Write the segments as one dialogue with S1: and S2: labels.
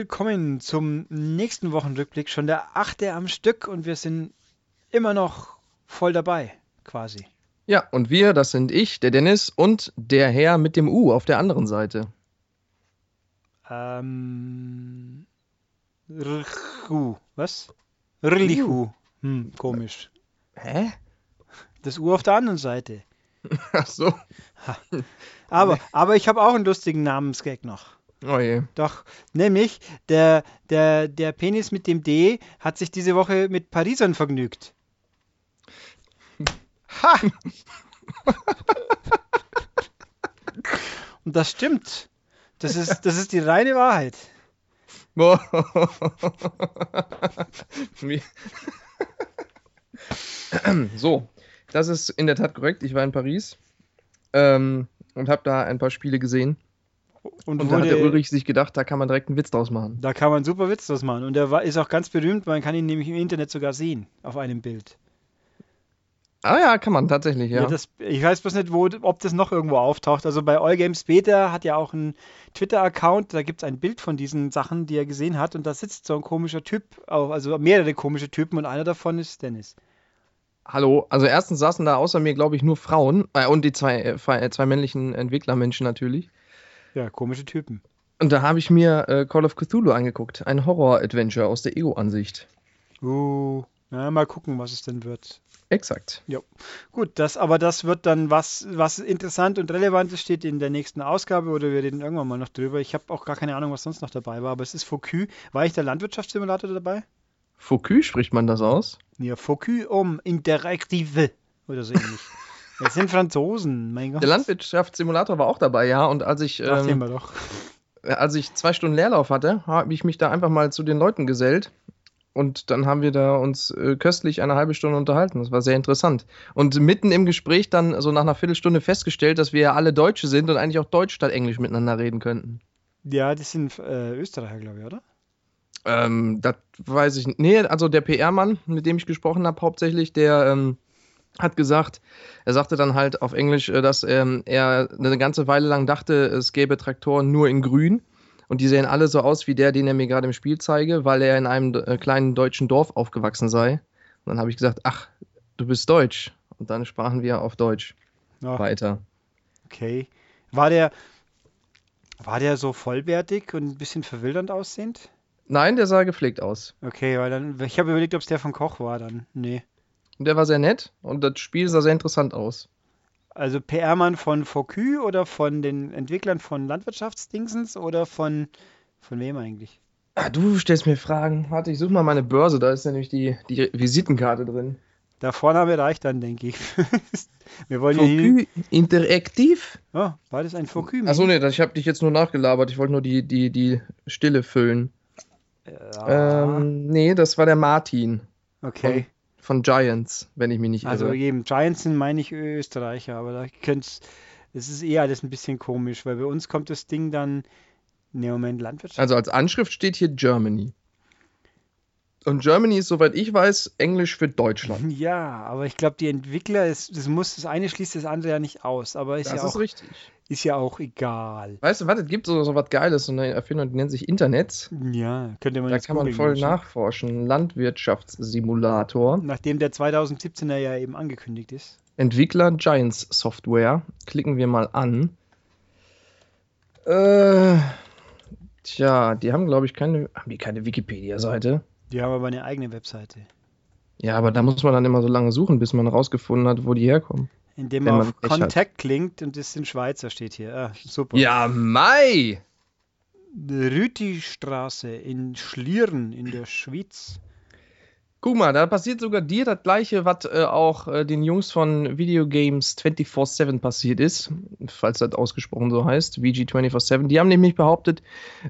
S1: Willkommen zum nächsten Wochenrückblick. Schon der achte am Stück und wir sind immer noch voll dabei, quasi.
S2: Ja, und wir, das sind ich, der Dennis und der Herr mit dem U auf der anderen Seite.
S1: Ähm. Rchu. Was? Rlichu. Hm, komisch.
S2: Hä?
S1: Das U auf der anderen Seite.
S2: Ach so.
S1: Aber, aber ich habe auch einen lustigen Namensgag noch.
S2: Oh je.
S1: Doch, nämlich der, der, der Penis mit dem D hat sich diese Woche mit Parisern vergnügt. Ha! Und das stimmt. Das ist, das ist die reine Wahrheit.
S2: So, das ist in der Tat korrekt. Ich war in Paris ähm, und habe da ein paar Spiele gesehen.
S1: Und,
S2: Und da hat der Ulrich sich gedacht, da kann man direkt einen Witz draus machen.
S1: da kann man einen super Witz draus machen. Und der war, ist auch ganz berühmt, man kann ihn nämlich im Internet sogar sehen, auf einem Bild.
S2: Ah ja, kann man tatsächlich, ja.
S1: Ja, das, ich weiß bloß nicht, wo, ob das noch irgendwo auftaucht. Also bei Allgames Beta hat ja auch einen Twitter-Account, da gibt es ein Bild von diesen Sachen, die er gesehen hat. Und da sitzt so ein komischer Typ, also mehrere komische Typen und einer davon ist Dennis.
S2: Hallo, also erstens saßen da außer mir, glaube ich, nur Frauen äh, und die zwei, äh, zwei zwei männlichen Entwicklermenschen natürlich.
S1: Ja, komische Typen.
S2: Und da habe ich mir äh, Call of Cthulhu angeguckt. Ein Horror-Adventure aus der Ego-Ansicht.
S1: Uh, na, mal gucken, was es denn wird.
S2: Exakt.
S1: Gut, das, aber das wird dann was, was interessant und relevant ist, steht in der nächsten Ausgabe oder wir reden irgendwann mal noch drüber. Ich habe auch gar keine Ahnung, was sonst noch dabei war, aber es ist Focus. War ich der Landwirtschaftssimulator dabei?
S2: Focus spricht man das aus?
S1: Ja, Focus um Interactive oder so ähnlich. Das sind Franzosen, mein Gott.
S2: Der Landwirtschaftssimulator war auch dabei, ja. Und als ich,
S1: Dachten
S2: ähm,
S1: wir doch.
S2: als ich zwei Stunden Leerlauf hatte, habe ich mich da einfach mal zu den Leuten gesellt. Und dann haben wir da uns äh, köstlich eine halbe Stunde unterhalten. Das war sehr interessant. Und mitten im Gespräch dann so nach einer Viertelstunde festgestellt, dass wir ja alle Deutsche sind und eigentlich auch Deutsch statt Englisch miteinander reden könnten.
S1: Ja, das sind äh, Österreicher, glaube ich, oder?
S2: Ähm, das weiß ich nicht. Nee, also der PR-Mann, mit dem ich gesprochen habe, hauptsächlich, der ähm, hat gesagt, er sagte dann halt auf Englisch, äh, dass ähm, er eine ganze Weile lang dachte, es gäbe Traktoren nur in grün. Und die sehen alle so aus wie der, den er mir gerade im Spiel zeige, weil er in einem äh, kleinen deutschen Dorf aufgewachsen sei. Und dann habe ich gesagt, ach, du bist Deutsch. Und dann sprachen wir auf Deutsch
S1: Ja,
S2: weiter.
S1: okay. War der, war der so vollbärtig und ein bisschen verwildernd aussehend?
S2: Nein, der sah gepflegt aus.
S1: Okay, weil dann, ich habe überlegt, ob es der von Koch war dann. Nee.
S2: Und der war sehr nett und das Spiel sah sehr interessant aus.
S1: Also PR-Mann von Focus oder von den Entwicklern von Landwirtschaftsdingsens oder von, von wem eigentlich?
S2: Ah, du stellst mir Fragen. Warte, ich suche mal meine Börse, da ist nämlich die, die Visitenkarte drin.
S1: Der Vorname reicht dann, denke ich. Wir wollen ja.
S2: Focus Interaktiv?
S1: Oh, war das ein Focus?
S2: Achso, nee, ich habe dich jetzt nur nachgelabert. Ich wollte nur die, die, die Stille füllen.
S1: Ja,
S2: Ähm, nee, das war der Martin
S1: okay.
S2: Von Giants, wenn ich mich nicht
S1: Also
S2: irre.
S1: eben, Giants sind, meine ich, Österreicher, aber da könnt's, es ist eh alles ein bisschen komisch, weil bei uns kommt das Ding dann, ne Moment, Landwirtschaft.
S2: Also als Anschrift steht hier Germany. Und Germany ist, soweit ich weiß, Englisch für Deutschland.
S1: Ja, aber ich glaube, die Entwickler, es, das muss, das eine schließt das andere ja nicht aus, aber ist
S2: Das
S1: ja
S2: ist
S1: auch,
S2: richtig.
S1: Ist ja auch egal.
S2: Weißt du, was, es gibt so, so was Geiles, so eine Erfindung, die nennt sich Internet.
S1: Ja, könnte man
S2: Da kann man voll
S1: wahrscheinlich.
S2: nachforschen. Landwirtschaftssimulator.
S1: Nachdem der 2017er ja eben angekündigt ist.
S2: Entwickler Giants Software. Klicken wir mal an. Äh, tja, die haben, glaube ich, keine, haben die keine Wikipedia-Seite.
S1: Die haben aber eine eigene Webseite,
S2: Ja, aber da muss man dann immer so lange suchen, bis man rausgefunden hat, wo die herkommen.
S1: Indem man auf. Kontakt klingt und das sind Schweizer, steht hier. Ah, super.
S2: Ja, Mai!
S1: Rütistraße in Schlieren in der Schweiz.
S2: Guck mal, da passiert sogar dir das gleiche, was äh, auch äh, den Jungs von Videogames 24-7 passiert ist, falls das ausgesprochen so heißt, VG 24-7. Die haben nämlich behauptet,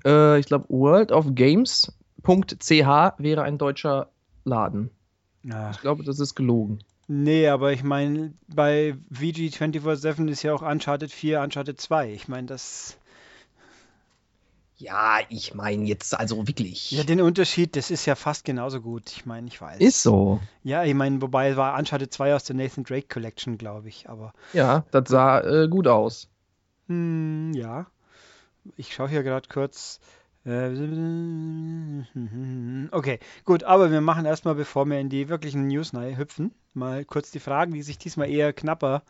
S2: äh, ich glaube, World of Games.ch wäre ein deutscher Laden.
S1: Ah,
S2: Ich glaube, das ist gelogen.
S1: Nee, aber ich meine, bei VG 24-7 ist ja auch Uncharted 4, Uncharted 2. Ich meine, das.
S2: Ja, ich meine jetzt also wirklich.
S1: Ja, den Unterschied, das ist ja fast genauso gut. Ich meine, ich weiß.
S2: ist so.
S1: Ja, ich meine, wobei war Uncharted 2 aus der Nathan Drake Collection, glaube ich. Aber
S2: Ja, das sah äh, gut aus.
S1: hm, ja. Ich schaue hier gerade kurz. Äh, Okay, gut, aber wir machen erstmal, bevor wir in die wirklichen News hüpfen, mal kurz die Fragen, die sich diesmal eher knapper,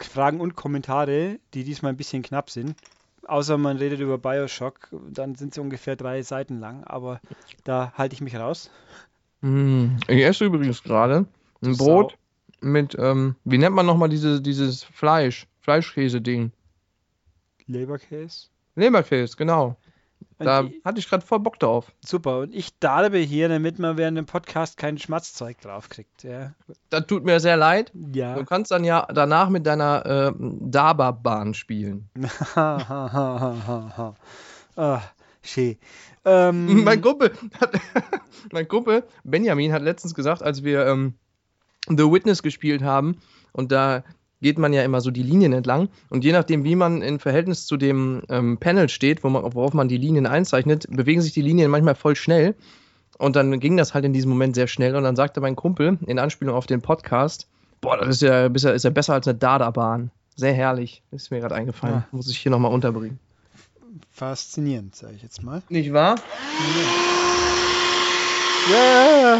S1: Fragen und Kommentare, die diesmal ein bisschen knapp sind. Außer man redet über Bioshock, dann sind sie ungefähr drei Seiten lang, aber da halte ich mich raus.
S2: Mm, Ich esse übrigens gerade ein
S1: Sau.
S2: Brot mit, ähm, wie nennt man nochmal diese, dieses Fleisch, Fleischkäse-Ding?
S1: Leberkäse.
S2: Leberkäse, genau.
S1: Und
S2: Da
S1: die-
S2: hatte ich gerade voll Bock drauf.
S1: Super, und ich darbe hier, damit man während dem Podcast kein Schmatzzeug draufkriegt. Ja.
S2: Das tut mir sehr leid.
S1: ja.
S2: Du kannst dann ja danach mit deiner äh, Daba-Bahn spielen.
S1: ah, schön. Ähm,
S2: Mein Kumpel, hat, mein Kumpel Benjamin hat letztens gesagt, als wir ähm, The Witness gespielt haben, und da geht man ja immer so die Linien entlang, und je nachdem, wie man in Verhältnis zu dem ähm, Panel steht, wo man, worauf man die Linien einzeichnet, bewegen sich die Linien manchmal voll schnell. Und dann ging das halt in diesem Moment sehr schnell. Und dann sagte mein Kumpel in Anspielung auf den Podcast, boah, das ist ja, ist ja, ist ja besser als eine Dada-Bahn. Sehr herrlich. Ist mir gerade eingefallen.
S1: Ja.
S2: Muss ich hier nochmal unterbringen.
S1: faszinierend, sage ich jetzt mal.
S2: Nicht wahr?
S1: Ja,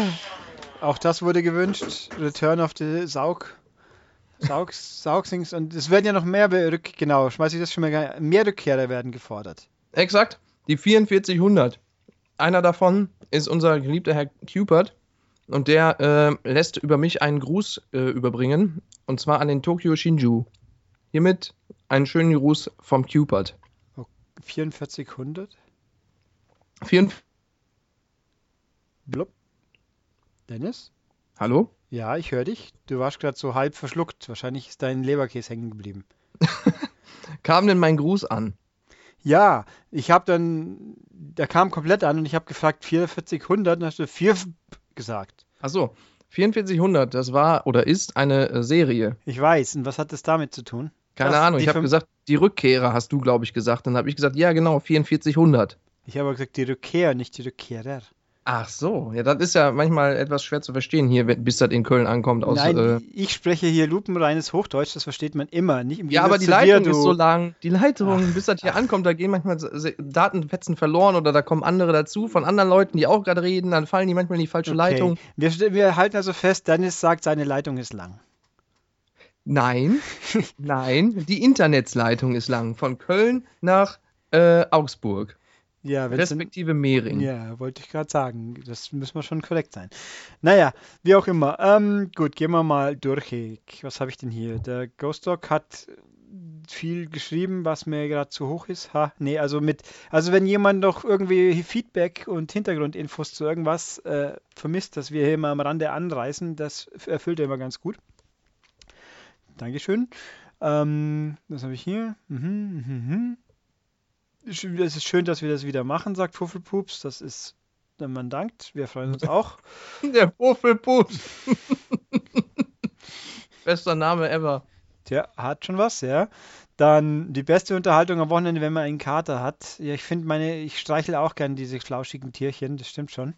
S1: auch das wurde gewünscht. Return of the Saug. Saug, Saugsings. Und es werden ja noch mehr Rück genau, schmeiß ich das schon mal mehr Rückkehrer werden gefordert.
S2: Exakt, die 4400. Einer davon ist unser geliebter Herr Cupert und der äh, lässt über mich einen Gruß äh, überbringen und zwar an den Tokyo Shinju. Hiermit einen schönen Gruß vom Cupert.
S1: 4400?
S2: 44
S1: Blub. Dennis?
S2: Hallo?
S1: Ja, ich höre dich. Du warst gerade so halb verschluckt. Wahrscheinlich ist dein Leberkäse hängen geblieben.
S2: Kam denn mein Gruß an?
S1: Ja, ich habe dann, der kam komplett an und ich habe gefragt 4400, dann hast du 4 gesagt.
S2: Achso, 4400, das war oder ist eine äh, Serie.
S1: Ich weiß. Und was hat das damit zu tun?
S2: Keine
S1: Das-
S2: Ahnung, ich habe gesagt, die Rückkehrer hast du, glaube ich, gesagt. Dann habe ich gesagt, ja genau, 4400.
S1: Ich habe gesagt, die Rückkehr, nicht die Rückkehrer.
S2: Ach so, ja, das ist ja manchmal etwas schwer zu verstehen hier, bis das in Köln ankommt. Aus,
S1: Nein,
S2: äh,
S1: ich spreche hier lupenreines Hochdeutsch, das versteht man immer. Nicht im
S2: Ja, aber die
S1: zu dir,
S2: Leitung ist so lang. Die Leitung, bis das hier ankommt, da gehen manchmal Datenfetzen verloren oder da kommen andere dazu von anderen Leuten, die auch gerade reden, dann fallen die manchmal in die falsche
S1: Okay.
S2: Leitung.
S1: Wir, wir halten also fest, Dennis sagt, seine Leitung ist lang.
S2: Nein, nein, die Internetsleitung ist lang. Von Köln nach äh, Augsburg,
S1: Ja,
S2: respektive Mehring.
S1: Ja, wollte ich gerade sagen. Das müssen wir schon korrekt sein. Naja, wie auch immer. Ähm, gut, gehen wir mal durch. Was habe ich denn hier? Der Ghost Dog hat viel geschrieben, was mir gerade zu hoch ist. Ha, nee, also mit, also wenn jemand noch irgendwie Feedback und Hintergrundinfos zu irgendwas äh, vermisst, dass wir hier mal am Rande anreißen, das erfüllt er immer ganz gut. Dankeschön. Ähm, was habe ich hier? Mhm, mhm, mhm. Es ist schön, dass wir das wieder machen, sagt Puffelpups. Das ist, wenn man dankt. Wir freuen uns auch.
S2: Der Puffelpups. Bester Name ever.
S1: Tja, hat schon was, ja. Dann die beste Unterhaltung am Wochenende, wenn man einen Kater hat. Ja, ich finde meine, ich streichle auch gern diese flauschigen Tierchen, das stimmt schon.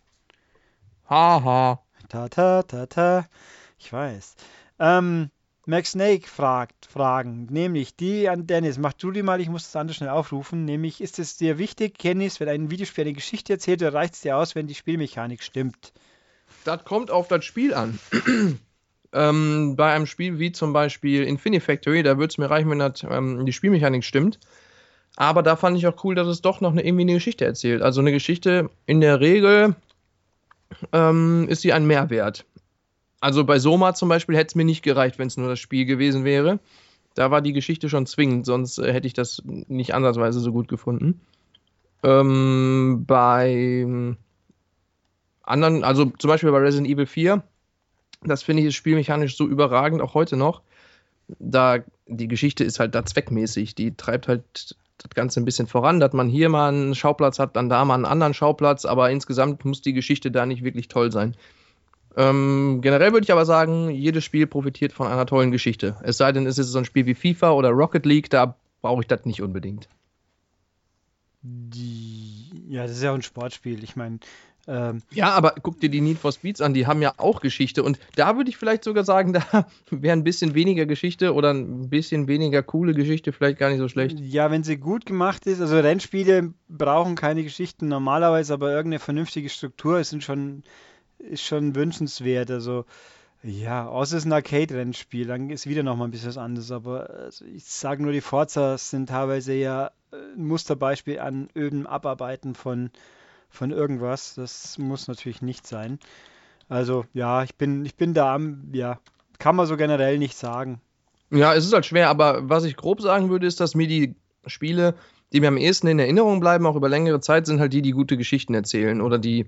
S2: Haha.
S1: Ta ta ta ta. Ich weiß. Ähm, Max Snake fragt Fragen, nämlich die an Dennis. Mach du die mal, ich muss das andere schnell aufrufen. Nämlich, ist es dir wichtig, Kennis, wenn ein Videospiel eine Geschichte erzählt, oder reicht es dir aus, wenn die Spielmechanik stimmt?
S2: Das kommt auf das Spiel an. ähm, bei einem Spiel wie zum Beispiel Infinifactory, da würde es mir reichen, wenn das, ähm, die Spielmechanik stimmt. Aber da fand ich auch cool, dass es doch noch eine, irgendwie eine Geschichte erzählt. Also eine Geschichte in der Regel ähm, ist sie ein Mehrwert. Also bei Soma zum Beispiel hätte es mir nicht gereicht, wenn es nur das Spiel gewesen wäre. Da war die Geschichte schon zwingend, sonst äh, hätte ich das nicht ansatzweise so gut gefunden. Ähm, bei anderen, also zum Beispiel bei Resident Evil 4, das finde ich ist spielmechanisch so überragend, auch heute noch. Da die Geschichte ist halt da zweckmäßig, die treibt halt das Ganze ein bisschen voran, dass man hier mal einen Schauplatz hat, dann da mal einen anderen Schauplatz, aber insgesamt muss die Geschichte da nicht wirklich toll sein. Ähm, generell würde ich aber sagen, jedes Spiel profitiert von einer tollen Geschichte. Es sei denn, es ist so ein Spiel wie FIFA oder Rocket League, da brauche ich das nicht unbedingt.
S1: Die, ja, das ist ja auch ein Sportspiel. Ich meine,
S2: Ähm, ja, aber guck dir die Need for Speeds an, die haben ja auch Geschichte. Und da würde ich vielleicht sogar sagen, da wäre ein bisschen weniger Geschichte oder ein bisschen weniger coole Geschichte vielleicht gar nicht so schlecht.
S1: Ja, wenn sie gut gemacht ist. Also Rennspiele brauchen keine Geschichten normalerweise, aber irgendeine vernünftige Struktur ist schon, ist schon wünschenswert. Also ja, außer es ist ein Arcade-Rennspiel, dann ist wieder nochmal ein bisschen was anderes. Aber also ich sage nur, die Forzas sind teilweise ja ein Musterbeispiel an öden Abarbeiten von von irgendwas. Das muss natürlich nicht sein. Also ja, ich bin, ich bin da am, ja, kann man so generell nicht sagen.
S2: Ja, es ist halt schwer, aber was ich grob sagen würde, ist, dass mir die Spiele, die mir am ehesten in Erinnerung bleiben, auch über längere Zeit, sind halt die, die gute Geschichten erzählen oder die,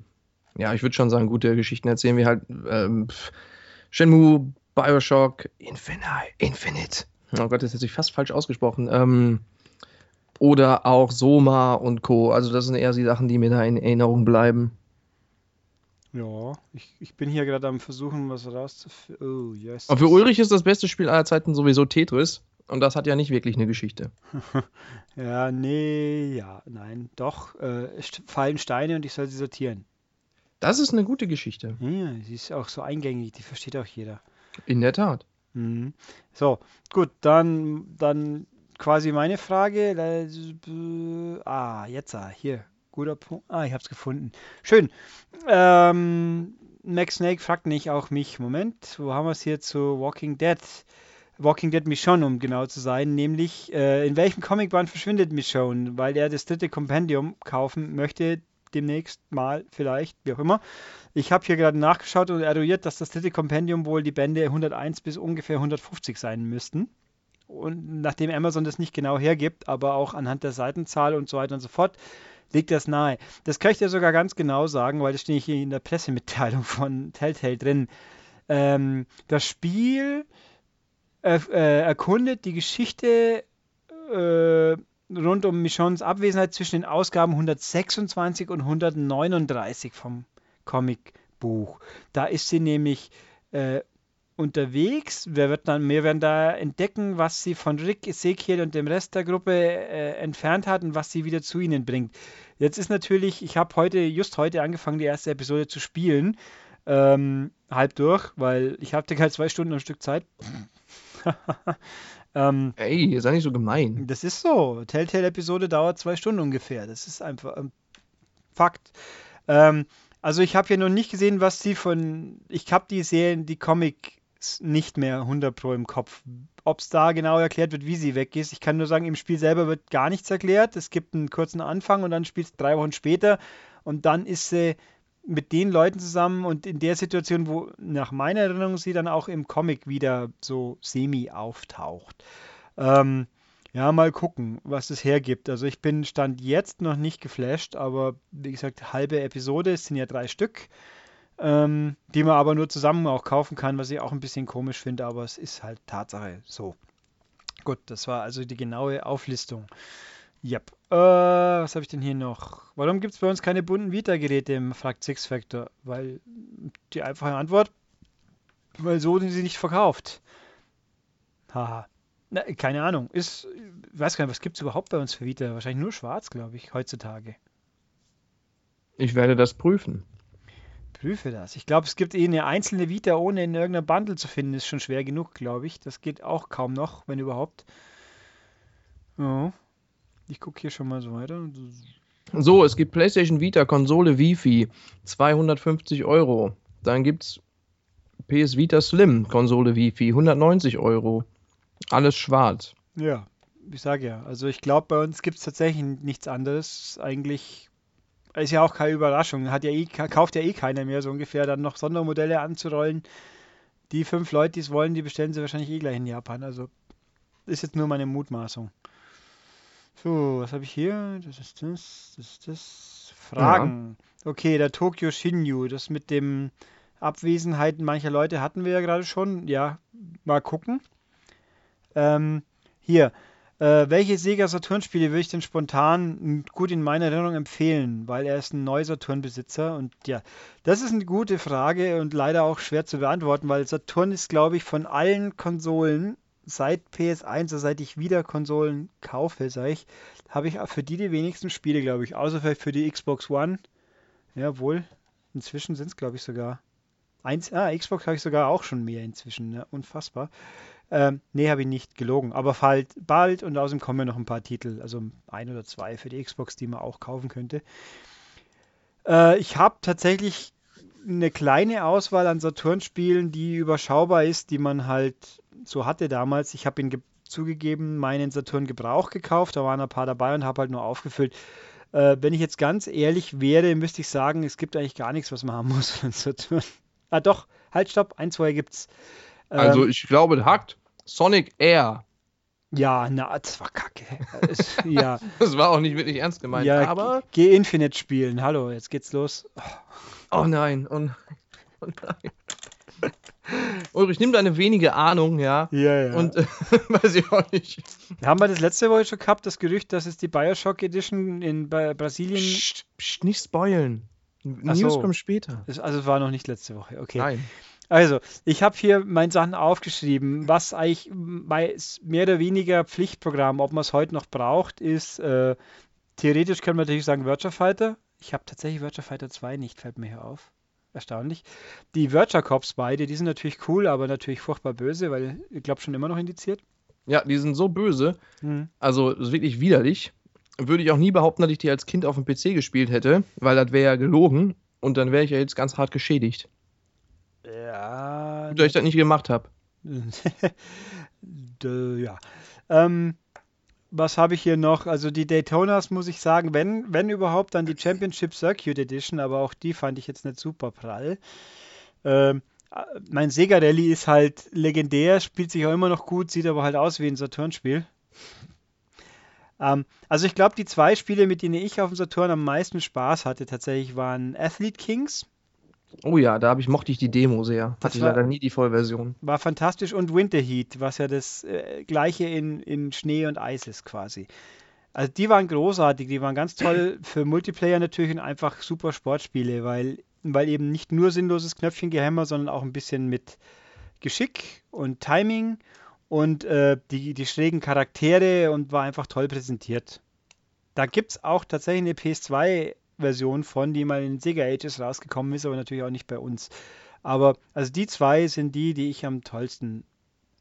S2: ja, ich würde schon sagen, gute Geschichten erzählen, wie halt ähm, Shenmue, Bioshock, Infinite, Infinite. Oh Gott, das hätte ich fast falsch ausgesprochen. Ähm, oder auch Soma und Co. Also das sind eher die Sachen, die mir da in Erinnerung bleiben.
S1: Ja, ich, ich bin hier gerade am Versuchen, was rauszufinden. Oh, yes.
S2: Und für Ulrich ist das beste Spiel aller Zeiten sowieso Tetris. Und das hat ja nicht wirklich eine Geschichte.
S1: ja, nee, ja, nein, doch. Äh, fallen Steine und ich soll sie sortieren.
S2: Das ist eine gute Geschichte.
S1: Ja, sie ist auch so eingängig, die versteht auch jeder.
S2: In der Tat.
S1: Mhm. So, gut, dann, dann quasi meine Frage. Ah, jetzt, ah, hier. Guter Punkt. Ah, ich habe es gefunden. Schön. Ähm, Max Snake fragt nicht auch mich. Moment, wo haben wir es hier zu Walking Dead? Walking Dead Michonne, um genau zu sein, nämlich äh, in welchem Comicband verschwindet Michonne, weil er das dritte Kompendium kaufen möchte, demnächst mal vielleicht, wie auch immer. Ich habe hier gerade nachgeschaut und eruiert, dass das dritte Kompendium wohl die Bände 101 bis ungefähr 150 sein müssten und nachdem Amazon das nicht genau hergibt, aber auch anhand der Seitenzahl und so weiter und so fort, liegt das nahe. Das kann ich dir sogar ganz genau sagen, weil das steht hier in der Pressemitteilung von Telltale drin. Ähm, das Spiel äh, äh, erkundet die Geschichte äh, rund um Michons Abwesenheit zwischen den Ausgaben 126 und 139 vom Comicbuch. Da ist sie nämlich äh, unterwegs. Wir, wird dann, wir werden da entdecken, was sie von Rick, Ezekiel und dem Rest der Gruppe äh, entfernt hat und was sie wieder zu ihnen bringt. Jetzt ist natürlich, ich habe heute, just heute angefangen, die erste Episode zu spielen. Ähm, halb durch, weil ich hatte halt zwei Stunden ein Stück Zeit.
S2: ähm, Ey, ihr seid nicht so gemein.
S1: Das ist so. Telltale-Episode dauert zwei Stunden ungefähr. Das ist einfach ähm, Fakt. Ähm, also ich habe ja noch nicht gesehen, was sie von. Ich habe die Serien, die Comic nicht mehr 100 Pro im Kopf. Ob es da genau erklärt wird, wie sie weg ist. Ich kann nur sagen, im Spiel selber wird gar nichts erklärt. Es gibt einen kurzen Anfang und dann spielt es drei Wochen später und dann ist sie mit den Leuten zusammen und in der Situation, wo nach meiner Erinnerung sie dann auch im Comic wieder so semi auftaucht. Ähm, ja, mal gucken, was es hergibt. Also ich bin Stand jetzt noch nicht geflasht, aber wie gesagt, halbe Episode, es sind ja drei Stück ähm, die man aber nur zusammen auch kaufen kann, was ich auch ein bisschen komisch finde, aber es ist halt Tatsache so. Gut, das war also die genaue Auflistung. Yep. Äh, was habe ich denn hier noch? Warum gibt es bei uns keine bunten Vita-Geräte im fragt Six Factor? Weil die einfache Antwort, weil so sind sie nicht verkauft. Haha. Na, keine Ahnung. Ist, ich weiß gar nicht, was gibt es überhaupt bei uns für Vita? Wahrscheinlich nur schwarz, glaube ich, heutzutage.
S2: Ich werde das prüfen.
S1: Prüfe das. Ich glaube, es gibt eh eine einzelne Vita, ohne in irgendeiner Bundle zu finden, ist schon schwer genug, glaube ich. Das geht auch kaum noch, wenn überhaupt. Ja. Ich gucke hier schon mal so weiter.
S2: So, es gibt PlayStation Vita, Konsole Wi-Fi, 250 Euro. Dann gibt es PS Vita Slim, Konsole Wi-Fi, 190 Euro. Alles schwarz.
S1: Ja, ich sage ja. Also ich glaube, bei uns gibt es tatsächlich nichts anderes. Eigentlich ist ja auch keine Überraschung. Hat ja eh, kauft ja eh keiner mehr, so ungefähr, dann noch Sondermodelle anzurollen. Die fünf Leute, die es wollen, die bestellen sie wahrscheinlich eh gleich in Japan. Also ist jetzt nur meine Mutmaßung. So, was habe ich hier? Das ist das, das ist das. Fragen. Ja. Okay, der Tokyo Shinju, das mit dem Abwesenheiten mancher Leute hatten wir ja gerade schon. Ja, mal gucken. Ähm, hier, äh, welche Sega Saturn-Spiele würde ich denn spontan gut in meiner Erinnerung empfehlen? Weil er ist ein neuer Saturn-Besitzer und ja, das ist eine gute Frage und leider auch schwer zu beantworten, weil Saturn ist, glaube ich, von allen Konsolen seit PS1, also seit ich wieder Konsolen kaufe, sage ich, habe ich für die die wenigsten Spiele, glaube ich, außer vielleicht für die Xbox One. Jawohl, Inzwischen sind es, glaube ich, sogar. Eins, ah, Xbox habe ich sogar auch schon mehr inzwischen. Ne? Unfassbar. Ähm, nee, habe ich nicht gelogen. Aber bald, bald und außerdem kommen ja noch ein paar Titel. Also ein oder zwei für die Xbox, die man auch kaufen könnte. Äh, ich habe tatsächlich eine kleine Auswahl an Saturn-Spielen, die überschaubar ist, die man halt so hatte damals. Ich habe ihn zugegeben meinen Saturn Gebrauch gekauft, da waren ein paar dabei und habe halt nur aufgefüllt. Äh, wenn ich jetzt ganz ehrlich wäre, müsste ich sagen, es gibt eigentlich gar nichts, was man haben muss für Saturn. Ah doch, halt, stopp, ein, zwei gibt's.
S2: Ähm, also ich glaube, hackt Sonic Air.
S1: Ja, na, das war kacke. Es, ja.
S2: Das war auch nicht wirklich ernst gemeint,
S1: ja,
S2: aber.
S1: Geh Infinite spielen. Hallo, jetzt geht's los.
S2: Oh, oh nein, oh nein. Oh nein. Ulrich, nimm deine wenige Ahnung, ja.
S1: Ja, ja.
S2: Und äh, weiß ich auch nicht.
S1: Haben wir das letzte Woche schon gehabt, das Gerücht, dass es die Bioshock Edition in ba Brasilien.
S2: Psst, psst, nicht spoilen. News
S1: so.
S2: kommt später.
S1: Das, also es war noch nicht letzte Woche, okay.
S2: Nein.
S1: Also, ich habe hier meine Sachen aufgeschrieben. Was eigentlich bei mehr oder weniger Pflichtprogramm, ob man es heute noch braucht, ist, äh, theoretisch können wir natürlich sagen Virtua Fighter. Ich habe tatsächlich Virtua Fighter 2 nicht, fällt mir hier auf. Erstaunlich. Die Virtua Cops beide, die sind natürlich cool, aber natürlich furchtbar böse, weil ich glaube schon immer noch indiziert.
S2: Ja, die sind so böse.
S1: Hm.
S2: Also, das ist wirklich widerlich. Würde ich auch nie behaupten, dass ich die als Kind auf dem PC gespielt hätte, weil das wäre ja gelogen und dann wäre ich ja jetzt ganz hart geschädigt.
S1: Ja.
S2: Gut, dass ich das nicht gemacht habe.
S1: Ja. Ähm, was habe ich hier noch? Also die Daytonas muss ich sagen, wenn, wenn überhaupt, dann die Championship Circuit Edition, aber auch die fand ich jetzt nicht super prall. Ähm, äh, mein Sega Rally ist halt legendär, spielt sich auch immer noch gut, sieht aber halt aus wie ein Saturn-Spiel. Ähm, also ich glaube, die zwei Spiele, mit denen ich auf dem Saturn am meisten Spaß hatte, tatsächlich waren Athlete Kings.
S2: Oh ja, da ich, mochte ich die Demo sehr. Hatte ich leider nie die Vollversion.
S1: War fantastisch und Winter Heat, was ja das äh, gleiche in, in Schnee und Eis ist quasi. Also die waren großartig, die waren ganz toll für Multiplayer natürlich und einfach super Sportspiele, weil, weil eben nicht nur sinnloses Knöpfchengehämmer, sondern auch ein bisschen mit Geschick und Timing und äh, die, die schrägen Charaktere und war einfach toll präsentiert. Da gibt es auch tatsächlich eine PS2-Version von, die mal in Sega Ages rausgekommen ist, aber natürlich auch nicht bei uns. Aber also die zwei sind die, die ich am tollsten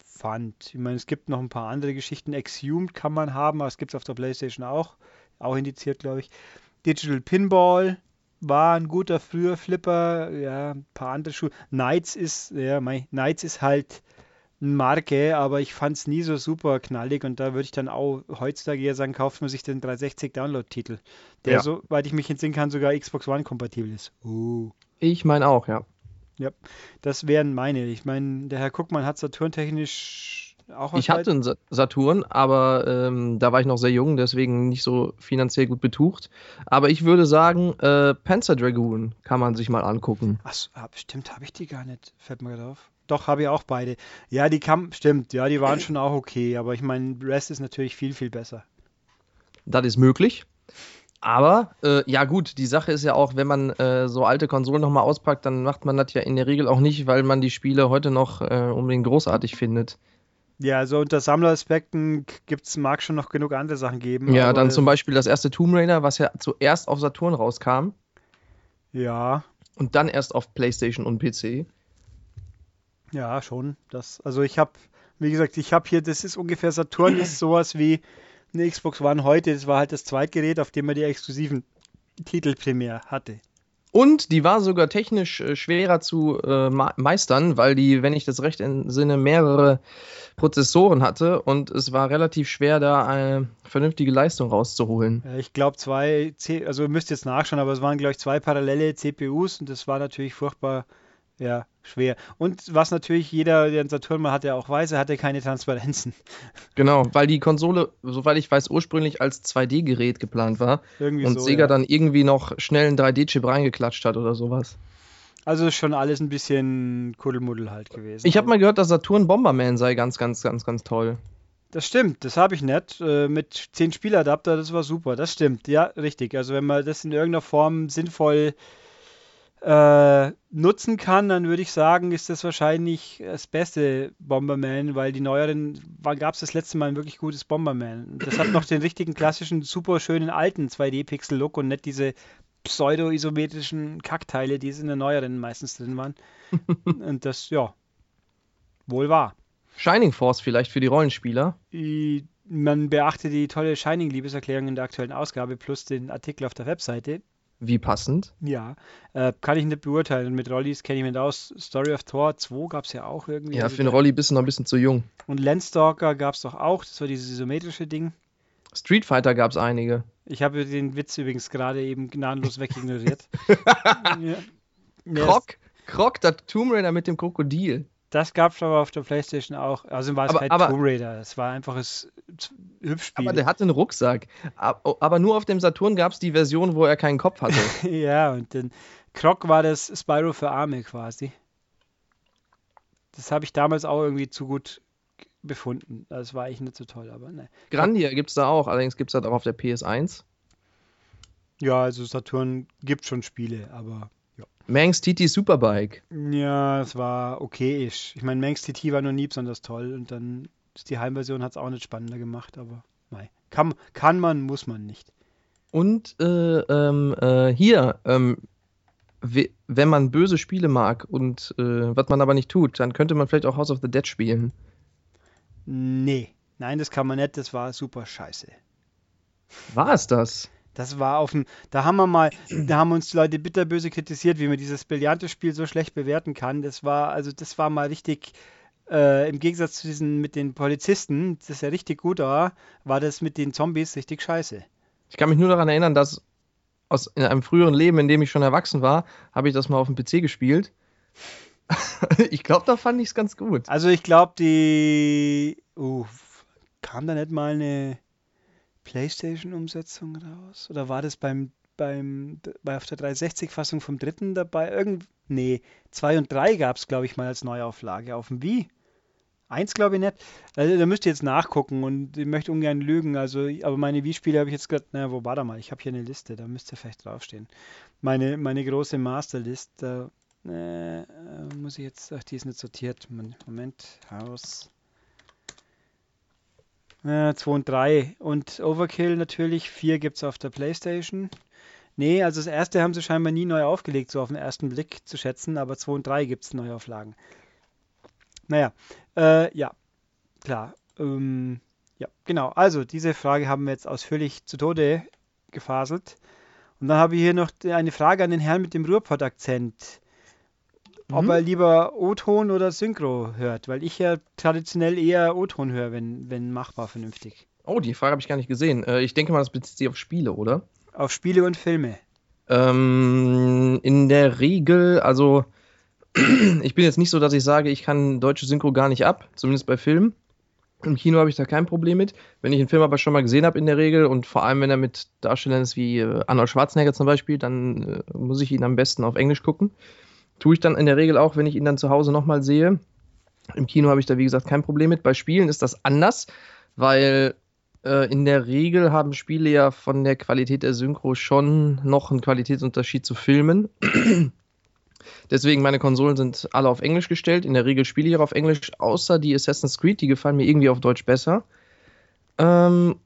S1: fand. Ich meine, es gibt noch ein paar andere Geschichten. Exhumed kann man haben, aber es gibt es auf der PlayStation auch. Auch indiziert, glaube ich. Digital Pinball war ein guter früher Flipper. Ja, ein paar andere Schuhe. Knights ist, ja, mei, Knights ist halt Marke, aber ich fand es nie so super knallig und da würde ich dann auch heutzutage eher sagen, kauft man sich den 360 Download-Titel, der,
S2: Ja.
S1: soweit ich mich entsinnen kann, sogar Xbox One kompatibel ist. Uh.
S2: Ich meine auch, ja.
S1: Das wären meine. Ich meine, der Herr Guckmann hat Saturn-technisch auch was
S2: Ich hatte einen Sa- Saturn, aber ähm, da war ich noch sehr jung, deswegen nicht so finanziell gut betucht. Aber ich würde sagen, äh, Panzer Dragoon kann man sich mal angucken.
S1: Ach, so, ah, stimmt, habe ich die gar nicht. Fällt mir gerade auf. Doch, habe ich auch beide. Ja, die kam, stimmt, ja, die waren schon auch okay, aber ich meine, Rest ist natürlich viel, viel besser.
S2: Das ist möglich. Aber äh, ja gut, die Sache ist ja auch, wenn man äh, so alte Konsolen nochmal auspackt, dann macht man das ja in der Regel auch nicht, weil man die Spiele heute noch äh, unbedingt großartig findet.
S1: Ja, so unter Sammleraspekten gibt's, mag schon noch genug andere Sachen geben.
S2: Ja, dann zum Beispiel das erste Tomb Raider, was ja zuerst auf Saturn rauskam
S1: Ja,
S2: und dann erst auf PlayStation und PC.
S1: Ja, schon. Das, also ich habe, wie gesagt, ich habe hier, das ist ungefähr, Saturn ist sowas wie eine Xbox One heute. Das war halt das Zweitgerät, auf dem man die exklusiven Titel primär hatte.
S2: Und die war sogar technisch äh, schwerer zu äh, meistern, weil die, wenn ich das recht entsinne, mehrere Prozessoren hatte und es war relativ schwer, da eine vernünftige Leistung rauszuholen.
S1: Ich glaube zwei, C also ihr müsst jetzt nachschauen, aber es waren glaube ich zwei parallele CPUs und das war natürlich furchtbar ja, schwer. Und was natürlich jeder, der einen Saturn mal hatte, auch weiß, er hatte keine Transparenzen.
S2: Genau, weil die Konsole, soweit ich weiß, ursprünglich als 2D-Gerät geplant war
S1: Irgendwie
S2: und
S1: so.
S2: Sega
S1: ja.
S2: dann irgendwie noch schnell einen 3D-Chip reingeklatscht hat oder sowas.
S1: Also schon alles ein bisschen Kuddelmuddel halt gewesen.
S2: Ich habe
S1: Aber-
S2: mal gehört, dass Saturn Bomberman sei ganz, ganz, ganz, ganz toll.
S1: Das stimmt, das habe ich nicht. Äh, mit 10 Spieladapter, das war super. Das stimmt, ja, richtig. Also wenn man das in irgendeiner Form sinnvoll äh, nutzen kann, dann würde ich sagen, ist das wahrscheinlich das beste Bomberman, weil die neueren, wann gab es das letzte Mal ein wirklich gutes Bomberman? Das hat noch den richtigen klassischen, super schönen alten 2D-Pixel-Look und nicht diese pseudo-isometrischen Kackteile, die es in der neueren meistens drin waren. Und das, ja, wohl wahr.
S2: Shining Force vielleicht für die Rollenspieler.
S1: Man beachte die tolle Shining-Liebeserklärung in der aktuellen Ausgabe plus den Artikel auf der Webseite.
S2: Wie passend.
S1: Ja, äh, kann ich nicht beurteilen. Und mit Rollis kenne ich mich aus. Story of Thor 2 gab es ja auch irgendwie.
S2: Ja, für den Rolli bist du noch ein bisschen zu jung.
S1: Und Landstalker gab es doch auch. Das war dieses isometrische Ding.
S2: Street Fighter gab es einige.
S1: Ich habe den Witz übrigens gerade eben gnadenlos wegignoriert.
S2: ja. Croc, Croc, der Tomb Raider mit dem Krokodil.
S1: Das gab es aber auf der Playstation auch. Also war es aber, kein aber, Tomb Raider. Es war einfach ein Hübschspiel.
S2: Aber der hatte einen Rucksack. Aber nur auf dem Saturn gab es die Version, wo er keinen Kopf hatte.
S1: ja, und dann Croc war das Spyro für Arme quasi. Das habe ich damals auch irgendwie zu gut befunden. Das war eigentlich nicht so toll, aber ne.
S2: Grandia gibt es da auch, allerdings gibt es das auch auf der PS1.
S1: Ja, also Saturn gibt schon Spiele, aber.
S2: Manx TT Superbike.
S1: Ja, es war okayisch. Ich meine, Manx TT war noch nie besonders toll und dann ist die Heimversion hat es auch nicht spannender gemacht, aber nein. Kann, kann man, muss man nicht.
S2: Und äh, ähm, äh, hier, ähm, wenn man böse Spiele mag und äh, was man aber nicht tut, dann könnte man vielleicht auch House of the Dead spielen.
S1: Nee, nein, das kann man nicht, das war super scheiße.
S2: War es das?
S1: Das war auf dem, da haben wir mal, da haben uns die Leute bitterböse kritisiert, wie man dieses Billante-Spiel so schlecht bewerten kann. Das war, also das war mal richtig, äh, im Gegensatz zu diesen mit den Polizisten, das ja richtig gut war, war das mit den Zombies richtig scheiße.
S2: Ich kann mich nur daran erinnern, dass aus in einem früheren Leben, in dem ich schon erwachsen war, habe ich das mal auf dem PC gespielt. ich glaube, da fand ich es ganz gut.
S1: Also ich glaube, die. Uh, kam da nicht mal eine PlayStation-Umsetzung raus? Oder war das beim, beim bei auf der 360-Fassung vom dritten dabei? Irgend, nee, 2 und 3 gab es, glaube ich, mal als Neuauflage. Auf dem Wii? Eins glaube ich nicht. Also, da müsst ihr jetzt nachgucken und ich möchte ungern lügen. Also, aber meine Wii-Spiele habe ich jetzt gerade. Na, wo war da mal? Ich habe hier eine Liste, da müsste vielleicht draufstehen. Meine, meine große Masterlist, da äh, muss ich jetzt. Ach, die ist nicht sortiert. Moment, Haus. Äh, 2 und 3. Und Overkill natürlich. 4 gibt es auf der Playstation. Nee, also das erste haben sie scheinbar nie neu aufgelegt, so auf den ersten Blick zu schätzen, aber 2 und 3 gibt es Neuauflagen. Naja, äh, ja, klar. Ähm, ja, genau. Also, diese Frage haben wir jetzt ausführlich zu Tode gefaselt. Und dann habe ich hier noch eine Frage an den Herrn mit dem Ruhrpott-Akzent. Ob mhm. er lieber O-Ton oder Synchro hört, weil ich ja traditionell eher O-Ton höre, wenn, wenn machbar vernünftig.
S2: Oh, die Frage habe ich gar nicht gesehen. Äh, ich denke mal, das bezieht sich auf Spiele, oder?
S1: Auf Spiele und Filme.
S2: Ähm, in der Regel, also ich bin jetzt nicht so, dass ich sage, ich kann deutsche Synchro gar nicht ab, zumindest bei Filmen. Im Kino habe ich da kein Problem mit. Wenn ich einen Film aber schon mal gesehen habe in der Regel und vor allem, wenn er mit Darstellern ist wie äh, Arnold Schwarzenegger zum Beispiel, dann äh, muss ich ihn am besten auf Englisch gucken. Tue ich dann in der Regel auch, wenn ich ihn dann zu Hause nochmal sehe. Im Kino habe ich da, wie gesagt, kein Problem mit. Bei Spielen ist das anders, weil äh, in der Regel haben Spiele ja von der Qualität der Synchro schon noch einen Qualitätsunterschied zu Filmen. Deswegen, meine Konsolen sind alle auf Englisch gestellt. In der Regel spiele ich auch auf Englisch, außer die Assassin's Creed, die gefallen mir irgendwie auf Deutsch besser. Ähm,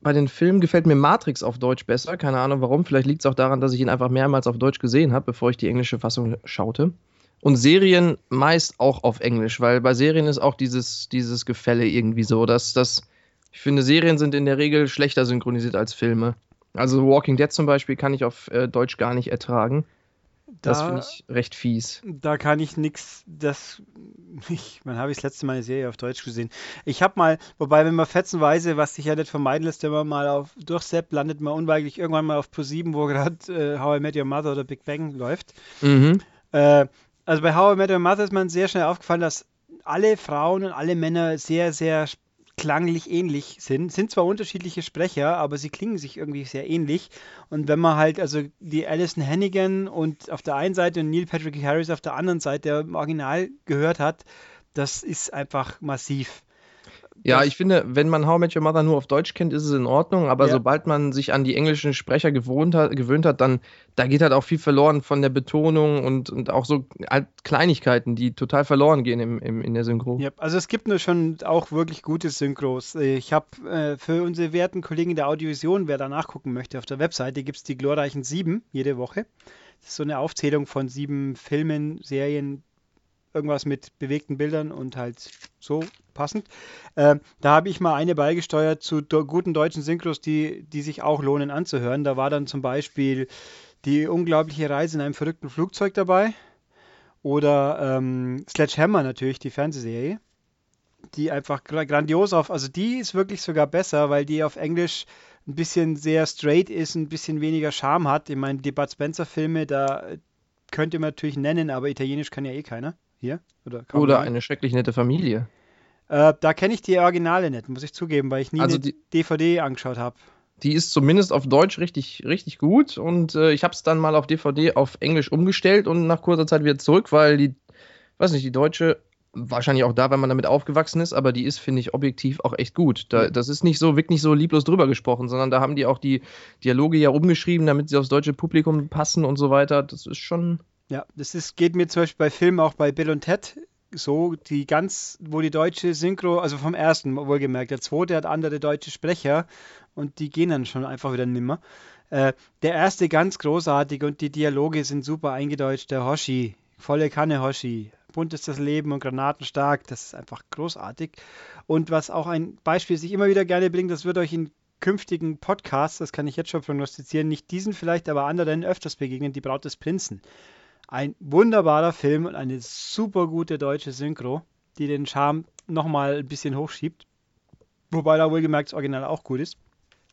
S2: bei den Filmen gefällt mir Matrix auf Deutsch besser. Keine Ahnung warum. Vielleicht liegt es auch daran, dass ich ihn einfach mehrmals auf Deutsch gesehen habe, bevor ich die englische Fassung schaute. Und Serien meist auch auf Englisch, weil bei Serien ist auch dieses, dieses Gefälle irgendwie so, dass das. Ich finde, Serien sind in der Regel schlechter synchronisiert als Filme. Also Walking Dead zum Beispiel kann ich auf äh, Deutsch gar nicht ertragen. Da, das finde ich recht fies.
S1: Da kann ich nichts, das, ich, wann habe ich das letzte Mal eine Serie auf Deutsch gesehen? Ich habe mal, wobei, wenn man fetzenweise, was sich ja nicht vermeiden lässt, wenn man mal auf durchseppt, landet man unweigerlich irgendwann mal auf Pro7, wo gerade äh, How I Met Your Mother oder Big Bang läuft. Mhm. Äh, also bei How I Met Your Mother ist man sehr schnell aufgefallen, dass alle Frauen und alle Männer sehr, sehr klanglich ähnlich sind. Sind zwar unterschiedliche Sprecher, aber sie klingen sich irgendwie sehr ähnlich. Und wenn man halt also die Alison Hannigan und auf der einen Seite und Neil Patrick Harris auf der anderen Seite im Original gehört hat, das ist einfach massiv.
S2: Ja, ich finde, wenn man How I Met Your Mother nur auf Deutsch kennt, ist es in Ordnung, aber
S1: Ja.
S2: sobald man sich an die englischen Sprecher gewohnt hat, gewöhnt hat, dann da geht halt auch viel verloren von der Betonung und, und auch so halt Kleinigkeiten, die total verloren gehen im, im, in der Synchro.
S1: Ja, also es gibt nur schon auch wirklich gute Synchros. Ich habe äh, für unsere werten Kollegen der Audiovision, wer da nachgucken möchte, auf der Webseite gibt es die glorreichen sieben jede Woche. Das ist so eine Aufzählung von sieben Filmen, Serien, irgendwas mit bewegten Bildern und halt so passend. Ähm, da habe ich mal eine beigesteuert zu guten deutschen Synchros, die, die sich auch lohnen anzuhören. Da war dann zum Beispiel die unglaubliche Reise in einem verrückten Flugzeug dabei. Oder ähm, Sledgehammer natürlich, die Fernsehserie. Die einfach gra- grandios auf, also die ist wirklich sogar besser, weil die auf Englisch ein bisschen sehr straight ist, ein bisschen weniger Charme hat. Ich meine, die Bud Spencer Filme, da äh, könnte man natürlich nennen, aber Italienisch kann ja eh keiner. Hier? Oder
S2: Oder eine schrecklich nette Familie.
S1: Äh, da kenne ich die Originale nicht, muss ich zugeben, weil ich nie
S2: Also die-
S1: DVD angeschaut habe.
S2: Die ist zumindest auf Deutsch richtig, richtig gut und äh, ich habe es dann mal auf DVD auf Englisch umgestellt und nach kurzer Zeit wieder zurück, weil die, weiß nicht, die deutsche, wahrscheinlich auch da, weil man damit aufgewachsen ist, aber die ist, finde ich, objektiv auch echt gut. Da, das ist nicht so, wirkt nicht so lieblos drüber gesprochen, sondern da haben die auch die Dialoge ja umgeschrieben, damit sie aufs deutsche Publikum passen und so weiter. Das ist schon.
S1: Ja, das ist, geht mir zum Beispiel bei Filmen auch bei Bill und Ted so, die ganz, wo die deutsche Synchro, also vom ersten wohlgemerkt, der zweite hat andere deutsche Sprecher und die gehen dann schon einfach wieder nimmer. Äh, der erste ganz großartig und die Dialoge sind super eingedeutscht. Der Hoshi, volle Kanne Hoshi, bunt ist das Leben und granatenstark, das ist einfach großartig. Und was auch ein Beispiel sich immer wieder gerne bringt, das wird euch in künftigen Podcasts, das kann ich jetzt schon prognostizieren, nicht diesen vielleicht, aber anderen öfters begegnen, die Braut des Prinzen. Ein wunderbarer Film und eine super gute deutsche Synchro, die den Charme nochmal ein bisschen hochschiebt. Wobei da wohlgemerkt das Original auch gut ist.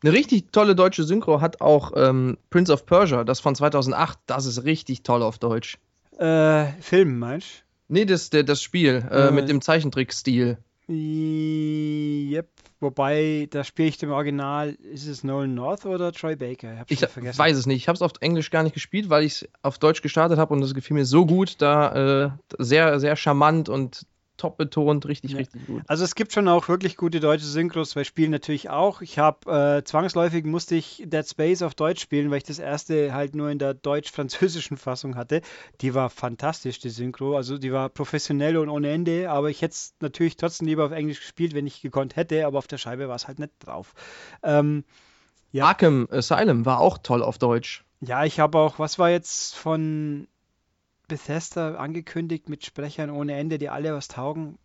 S2: Eine richtig tolle deutsche Synchro hat auch ähm, Prince of Persia, das von 2008. Das ist richtig toll auf Deutsch.
S1: Äh, Film, meinst
S2: Nee, das, das Spiel äh,
S1: Äh,
S2: mit dem Zeichentrickstil.
S1: du? Yep. Wobei, da spiele ich dem Original, ist es Nolan North oder Troy Baker? Ich, hab's
S2: Ich
S1: vergessen.
S2: weiß es nicht. Ich habe es auf Englisch gar nicht gespielt, weil ich es auf Deutsch gestartet habe und es gefiel mir so gut, da äh, sehr, sehr charmant und top betont, richtig,
S1: Ja.
S2: richtig gut.
S1: Also es gibt schon auch wirklich gute deutsche Synchros, bei Spielen natürlich auch. Ich habe äh, zwangsläufig musste ich Dead Space auf Deutsch spielen, weil ich das erste halt nur in der deutsch-französischen Fassung hatte. Die war fantastisch, die Synchro. Also die war professionell und ohne Ende, aber ich hätte es natürlich trotzdem lieber auf Englisch gespielt, wenn ich gekonnt hätte, aber auf der Scheibe war es halt nicht drauf. Ähm, Ja.
S2: Arkham Asylum war auch toll auf Deutsch.
S1: ja, ich habe auch, was war jetzt von Bethesda angekündigt mit Sprechern ohne Ende, die alle was taugen?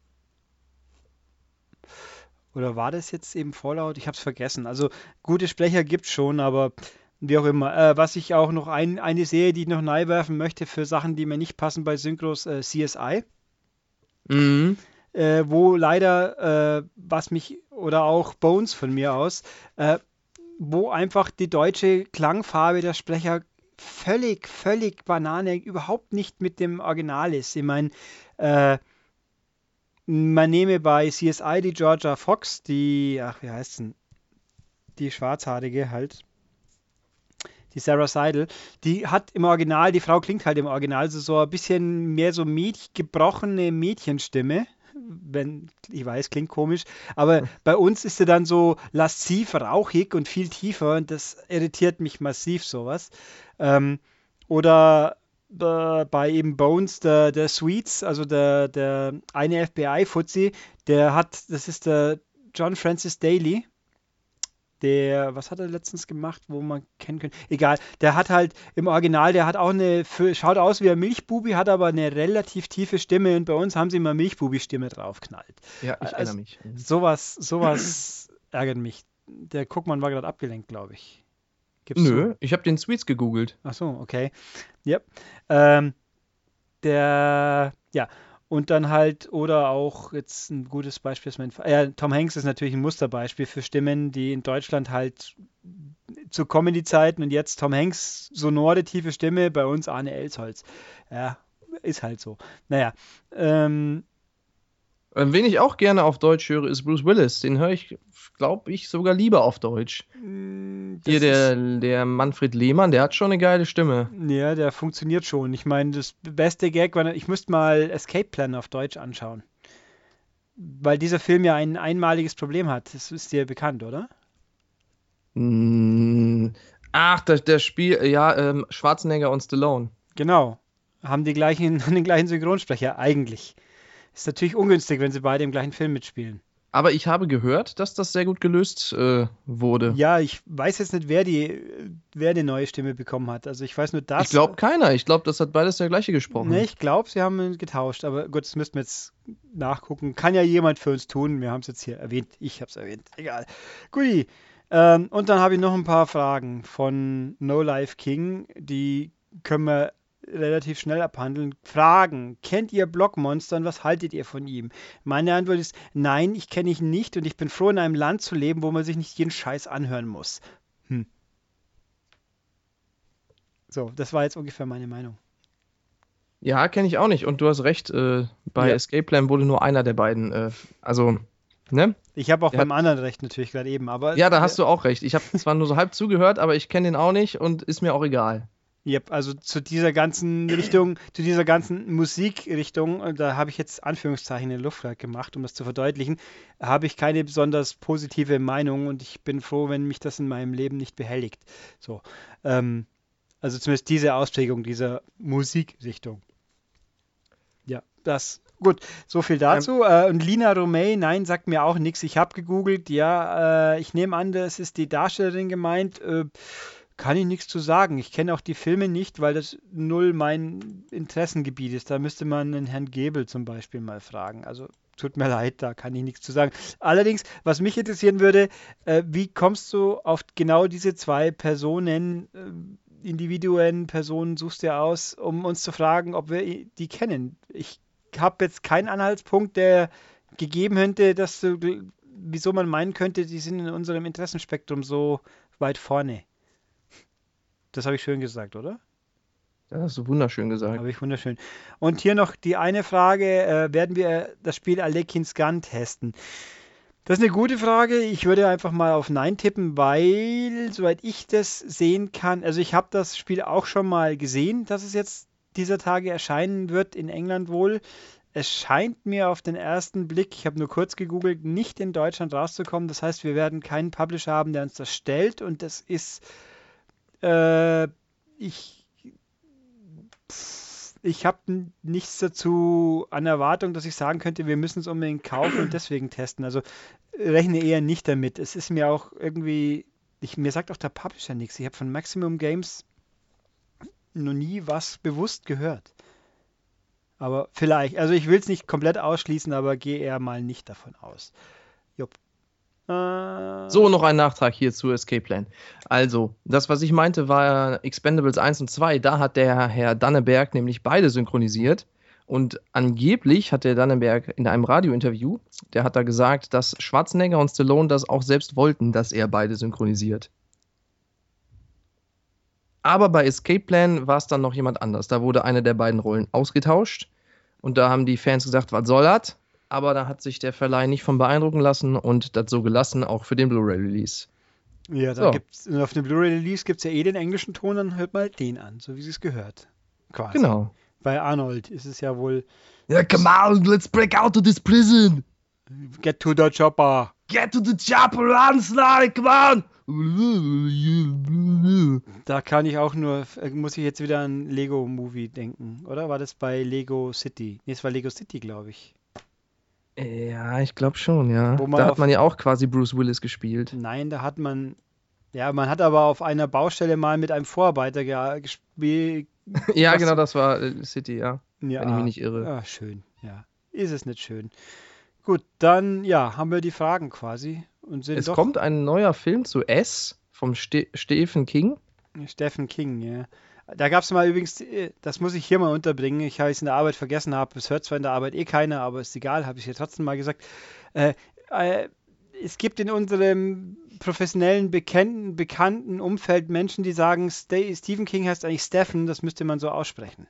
S1: Oder war das jetzt eben Fallout? Ich habe es vergessen. Also gute Sprecher gibt es schon, aber wie auch immer. Äh, was ich auch noch ein, eine Serie, die ich noch neu werfen möchte für Sachen, die mir nicht passen bei Synchros, äh, CSI.
S2: Mhm.
S1: Äh, wo leider, äh, was mich, oder auch Bones von mir aus, äh, wo einfach die deutsche Klangfarbe der Sprecher völlig, völlig Banane, überhaupt nicht mit dem Original ist. Ich meine, äh, man nehme bei CSI die Georgia Fox, die, ach, wie heißt denn? Die Schwarzhaarige halt. Die Sarah Seidel, die hat im Original, die Frau klingt halt im Original so, so ein bisschen mehr so gebrochene Mädchenstimme. Wenn, ich weiß, klingt komisch, aber bei uns ist sie dann so lasziv, rauchig und viel tiefer und das irritiert mich massiv, sowas. Ähm, oder äh, bei eben Bones, der, der Sweets, also der, der eine FBI-Fuzzi, der hat, das ist der John Francis Daly, der, was hat er letztens gemacht, wo man kennen könnte? Egal, der hat halt im Original, der hat auch eine, schaut aus wie ein Milchbubi, hat aber eine relativ tiefe Stimme und bei uns haben sie immer Milchbubi-Stimme draufknallt.
S2: Ja, ich
S1: Also-
S2: erinnere mich.
S1: Sowas, sowas ärgert mich. Der Guckmann war gerade abgelenkt, glaube ich. Gibt's
S2: Nö,
S1: so?
S2: ich habe den Sweets gegoogelt.
S1: Ach so, okay. Yep. Ähm, der, ja, und dann halt, oder auch jetzt ein gutes Beispiel ist mein, äh, Tom Hanks ist natürlich ein Musterbeispiel für Stimmen, die in Deutschland halt zu Comedy-Zeiten und jetzt Tom Hanks sonore, tiefe Stimme, bei uns Arne Elsholz. Ja, ist halt so. Naja, Ähm,
S2: wen ich auch gerne auf Deutsch höre, ist Bruce Willis. Den höre ich, glaube ich, sogar lieber auf Deutsch.
S1: das
S2: Hier der, der Manfred Lehmann, der hat schon eine geile Stimme.
S1: Ja, der funktioniert schon. Ich meine, das beste Gag war, ich müsste mal Escape Plan auf Deutsch anschauen. weil dieser Film ja ein einmaliges Problem hat. Das ist dir bekannt, oder?
S2: Mm, Ach, der, der Spiel, ja, ähm, Schwarzenegger und Stallone.
S1: Genau. Haben die gleichen, den gleichen Synchronsprecher, eigentlich. Ist natürlich ungünstig, wenn sie beide im gleichen Film mitspielen.
S2: Aber ich habe gehört, dass das sehr gut gelöst äh, wurde.
S1: Ja, ich weiß jetzt nicht, wer die, wer die neue Stimme bekommen hat. Also ich weiß nur das.
S2: Ich glaube keiner. Ich glaube, das hat beides der gleiche gesprochen.
S1: Nee, ich glaube, sie haben getauscht. Aber gut, das müssten wir jetzt nachgucken. Kann ja jemand für uns tun. Wir haben es jetzt hier erwähnt. Ich habe es erwähnt. Egal. Guti. Ähm, und dann habe ich noch ein paar Fragen von No Life King. Die können wir relativ schnell abhandeln. Fragen. Kennt ihr Blockmonster und was haltet ihr von ihm? Meine Antwort ist nein, ich kenne ihn nicht und ich bin froh, in einem Land zu leben, wo man sich nicht jeden Scheiß anhören muss. Hm. So, das war jetzt ungefähr meine Meinung.
S2: Ja, kenne ich auch nicht. Und du hast recht, äh, bei
S1: Ja.
S2: Escape Plan wurde nur einer der beiden. Äh, also, ne?
S1: Ich habe auch
S2: Ja.
S1: beim anderen recht natürlich gerade eben, aber
S2: Ja, da hast du auch recht. Ich habe zwar nur so halb zugehört, aber ich kenne den auch nicht und ist mir auch egal.
S1: Yep, also zu dieser ganzen Richtung, zu dieser ganzen Musikrichtung, und da habe ich jetzt Anführungszeichen in der Luft gemacht, um das zu verdeutlichen, habe ich keine besonders positive Meinung und ich bin froh, wenn mich das in meinem Leben nicht behelligt. So, ähm, also zumindest diese Ausprägung dieser Musikrichtung. Ja, das, gut, so viel dazu. äh, und Lina Romay, nein, sagt mir auch nichts. Ich habe gegoogelt, ja, äh, ich nehme an, das ist die Darstellerin gemeint. Äh, kann ich nichts zu sagen. Ich kenne auch die Filme nicht, weil das null mein Interessengebiet ist. Da müsste man den Herrn Gebel zum Beispiel mal fragen. Also tut mir leid, da kann ich nichts zu sagen. Allerdings, was mich interessieren würde, äh, wie kommst du auf genau diese zwei Personen, äh, Individuen, Personen suchst du aus, um uns zu fragen, ob wir die kennen? Ich habe jetzt keinen Anhaltspunkt, der gegeben hätte, dass du, wieso man meinen könnte, die sind in unserem Interessenspektrum so weit vorne. Das habe ich schön gesagt, oder?
S2: Das hast du wunderschön gesagt.
S1: Habe ich wunderschön. Und hier noch die eine Frage: äh, Werden wir das Spiel Alekins Gun testen? Das ist eine gute Frage. Ich würde einfach mal auf Nein tippen, weil, soweit ich das sehen kann, also ich habe das Spiel auch schon mal gesehen, dass es jetzt dieser Tage erscheinen wird, in England wohl. Es scheint mir auf den ersten Blick, ich habe nur kurz gegoogelt, nicht in Deutschland rauszukommen. Das heißt, wir werden keinen Publisher haben, der uns das stellt. Und das ist, äh, ich, ich habe nichts dazu an Erwartung, dass ich sagen könnte, wir müssen es unbedingt kaufen und deswegen testen. Also rechne eher nicht damit. Es ist mir auch irgendwie, ich, mir sagt auch der Publisher nichts. Ich habe von Maximum Games noch nie was bewusst gehört. Aber vielleicht, also ich will es nicht komplett ausschließen, aber gehe eher mal nicht davon aus. Äh,
S2: So, noch ein Nachtrag hier zu Escape Plan. Also, das, was ich meinte, war Expendables 1 und 2. Da hat der Herr Danneberg nämlich beide synchronisiert. Und angeblich hat der Danneberg in einem Radiointerview, der hat da gesagt, dass Schwarzenegger und Stallone das auch selbst wollten, dass er beide synchronisiert. Aber bei Escape Plan war es dann noch jemand anders. Da wurde eine der beiden Rollen ausgetauscht. Und da haben die Fans gesagt, was soll das? Aber da hat sich der Verleih nicht von beeindrucken lassen und das so gelassen, auch für den Blu-ray-Release.
S1: Ja, da
S2: So.
S1: gibt's, auf dem Blu-ray-Release gibt es ja eh den englischen Ton, dann hört mal den an, so wie es gehört. Quasi.
S2: Genau.
S1: Bei Arnold ist es ja wohl
S2: Ja, come on, let's break out of this prison.
S1: Get to the chopper.
S2: Get to the chopper, run, Sly, come on.
S1: Da kann ich auch nur, äh, muss ich jetzt wieder an Lego Movie denken, oder? War das bei Lego City? Nee, es war Lego City, glaube ich.
S2: Ja, ich glaube schon, ja. Da hat man ja auch quasi Bruce Willis gespielt.
S1: Nein, da hat man, ja, man hat aber auf einer Baustelle mal mit einem Vorarbeiter ge- gespielt.
S2: ja, genau, das war äh, City, ja.
S1: Ja,
S2: Wenn ich mich nicht irre.
S1: Ah, schön, ja. Ist es nicht schön. Gut, dann, ja, haben wir die Fragen quasi und sind
S2: Es kommt ein neuer Film zu S vom Ste Stephen King.
S1: Stephen King, ja. Da gab es mal übrigens, äh, das muss ich hier mal unterbringen, ich habe es in der Arbeit vergessen habe, es hört zwar in der Arbeit eh keiner, aber ist egal, habe ich hier trotzdem mal gesagt. Äh, äh, es gibt in unserem professionellen, bekannten, bekannten Umfeld Menschen, die sagen, Ste Stephen King heißt eigentlich Stephen, das müsste man so aussprechen.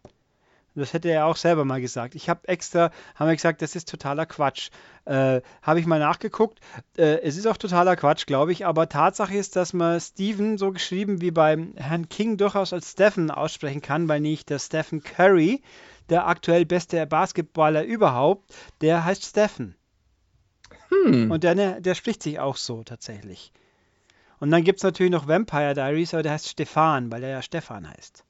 S1: Das hätte er auch selber mal gesagt. Ich habe extra, haben wir gesagt, das ist totaler Quatsch. Äh, habe ich mal nachgeguckt. Äh, es ist auch totaler Quatsch, glaube ich, aber Tatsache ist, dass man Stephen so geschrieben wie beim Herrn King durchaus als Stephen aussprechen kann, weil nicht der Stephen Curry, der aktuell beste Basketballer überhaupt, der heißt Stephen.
S2: Hm.
S1: Und der, der spricht sich auch so tatsächlich. Und dann gibt es natürlich noch Vampire Diaries, aber der heißt Stefan, weil er ja Stefan heißt.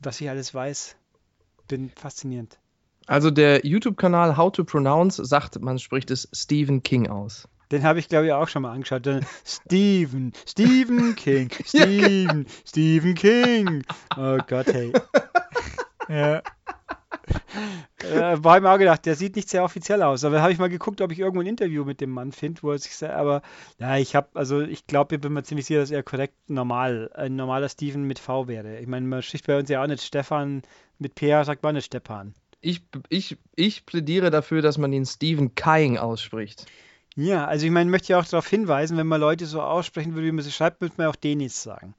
S1: Was ich alles weiß, bin faszinierend.
S2: Also der YouTube-Kanal How to Pronounce sagt, man spricht es Stephen King aus.
S1: Den habe ich, glaube ich, auch schon mal angeschaut. Stephen, Stephen King, Stephen, Stephen King. Oh Gott, hey. Ja. Äh, war ihm auch gedacht, der sieht nicht sehr offiziell aus. Aber habe ich mal geguckt, ob ich irgendwo ein Interview mit dem Mann finde, wo er sich sagt, aber ja, ich habe, also ich glaube, ich bin mir ziemlich sicher, dass er korrekt normal, ein normaler Steven mit V wäre. Ich meine, man spricht bei uns ja auch nicht Stefan, mit PH sagt man nicht Stepan.
S2: Ich, ich, ich plädiere dafür, dass man ihn Stephen Kying ausspricht.
S1: Ja, also ich meine, möchte ja auch darauf hinweisen, wenn man Leute so aussprechen würde, wie man sie schreibt, müsste man auch Denis sagen.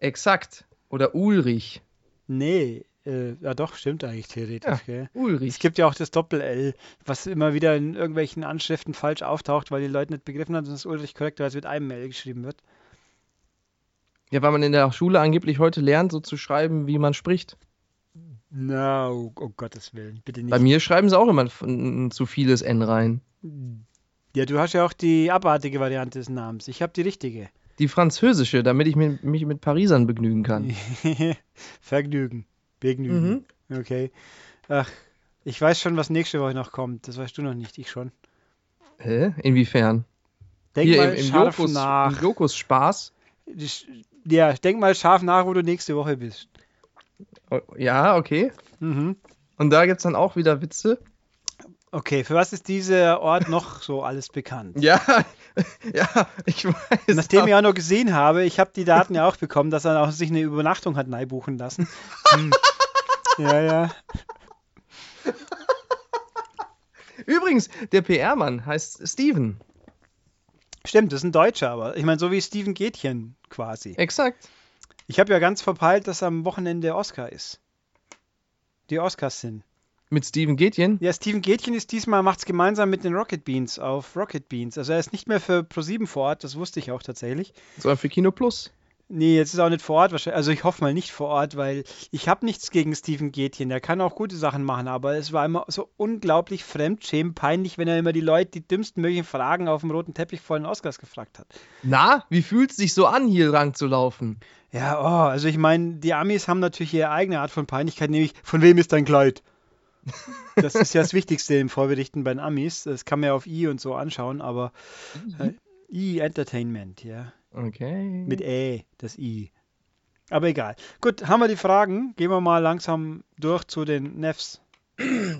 S2: Exakt. Oder Ulrich.
S1: Nee, äh, ja doch, stimmt eigentlich theoretisch,
S2: Ja? Ulrich.
S1: Es gibt ja auch das Doppel-L, was immer wieder in irgendwelchen Anschriften falsch auftaucht, weil die Leute nicht begriffen haben, dass es Ulrich korrekterweise mit einem L geschrieben wird.
S2: Ja, weil man in der Schule angeblich heute lernt, so zu schreiben, wie man spricht.
S1: Na, oh, um Gottes Willen, bitte nicht.
S2: Bei mir schreiben sie auch immer n- zu vieles N rein.
S1: Ja, du hast ja auch die abartige Variante des Namens. Ich habe die richtige.
S2: Die französische, damit ich mi- mich mit Parisern begnügen kann.
S1: Vergnügen. Begnügen.
S2: Mhm.
S1: Okay. Ach, ich weiß schon, was nächste Woche noch kommt. Das weißt du noch nicht, ich schon.
S2: Hä? Inwiefern?
S1: Denk
S2: Hier
S1: mal
S2: im, im,
S1: scharf
S2: Jokus,
S1: nach.
S2: im Jokus Spaß.
S1: Ja, denk mal scharf nach, wo du nächste Woche bist.
S2: Oh, Ja, okay.
S1: Mhm.
S2: Und da gibt es dann auch wieder Witze.
S1: Okay, für was ist dieser Ort noch so alles bekannt?
S2: Ja, ja, ich weiß.
S1: Nachdem ich auch noch gesehen habe, ich habe die Daten ja auch bekommen, dass er auch sich eine Übernachtung hat buchen lassen. Hm. Ja, ja.
S2: Übrigens, der PR-Mann heißt Steven.
S1: Stimmt, das ist ein Deutscher, aber ich meine, so wie Steven Gätchen quasi.
S2: Exakt.
S1: Ich habe ja ganz verpeilt, dass am Wochenende Oscar ist. Die Oscars sind.
S2: Mit Steven Gätjen.
S1: Ja, Steven Gätchen ist diesmal, macht es gemeinsam mit den Rocket Beans auf Rocket Beans. Also er ist nicht mehr für Pro7 vor Ort, das wusste ich auch tatsächlich.
S2: Sondern für Kino Plus.
S1: Nee, jetzt ist er auch nicht vor Ort wahrscheinlich. Also ich hoffe mal nicht vor Ort, weil ich habe nichts gegen Steven Gätchen. Der kann auch gute Sachen machen, aber es war immer so unglaublich fremdschämend, peinlich, wenn er immer die Leute die dümmsten möglichen Fragen auf dem roten Teppich vor den Oscars gefragt hat.
S2: Na, wie fühlt es sich so an, hier lang zu laufen?
S1: Ja, oh, also ich meine, die Amis haben natürlich ihre eigene Art von Peinlichkeit, nämlich von wem ist dein Kleid? Das ist ja das Wichtigste im Vorberichten bei den Amis. Das kann man ja auf I und so anschauen, aber äh, I Entertainment, ja.
S2: Okay.
S1: Mit Ä, das I. Aber egal. Gut, haben wir die Fragen? Gehen wir mal langsam durch zu den Nefs.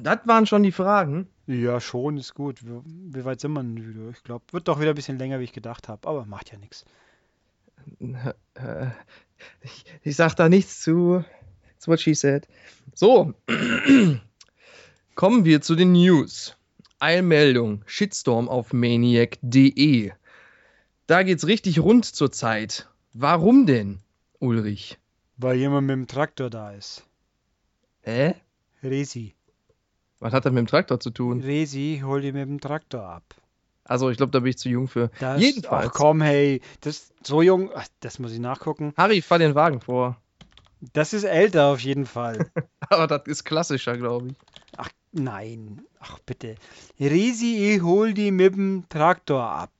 S2: das waren schon die Fragen.
S1: Ja, schon, ist gut. Wie, weit sind wir denn wieder? Ich glaube, wird doch wieder ein bisschen länger, wie ich gedacht habe, aber macht ja nichts.
S2: Ich, ich sag da nichts zu. That's what she said. So. Kommen wir zu den News. Eilmeldung. Shitstorm auf maniac.de. Da geht's richtig rund zurzeit. Warum denn, Ulrich?
S1: Weil jemand mit dem Traktor da ist.
S2: Hä?
S1: Resi.
S2: Was hat das mit dem Traktor zu tun?
S1: Resi, hol die mit dem Traktor ab.
S2: Also, ich glaube, da bin ich zu jung für.
S1: Das,
S2: Jedenfalls.
S1: Ach komm, hey, das so jung, ach, das muss ich nachgucken.
S2: Harry, fahr den Wagen vor.
S1: Das ist älter auf jeden Fall.
S2: Aber das ist klassischer, glaube ich.
S1: Nein, ach bitte. Resi, ich hol die mit dem Traktor ab.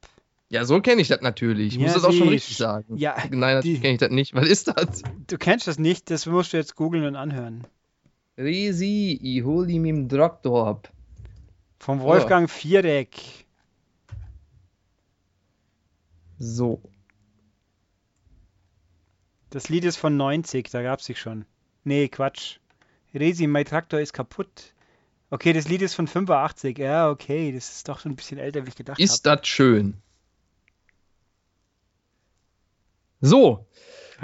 S2: Ja, so kenne ich das natürlich. Ich
S1: Ja,
S2: muss das auch schon richtig sagen.
S1: Ja,
S2: Nein, natürlich kenne ich das nicht. Was ist das?
S1: Du kennst das nicht, das musst du jetzt googeln und anhören.
S2: Resi, ich hol die mit dem Traktor ab.
S1: Vom Wolfgang Viereck.
S2: So.
S1: Das Lied ist von 90, da gab's sich schon. Nee, Quatsch. Resi, mein Traktor ist kaputt. Okay, das Lied ist von 85. Ja, okay, das ist doch schon ein bisschen älter, wie ich gedacht habe.
S2: Ist das schön. So.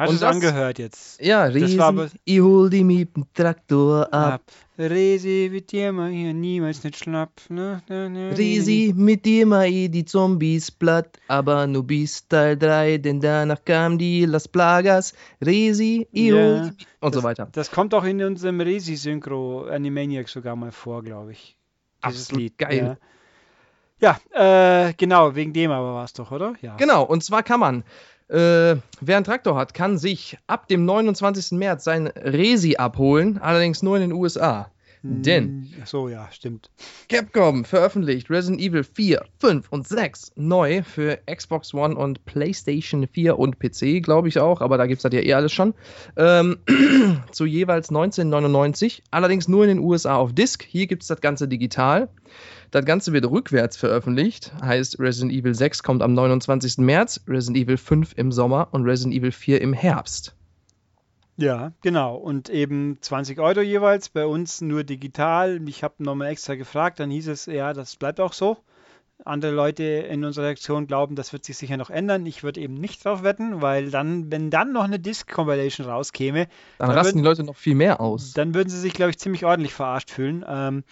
S1: Hast du es angehört jetzt?
S2: Ja,
S1: aber-
S2: ich hol die mit dem Traktor ab.
S1: Ab. Resi wird dir mal hier niemals nicht schlapp. Ne? Ne, ne,
S2: Resi, mit dir ich die Zombies platt, aber nur bis Teil 3, denn danach kam die Las Plagas. Resi, ich
S1: Ja.
S2: Und so
S1: das,
S2: weiter.
S1: Das kommt auch in unserem Resi-Synchro Animaniac sogar mal vor, glaube ich. Dieses
S2: Absolut
S1: Lied.
S2: geil.
S1: Ja, ja äh, genau, wegen dem aber war es doch, oder? Ja.
S2: Genau, und zwar kann man, äh, wer einen Traktor hat, kann sich ab dem 29. März sein Resi abholen, allerdings nur in den USA. Denn.
S1: So, ja, stimmt.
S2: Capcom veröffentlicht Resident Evil 4, 5 und 6 neu für Xbox One und PlayStation 4 und PC, glaube ich auch, aber da gibt es das ja eh alles schon. Ähm, zu jeweils 1999, allerdings nur in den USA auf Disc. Hier gibt es das Ganze digital. Das Ganze wird rückwärts veröffentlicht, heißt Resident Evil 6 kommt am 29. März, Resident Evil 5 im Sommer und Resident Evil 4 im Herbst.
S1: Ja, genau. Und eben 20 Euro jeweils, bei uns nur digital. Ich habe nochmal extra gefragt, dann hieß es, ja, das bleibt auch so. Andere Leute in unserer Redaktion glauben, das wird sich sicher noch ändern. Ich würde eben nicht drauf wetten, weil dann, wenn dann noch eine Disc-Compilation rauskäme,
S2: Dann
S1: Dann
S2: rasten
S1: würden-
S2: die Leute noch viel mehr aus.
S1: dann würden sie sich, glaube ich, ziemlich ordentlich verarscht fühlen. Ähm,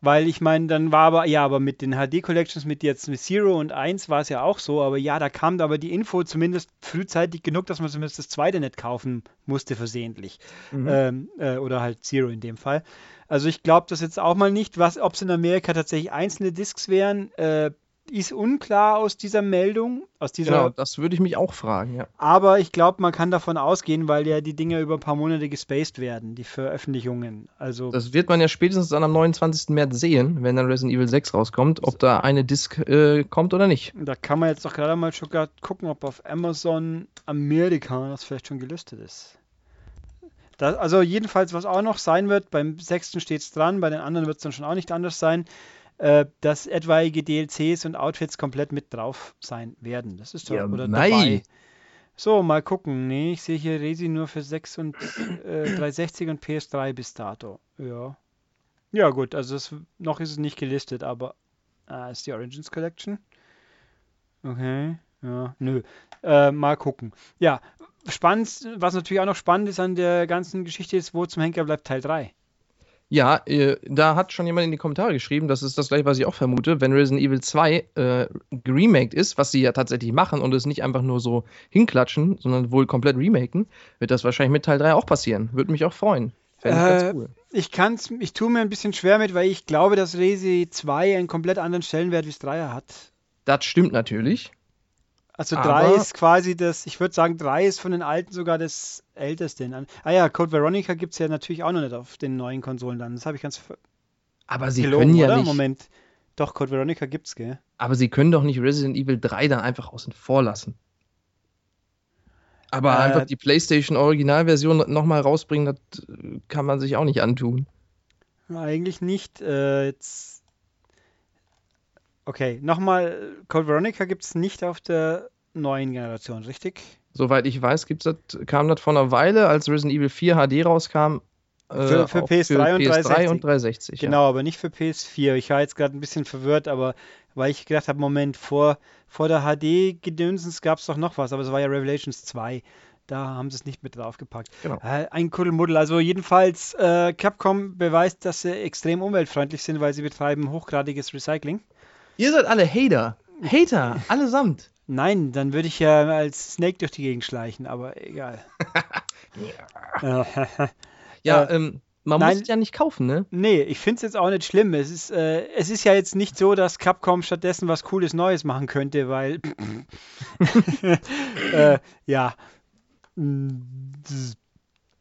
S1: weil ich meine, dann war aber, ja, aber mit den HD-Collections, mit jetzt mit Zero und 1 war es ja auch so, aber ja, da kam aber die Info zumindest frühzeitig genug, dass man zumindest das zweite nicht kaufen musste versehentlich.
S2: Mhm.
S1: Ähm, äh, oder halt Zero in dem Fall. Also ich glaube das jetzt auch mal nicht, was, ob es in Amerika tatsächlich einzelne Discs wären, äh, ist unklar aus dieser Meldung, aus dieser
S2: Genau, das würde ich mich auch fragen, ja.
S1: aber ich glaube, man kann davon ausgehen, weil ja die Dinger über ein paar Monate gespaced werden, die Veröffentlichungen. Also,
S2: Das wird man ja spätestens dann am 29. März sehen, wenn dann Resident Evil 6 rauskommt, ob da eine Disc äh, kommt oder nicht.
S1: da kann man jetzt doch gerade mal schon gucken, ob auf Amazon Amerika das vielleicht schon gelistet ist. Das, also jedenfalls, was auch noch sein wird, beim sechsten steht es dran, bei den anderen wird es dann schon auch nicht anders sein, äh, dass etwaige DLCs und Outfits komplett mit drauf sein werden. Das ist doch,
S2: Ja,
S1: oder
S2: mei.
S1: dabei. So, mal gucken. Nee, ich sehe hier Resi nur für 6 und äh, 360 und PS3 bis dato. Ja. Ja, gut, also es, noch ist es nicht gelistet, aber ah, ist die Origins Collection. Okay, ja, nö. Äh, mal gucken. Ja, spannend, was natürlich auch noch spannend ist an der ganzen Geschichte ist, wo zum Henker bleibt Teil 3.
S2: Ja, äh, da hat schon jemand in die Kommentare geschrieben, das ist das gleiche, was ich auch vermute, wenn Resident Evil 2 äh, geremaked ist, was sie ja tatsächlich machen und es nicht einfach nur so hinklatschen, sondern wohl komplett remaken, wird das wahrscheinlich mit Teil 3 auch passieren. Würde mich auch freuen. Fände ich
S1: Äh,
S2: ganz cool.
S1: Ich kann's, ich tue mir ein bisschen schwer mit, weil ich glaube, dass Resi 2 einen komplett anderen Stellenwert wie es 3 hat.
S2: Das stimmt natürlich.
S1: Also 3 ist quasi das, ich würde sagen, 3 ist von den alten sogar das älteste. Ah ja, Code Veronica gibt es ja natürlich auch noch nicht auf den neuen Konsolen dann. Das habe ich ganz
S2: Aber sie
S1: gelogen,
S2: können ja
S1: oder?
S2: nicht.
S1: Moment. Doch, Code Veronica gibt's, gell?
S2: Aber sie können doch nicht Resident Evil 3 dann einfach außen vor lassen. Aber
S1: Äh,
S2: einfach die PlayStation Originalversion nochmal rausbringen, das äh, kann man sich auch nicht antun.
S1: Eigentlich nicht. Äh, jetzt. Okay, nochmal, Code Veronica gibt es nicht auf der neuen Generation, richtig?
S2: Soweit ich weiß, gibt's das, kam das vor einer Weile, als Resident Evil 4 HD rauskam. äh,
S1: Für- für
S2: auch
S1: PS3 und 360.
S2: und 360.
S1: Genau, aber nicht für PS4. Ich war jetzt gerade ein bisschen verwirrt, aber weil ich gedacht habe, Moment, vor, vor der HD-Gedönsens gab es doch noch was, aber es war ja Revelations 2. Da haben sie es nicht mit draufgepackt.
S2: Genau.
S1: Äh, ein Kuddelmuddel. Also jedenfalls, äh, Capcom beweist, dass sie extrem umweltfreundlich sind, weil sie betreiben hochgradiges Recycling.
S2: Ja. Ihr seid alle Hater. Hater, allesamt.
S1: Nein, dann würde ich ja als Snake durch die Gegend schleichen, aber egal. Äh,
S2: Ja,
S1: Äh,
S2: ähm, man
S1: nein.
S2: muss es ja nicht kaufen, ne?
S1: Nee, ich finde es jetzt auch nicht schlimm. Es ist, äh, es ist ja jetzt nicht so, dass Capcom stattdessen was Cooles Neues machen könnte, weil. äh, ja.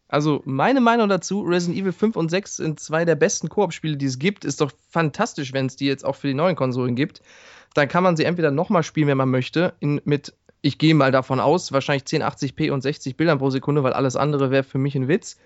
S2: Also, meine Meinung dazu: Resident Evil 5 und 6 sind zwei der besten Koop-Spiele, die es gibt. Ist doch fantastisch, wenn es die jetzt auch für die neuen Konsolen gibt. Dann kann man sie entweder nochmal spielen, wenn man möchte, in, mit, ich gehe mal davon aus, wahrscheinlich 1080p und 60 Bildern pro Sekunde, weil alles andere wäre für mich ein Witz.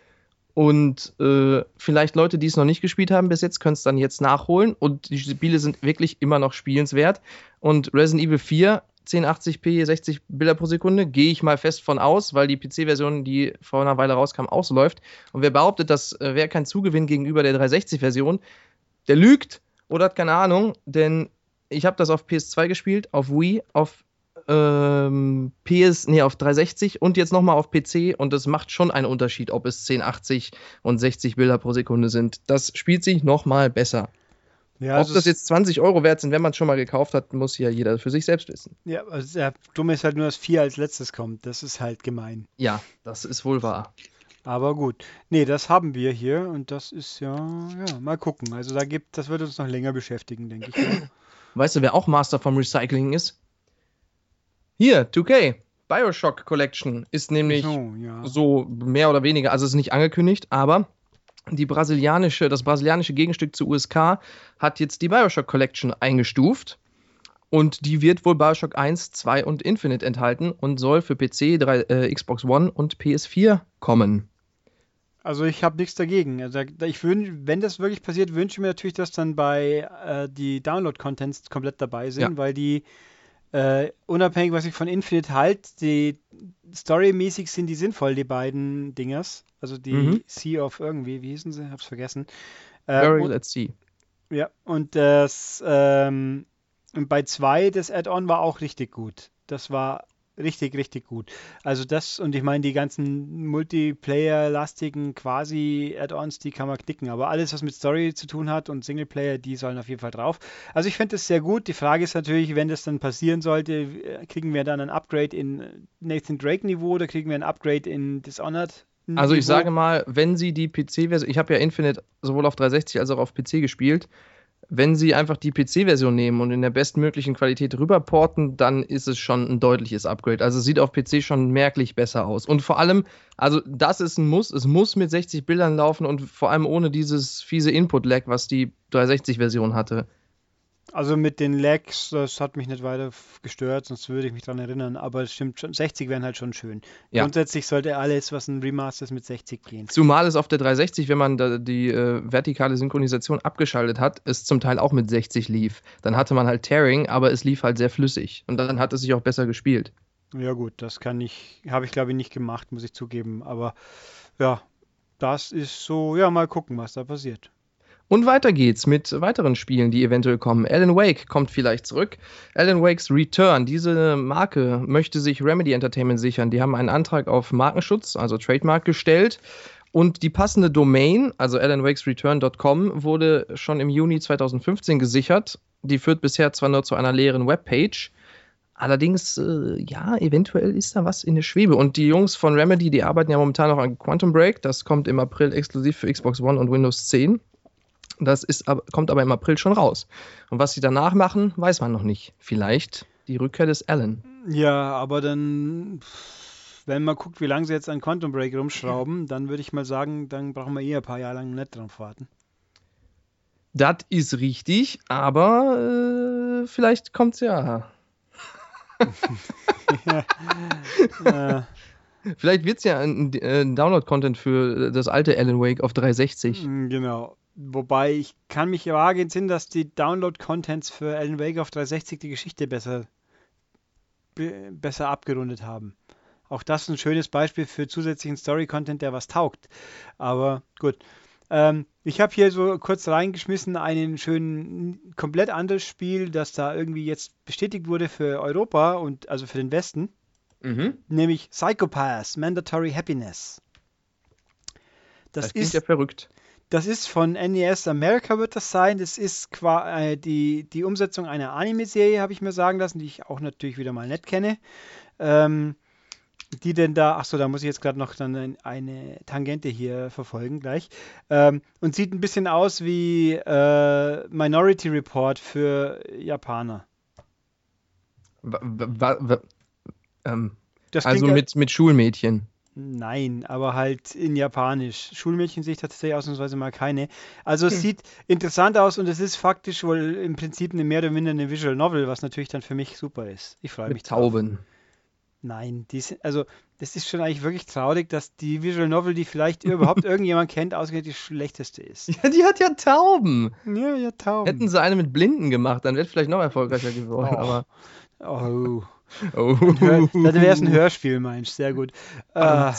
S2: Und äh, vielleicht Leute, die es noch nicht gespielt haben bis jetzt, können es dann jetzt nachholen. Und die Spiele sind wirklich immer noch spielenswert. Und Resident Evil 4, 1080p, 60 Bilder pro Sekunde, gehe ich mal fest von aus, weil die PC-Version, die vor einer Weile rauskam, auch so läuft. Und wer behauptet, das äh, wäre kein Zugewinn gegenüber der 360-Version, der lügt oder hat keine Ahnung, denn ich habe das auf PS2 gespielt, auf Wii, auf ähm, PS, nee, auf 360 und jetzt nochmal auf PC und es macht schon einen Unterschied, ob es 1080 und 60 Bilder pro Sekunde sind. Das spielt sich nochmal besser.
S1: Ja,
S2: ob
S1: also
S2: das jetzt 20 Euro wert sind, wenn man es schon mal gekauft hat, muss ja jeder für sich selbst wissen.
S1: Ja, also der Dumme ist halt nur, dass 4 als letztes kommt. Das ist halt gemein.
S2: Ja, das ist wohl wahr.
S1: Aber gut. Nee, das haben wir hier und das ist ja, ja, mal gucken. Also da gibt, das wird uns noch länger beschäftigen, denke ich. Ja.
S2: Weißt du, wer auch Master vom Recycling ist? Hier, 2K. Bioshock Collection ist nämlich
S1: So, ja.
S2: so mehr oder weniger, also es ist nicht angekündigt, aber die brasilianische, das brasilianische Gegenstück zu USK hat jetzt die Bioshock Collection eingestuft. Und die wird wohl Bioshock 1, 2 und Infinite enthalten und soll für PC, 3, äh, Xbox One und PS4 kommen.
S1: Also ich habe nichts dagegen. Also ich wünsch, wenn das wirklich passiert, wünsche ich mir natürlich, dass dann bei äh, die Download-Contents komplett dabei sind, ja. weil die äh, unabhängig, was ich von Infinite halte, die storymäßig sind die sinnvoll, die beiden Dingers. Also die mhm. Sea of irgendwie, wie hießen sie? Hab's vergessen.
S2: Äh, Very Let's See.
S1: Ja, und das ähm, und bei 2, das Add-on war auch richtig gut. Das war richtig, richtig gut. Also das, und ich meine, die ganzen Multiplayer-lastigen quasi Add-ons, die kann man knicken. Aber alles, was mit Story zu tun hat und Singleplayer, die sollen auf jeden Fall drauf. Also ich finde das sehr gut. Die Frage ist natürlich, wenn das dann passieren sollte, kriegen wir dann ein Upgrade in Nathan Drake-Niveau oder kriegen wir ein Upgrade in Dishonored?
S2: Also ich sage mal, wenn sie die PC-Version, ich habe ja Infinite sowohl auf 360 als auch auf PC gespielt, wenn sie einfach die PC-Version nehmen und in der bestmöglichen Qualität rüberporten, dann ist es schon ein deutliches Upgrade. Also sieht auf PC schon merklich besser aus. Und vor allem, also das ist ein Muss. Es muss mit 60 Bildern laufen und vor allem ohne dieses fiese Input-Lag, was die 360-Version hatte.
S1: Also mit den Lags, das hat mich nicht weiter gestört, sonst würde ich mich daran erinnern. Aber es stimmt schon, 60 wären halt schon schön. Ja. Grundsätzlich sollte alles, was ein Remaster ist, mit 60 gehen.
S2: Zumal es auf der 360, wenn man da die äh, vertikale Synchronisation abgeschaltet hat, es zum Teil auch mit 60 lief. Dann hatte man halt Tearing, aber es lief halt sehr flüssig. Und dann hat es sich auch besser gespielt.
S1: Ja gut, das kann ich, habe ich glaube ich nicht gemacht, muss ich zugeben. Aber ja, das ist so, ja, mal gucken, was da passiert.
S2: Und weiter geht's mit weiteren Spielen, die eventuell kommen. Alan Wake kommt vielleicht zurück. Alan Wakes Return. Diese Marke möchte sich Remedy Entertainment sichern. Die haben einen Antrag auf Markenschutz, also Trademark, gestellt. Und die passende Domain, also alanwakesreturn.com, wurde schon im Juni 2015 gesichert. Die führt bisher zwar nur zu einer leeren Webpage, allerdings, äh, ja, eventuell ist da was in der Schwebe. Und die Jungs von Remedy, die arbeiten ja momentan noch an Quantum Break. Das kommt im April exklusiv für Xbox One und Windows 10. Das ist, kommt aber im April schon raus. Und was sie danach machen, weiß man noch nicht. Vielleicht die Rückkehr des Alan.
S1: Ja, aber dann, wenn man guckt, wie lange sie jetzt an Quantum Break rumschrauben, dann würde ich mal sagen, dann brauchen wir eher ein paar Jahre lang nicht drauf warten.
S2: Das ist richtig, aber äh, vielleicht es ja. ja. Vielleicht wird es ja ein, ein Download-Content für das alte Alan Wake auf 360.
S1: Genau. Wobei ich kann mich vage entsinnen, dass die Download-Contents für Alan Wake auf 360 die Geschichte besser, besser abgerundet haben. Auch das ist ein schönes Beispiel für zusätzlichen Story-Content, der was taugt. Aber gut. Ähm, ich habe hier so kurz reingeschmissen einen schönen, komplett anderes Spiel, das da irgendwie jetzt bestätigt wurde für Europa und also für den Westen. Mhm. Nämlich Psychopaths, Mandatory Happiness.
S2: Das, das ist ja verrückt.
S1: Das ist von NES America wird das sein. Das ist quasi äh, die, die Umsetzung einer Anime-Serie, habe ich mir sagen lassen, die ich auch natürlich wieder mal nett kenne. Ähm, die denn da, achso, da muss ich jetzt gerade noch dann eine Tangente hier verfolgen gleich. Ähm, und sieht ein bisschen aus wie äh, Minority Report für Japaner.
S2: Ähm, also mit, mit Schulmädchen.
S1: Nein, aber halt in Japanisch. Schulmädchen sehe ich tatsächlich ausnahmsweise mal keine. Also es hm. sieht interessant aus und es ist faktisch wohl im Prinzip eine mehr oder minder eine Visual Novel, was natürlich dann für mich super ist. Ich freue mich. Mit
S2: Tauben. Drauf.
S1: Nein, die sind, also das ist schon eigentlich wirklich traurig, dass die Visual Novel, die vielleicht überhaupt irgendjemand kennt, ausgerechnet die schlechteste ist.
S2: Ja, die hat ja Tauben.
S1: Ja, ja, Tauben.
S2: Hätten sie eine mit Blinden gemacht, dann wäre es vielleicht noch erfolgreicher geworden, oh. aber.
S1: Oh. Oh. Hör, dann wäre es ein Hörspiel, meinst? Sehr gut. Äh,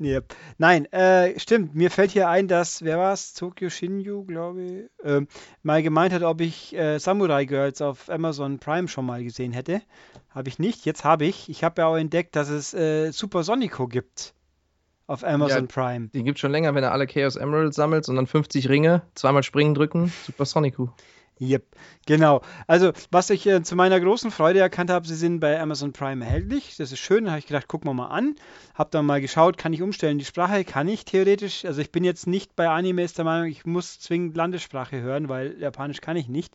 S1: yep. Nein, äh, stimmt. Mir fällt hier ein, dass, wer war es? Tokyo Shinju, glaube ich, äh, mal gemeint hat, ob ich äh, Samurai Girls auf Amazon Prime schon mal gesehen hätte. Habe ich nicht. Jetzt habe ich. Ich habe ja auch entdeckt, dass es äh, Super Sonico gibt auf Amazon ja, Prime.
S2: Die gibt es schon länger, wenn er alle Chaos Emeralds sammelt und dann 50 Ringe, zweimal springen drücken. Super Sonico.
S1: Yep, genau. Also, was ich äh, zu meiner großen Freude erkannt habe, sie sind bei Amazon Prime erhältlich. Das ist schön. Da habe ich gedacht, gucken wir mal an. Habe dann mal geschaut, kann ich umstellen. Die Sprache kann ich theoretisch. Also, ich bin jetzt nicht bei Animes der Meinung, ich muss zwingend Landessprache hören, weil Japanisch kann ich nicht.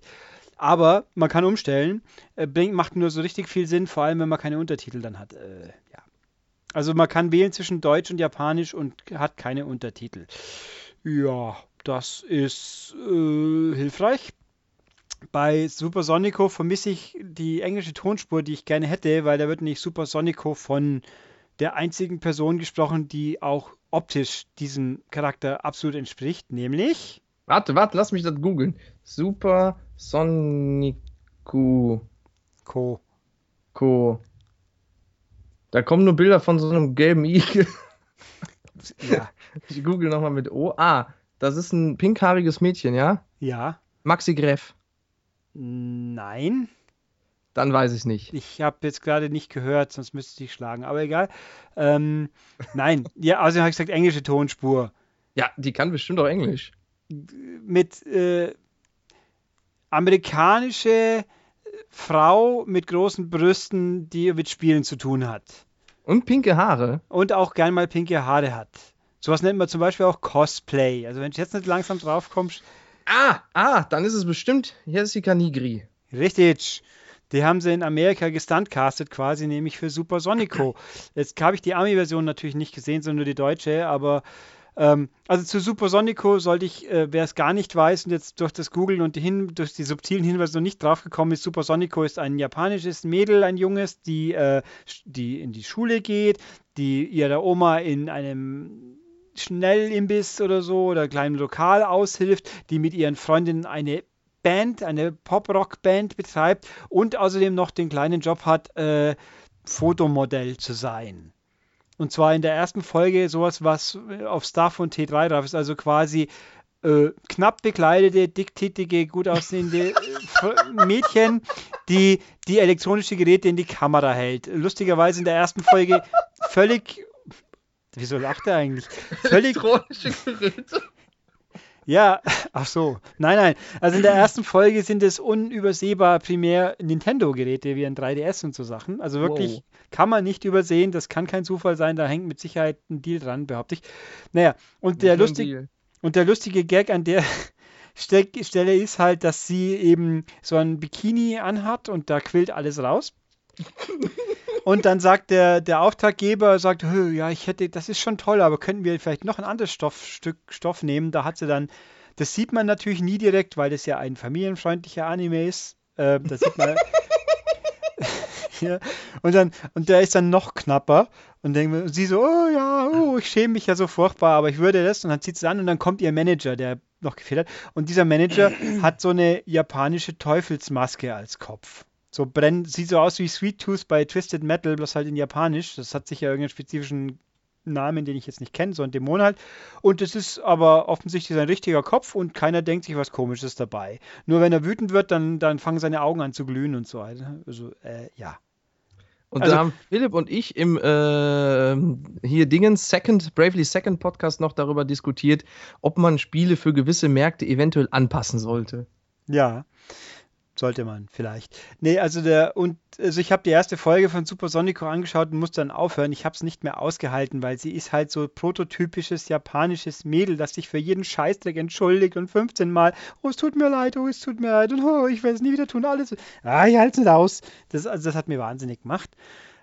S1: Aber man kann umstellen. Äh, bringt, macht nur so richtig viel Sinn, vor allem wenn man keine Untertitel dann hat. Äh, ja. Also, man kann wählen zwischen Deutsch und Japanisch und hat keine Untertitel. Ja, das ist äh, hilfreich. Bei Supersonico vermisse ich die englische Tonspur, die ich gerne hätte, weil da wird nicht Supersonico von der einzigen Person gesprochen, die auch optisch diesem Charakter absolut entspricht, nämlich.
S2: Warte, warte, lass mich das googeln. Supersonico.
S1: Co.
S2: Co. Da kommen nur Bilder von so einem gelben Igel.
S1: Ja.
S2: Ich google nochmal mit O. Ah, das ist ein pinkhaariges Mädchen, ja?
S1: Ja.
S2: Maxi Greff.
S1: Nein.
S2: Dann weiß ich nicht.
S1: Ich habe jetzt gerade nicht gehört, sonst müsste ich schlagen. Aber egal. Ähm, nein. Ja, außerdem habe ich gesagt, englische Tonspur.
S2: Ja, die kann bestimmt auch Englisch.
S1: Mit äh, amerikanische Frau mit großen Brüsten, die mit Spielen zu tun hat.
S2: Und pinke Haare.
S1: Und auch gern mal pinke Haare hat. Sowas nennt man zum Beispiel auch Cosplay. Also wenn du jetzt nicht langsam drauf kommst,
S2: Ah, ah, dann ist es bestimmt Jessica Nigri.
S1: richtig. Die haben sie in Amerika gestuntcastet quasi, nämlich für Supersonico. Jetzt habe ich die Ami-Version natürlich nicht gesehen, sondern nur die deutsche, aber ähm, also zu Supersonico sollte ich, äh, wer es gar nicht weiß und jetzt durch das Googlen und die hin, durch die subtilen Hinweise noch nicht draufgekommen ist, Supersonico ist ein japanisches Mädel, ein junges, die, äh, die in die Schule geht, die ihrer Oma in einem Schnellimbiss oder so oder kleinen Lokal aushilft, die mit ihren Freundinnen eine Band, eine Pop-Rock-Band betreibt und außerdem noch den kleinen Job hat, äh, Fotomodell zu sein. Und zwar in der ersten Folge sowas, was äh, auf Staff und T3 drauf ist, also quasi äh, knapp bekleidete, dicktätige, gut aussehende äh, Mädchen, die die elektronische Geräte in die Kamera hält. Lustigerweise in der ersten Folge völlig. Wieso lacht er eigentlich? Völlig
S2: Elektronische Geräte.
S1: ja, ach so. Nein, nein. Also in der ersten Folge sind es unübersehbar primär Nintendo-Geräte wie ein 3DS und so Sachen. Also wirklich
S2: Wow.
S1: kann man nicht übersehen. Das kann kein Zufall sein. Da hängt mit Sicherheit ein Deal dran, behaupte ich. Naja, und der, lustig, und der lustige Gag an der Ste Stelle ist halt, dass sie eben so ein Bikini anhat und da quillt alles raus. Und dann sagt der, der Auftraggeber, sagt, "Hö, ja, ich hätte, das ist schon toll, aber könnten wir vielleicht noch ein anderes Stoffstück Stoff nehmen? Da hat sie dann, das sieht man natürlich nie direkt, weil das ja ein familienfreundlicher Anime ist. Äh, das sieht man. ja. Und dann, und der ist dann noch knapper und denkt, sie so, oh ja, oh, ich schäme mich ja so furchtbar, aber ich würde das. Und dann zieht sie an und dann kommt ihr Manager, der noch gefehlt hat. Und dieser Manager hat so eine japanische Teufelsmaske als Kopf. So brennt, sieht so aus wie Sweet Tooth bei Twisted Metal, bloß halt in Japanisch. Das hat sicher irgendeinen spezifischen Namen, den ich jetzt nicht kenne, so ein Dämon halt. Und es ist aber offensichtlich sein richtiger Kopf und keiner denkt sich was Komisches dabei. Nur wenn er wütend wird, dann, dann fangen seine Augen an zu glühen und so. Also, äh, ja.
S2: Und
S1: Also-
S2: da haben Philipp und ich im äh, hier Dingens Second, Bravely Second Podcast noch darüber diskutiert, ob man Spiele für gewisse Märkte eventuell anpassen sollte.
S1: Ja, sollte man vielleicht. Nee, also der und also ich habe die erste Folge von Super Sonico angeschaut und musste dann aufhören. Ich habe es nicht mehr ausgehalten, weil sie ist halt so prototypisches japanisches Mädel, das sich für jeden Scheißdreck entschuldigt und 15 Mal, oh, es tut mir leid, oh, es tut mir leid und oh, ich werde es nie wieder tun, alles. Ah, ich halte es nicht aus. Das, also das hat mir wahnsinnig gemacht.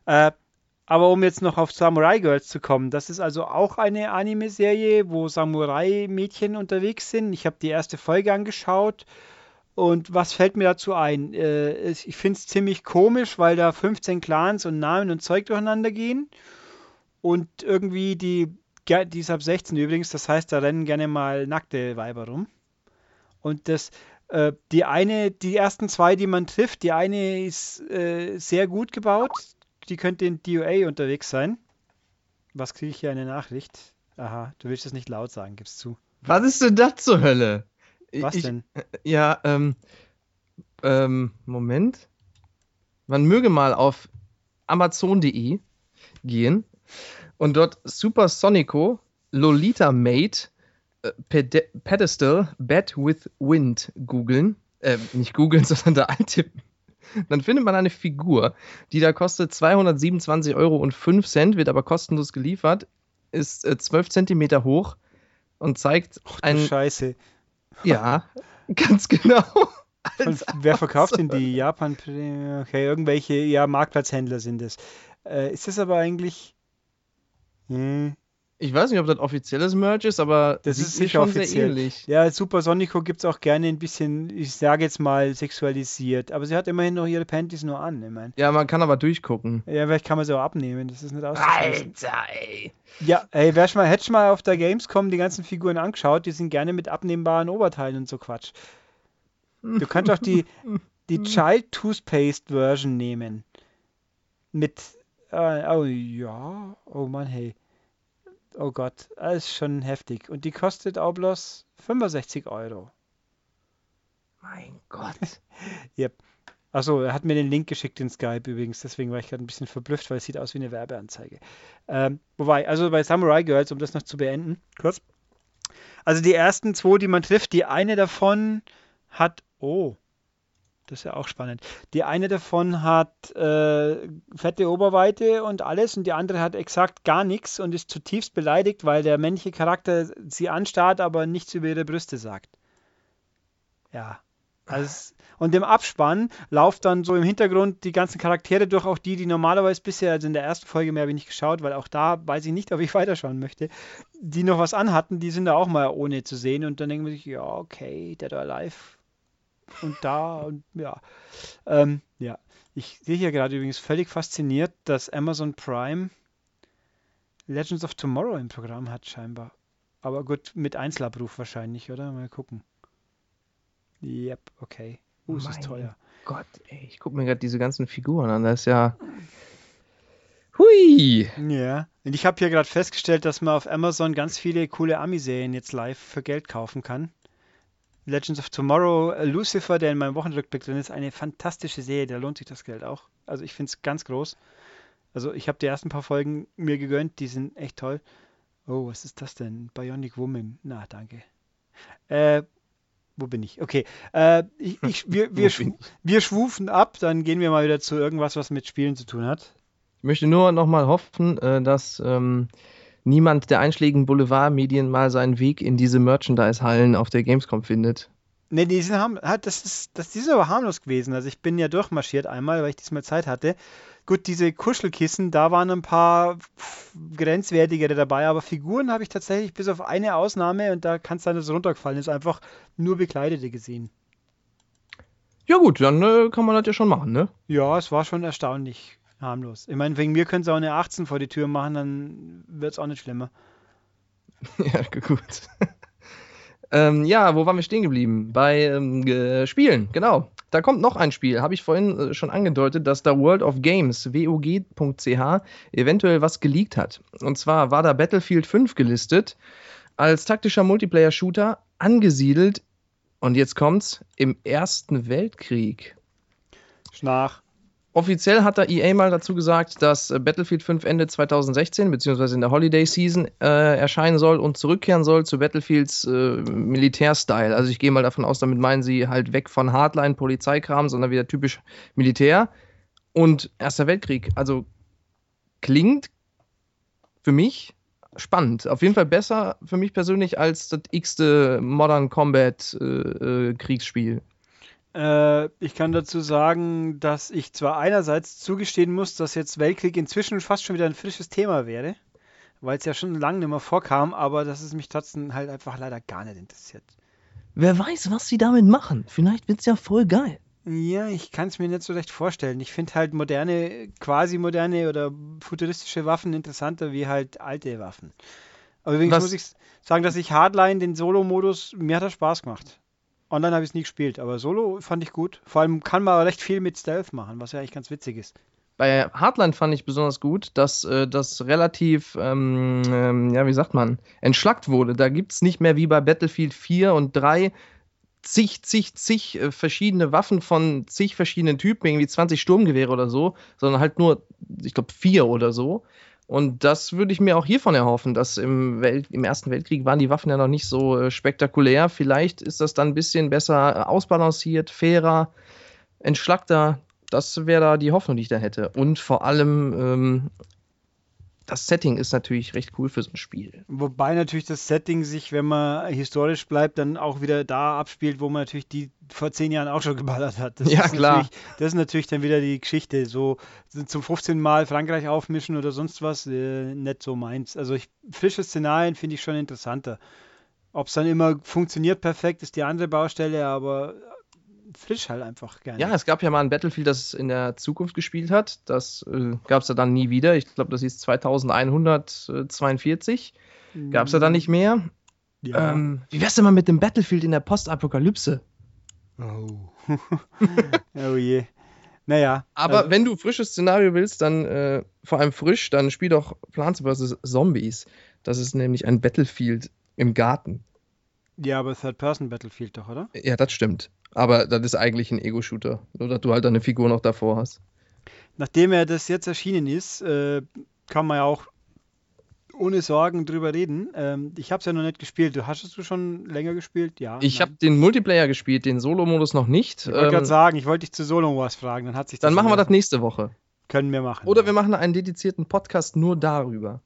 S1: Äh, aber um jetzt noch auf Samurai Girls zu kommen, das ist also auch eine Anime-Serie, wo Samurai-Mädchen unterwegs sind. Ich habe die erste Folge angeschaut. Und was fällt mir dazu ein? Äh, ich finde es ziemlich komisch, weil da 15 Clans und Namen und Zeug durcheinander gehen. Und irgendwie die, die ist ab 16 übrigens, das heißt, da rennen gerne mal nackte Weiber rum. Und das, äh, die eine, die ersten zwei, die man trifft, die eine ist äh, sehr gut gebaut. Die könnte in DOA unterwegs sein. Was kriege ich hier eine Nachricht? Aha, du willst es nicht laut sagen, gib's zu.
S2: Was ist denn das zur Hölle?
S1: Was
S2: ich,
S1: denn?
S2: Ja, ähm, ähm, Moment. Man möge mal auf amazon.de gehen und dort Supersonico Lolita Mate äh, Pede Pedestal Bed with Wind googeln. Äh, nicht googeln, sondern da eintippen. Dann findet man eine Figur, die da kostet 227,05 Euro, wird aber kostenlos geliefert, ist äh, 12 Zentimeter hoch und zeigt
S1: Du
S2: ein.
S1: Scheiße.
S2: Ja, ganz genau. Als
S1: wer verkauft denn die? Japan? Okay, irgendwelche, ja, Marktplatzhändler sind es. Äh, ist das aber eigentlich. Hm,
S2: Ich weiß nicht, ob das offizielles Merch ist, aber
S1: das ist sicher schon offiziell. sehr ähnlich. Ja, Super Sonico gibt es auch gerne ein bisschen, ich sage jetzt mal, sexualisiert. Aber sie hat immerhin noch ihre Panties nur an. Ich mein.
S2: Ja, man kann aber durchgucken.
S1: Ja, vielleicht kann man sie auch abnehmen. Das ist nicht auszuschließen.
S2: Alter, ey.
S1: Ja, ey, wer schon mal, hätte schon mal auf der Gamescom die ganzen Figuren angeschaut, die sind gerne mit abnehmbaren Oberteilen und so Quatsch. Du kannst auch die, die Child Toothpaste Version nehmen. Mit, äh, oh ja, oh Mann, hey oh Gott, das ist schon heftig. Und die kostet auch bloß 65 Euro.
S2: Mein Gott.
S1: yep. Achso, er hat mir den Link geschickt in Skype übrigens, deswegen war ich gerade ein bisschen verblüfft, weil es sieht aus wie eine Werbeanzeige. Ähm, wobei, also bei Samurai Girls, um das noch zu beenden, kurz. Also die ersten zwei, die man trifft, die eine davon hat, oh, das ist ja auch spannend. Die eine davon hat äh, fette Oberweite und alles und die andere hat exakt gar nichts und ist zutiefst beleidigt, weil der männliche Charakter sie anstarrt, aber nichts über ihre Brüste sagt. Ja. Also, und im Abspann lauft dann so im Hintergrund die ganzen Charaktere durch, auch die, die normalerweise bisher, also in der ersten Folge mehr habe ich nicht geschaut, weil auch da weiß ich nicht, ob ich weiterschauen möchte, die noch was anhatten, die sind da auch mal ohne zu sehen und dann denken wir sich, ja, okay, Dead or Alive und da und ja. Ähm, ja. Ich sehe hier gerade übrigens völlig fasziniert, dass Amazon Prime Legends of Tomorrow im Programm hat, scheinbar. Aber gut, mit Einzelabruf wahrscheinlich, oder? Mal gucken. Yep, okay.
S2: Uh, es ist teuer. Gott, ey, ich gucke mir gerade diese ganzen Figuren an. Das ist ja. Hui!
S1: Ja, und ich habe hier gerade festgestellt, dass man auf Amazon ganz viele coole Ami-Serien jetzt live für Geld kaufen kann. Legends of Tomorrow, äh, Lucifer, der in meinem Wochenrückblick drin ist, eine fantastische Serie, da lohnt sich das Geld auch. Also ich finde es ganz groß. Also ich habe die ersten paar Folgen mir gegönnt, die sind echt toll. Oh, was ist das denn? Bionic Woman. Na, danke. Äh, wo bin ich? Okay. Äh, ich, ich, wir, wir, schw wir schwufen ab, dann gehen wir mal wieder zu irgendwas, was mit Spielen zu tun hat.
S2: Ich möchte nur nochmal hoffen, äh, dass ähm, niemand der einschlägigen Boulevardmedien mal seinen Weg in diese Merchandise-Hallen auf der Gamescom findet.
S1: Ne, die sind, haben, das, ist, das die sind aber harmlos gewesen. Also ich bin ja durchmarschiert einmal, weil ich diesmal Zeit hatte. Gut, diese Kuschelkissen, da waren ein paar grenzwertigere dabei, aber Figuren habe ich tatsächlich bis auf eine Ausnahme und da kann es dass es runtergefallen ist, einfach nur Bekleidete gesehen.
S2: Ja gut, dann äh, kann man das ja schon machen, ne?
S1: Ja, es war schon erstaunlich harmlos. Ich meine, wegen mir können sie auch eine 18 vor die Tür machen, dann wird es auch nicht schlimmer.
S2: ja, gut. ähm, ja, wo waren wir stehen geblieben? Bei ähm, äh, Spielen, genau. Da kommt noch ein Spiel, habe ich vorhin äh, schon angedeutet, dass da World of Games, wog.ch, eventuell was geleakt hat. Und zwar war da Battlefield 5 gelistet als taktischer Multiplayer-Shooter angesiedelt, und jetzt kommt's, im Ersten Weltkrieg.
S1: Schnach.
S2: Offiziell hat da EA mal dazu gesagt, dass äh, Battlefield 5 Ende 2016 beziehungsweise in der Holiday Season äh, erscheinen soll und zurückkehren soll zu Battlefields äh, Militärstyle. Also ich gehe mal davon aus, damit meinen sie halt weg von Hardline, Polizeikram, sondern wieder typisch Militär. Und Erster Weltkrieg, also klingt für mich spannend. Auf jeden Fall besser für mich persönlich als das x-te Modern Combat äh, äh Kriegsspiel.
S1: Äh, ich kann dazu sagen, dass ich zwar einerseits zugestehen muss, dass jetzt Weltkrieg inzwischen fast schon wieder ein frisches Thema wäre, weil es ja schon lange nicht mehr vorkam, aber dass es mich trotzdem halt einfach leider gar nicht interessiert.
S2: Wer weiß, was sie damit machen. Vielleicht wird es ja voll geil.
S1: Ja, ich kann es mir nicht so recht vorstellen. Ich finde halt moderne, quasi moderne oder futuristische Waffen interessanter wie halt alte Waffen. Aber übrigens was? muss ich sagen, dass ich Hardline, den Solo-Modus, mir hat er Spaß gemacht. Online habe ich es nie gespielt, aber Solo fand ich gut. Vor allem kann man recht viel mit Stealth machen, was ja eigentlich ganz witzig ist.
S2: Bei Hardline fand ich besonders gut, dass äh, das relativ, ähm, ähm, ja, wie sagt man, entschlackt wurde. Da gibt es nicht mehr wie bei Battlefield 4 und 3 zig, zig, zig äh, verschiedene Waffen von zig verschiedenen Typen, irgendwie 20 Sturmgewehre oder so, sondern halt nur, ich glaube, vier oder so. Und das würde ich mir auch hiervon erhoffen, dass im, Welt, im Ersten Weltkrieg waren die Waffen ja noch nicht so äh, spektakulär. Vielleicht ist das dann ein bisschen besser äh, ausbalanciert, fairer, entschlackter. Das wäre da die Hoffnung, die ich da hätte. Und vor allem, ähm, das Setting ist natürlich recht cool für so ein Spiel.
S1: Wobei natürlich das Setting sich, wenn man historisch bleibt, dann auch wieder da abspielt, wo man natürlich die vor zehn Jahren auch schon geballert hat. Das
S2: Ja,
S1: ist
S2: klar.
S1: natürlich- Das ist natürlich dann wieder die Geschichte. So zum 15. Mal Frankreich aufmischen oder sonst was, äh, nicht so meins. Also ich, frische Szenarien finde ich schon interessanter. Ob es dann immer funktioniert perfekt, ist die andere Baustelle, aber frisch halt einfach gerne.
S2: Ja, es gab ja mal ein Battlefield, das in der Zukunft gespielt hat. Das äh, gab es ja dann nie wieder. Ich glaube, das hieß 2142. Gab es ja dann nicht mehr.
S1: Ja.
S2: Ähm, wie wär's denn mal mit dem Battlefield in der Postapokalypse?
S1: Oh. oh je. Naja.
S2: Aber
S1: also-
S2: wenn du frisches Szenario willst, dann äh, vor allem frisch, dann spiel doch Plants vs. Zombies. Das ist nämlich ein Battlefield im Garten.
S1: Ja, aber Third-Person-Battlefield doch, oder?
S2: Ja, das stimmt. Aber das ist eigentlich ein Ego-Shooter. Nur, dass du halt eine Figur noch davor hast.
S1: Nachdem er das jetzt erschienen ist, äh, kann man ja auch ohne Sorgen drüber reden. Ähm, ich habe es ja noch nicht gespielt. Du hast es du schon länger gespielt? Ja.
S2: Ich habe den Multiplayer gespielt, den Solo-Modus noch nicht.
S1: Ich wollte
S2: Ähm,
S1: gerade sagen, ich wollte dich zu Solo was fragen. Dann hat sich das
S2: dann machen wir das nächste Woche.
S1: Können wir machen.
S2: Oder
S1: ja.
S2: wir machen einen dedizierten Podcast nur darüber.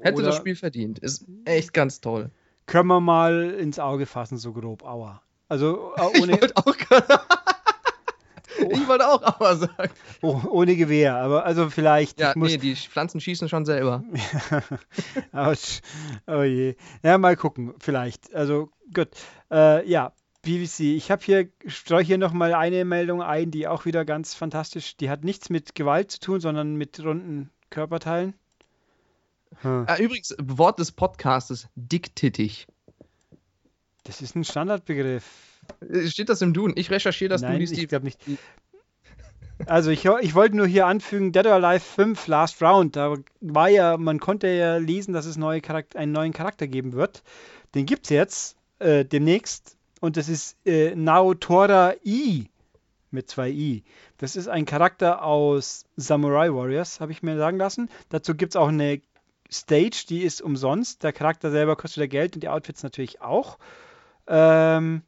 S2: Hätte
S1: Oder
S2: das Spiel verdient. Ist echt ganz toll.
S1: Können wir mal ins Auge fassen, so grob. Aua. Also äh,
S2: Ich
S1: ohne,
S2: wollte auch, ich wollte auch aber sagen.
S1: oh, ohne Gewehr. Aber also vielleicht.
S2: Ja,
S1: ich muss,
S2: nee, die Pflanzen schießen schon selber.
S1: Oh je. Ja, mal gucken, vielleicht. Also gut. Äh, ja, BBC. Ich habe hier, streue hier nochmal eine Meldung ein, die auch wieder ganz fantastisch, die hat nichts mit Gewalt zu tun, sondern mit runden Körperteilen. Hm.
S2: Ah, übrigens, Wort des Podcastes, dicktittig.
S1: Das ist ein Standardbegriff.
S2: Steht das im Duden? Ich recherchiere das, du
S1: Nein,
S2: liest
S1: ich glaube nicht. Also ich, ich wollte nur hier anfügen, Dead or Alive 5 Last Round, da war ja, man konnte ja lesen, dass es neue einen neuen Charakter geben wird. Den gibt es jetzt äh, demnächst und das ist äh, Naotora I mit zwei I. Das ist ein Charakter aus Samurai Warriors, habe ich mir sagen lassen. Dazu gibt es auch eine Stage, die ist umsonst. Der Charakter selber kostet wieder Geld und die Outfits natürlich auch. Ähm,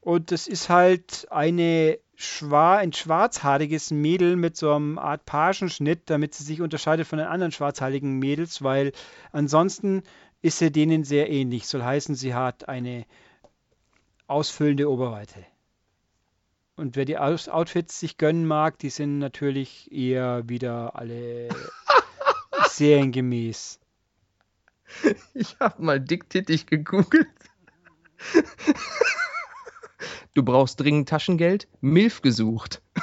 S1: und das ist halt eine schwar ein schwarzhaariges Mädel mit so einem Art Pagenschnitt, damit sie sich unterscheidet von den anderen schwarzhaarigen Mädels, weil ansonsten ist sie denen sehr ähnlich. Soll heißen, sie hat eine ausfüllende Oberweite. Und wer die Aus Outfits sich gönnen mag, die sind natürlich eher wieder alle seriengemäß.
S2: Ich habe mal dicktittig gegoogelt. Du brauchst dringend Taschengeld? Milf gesucht.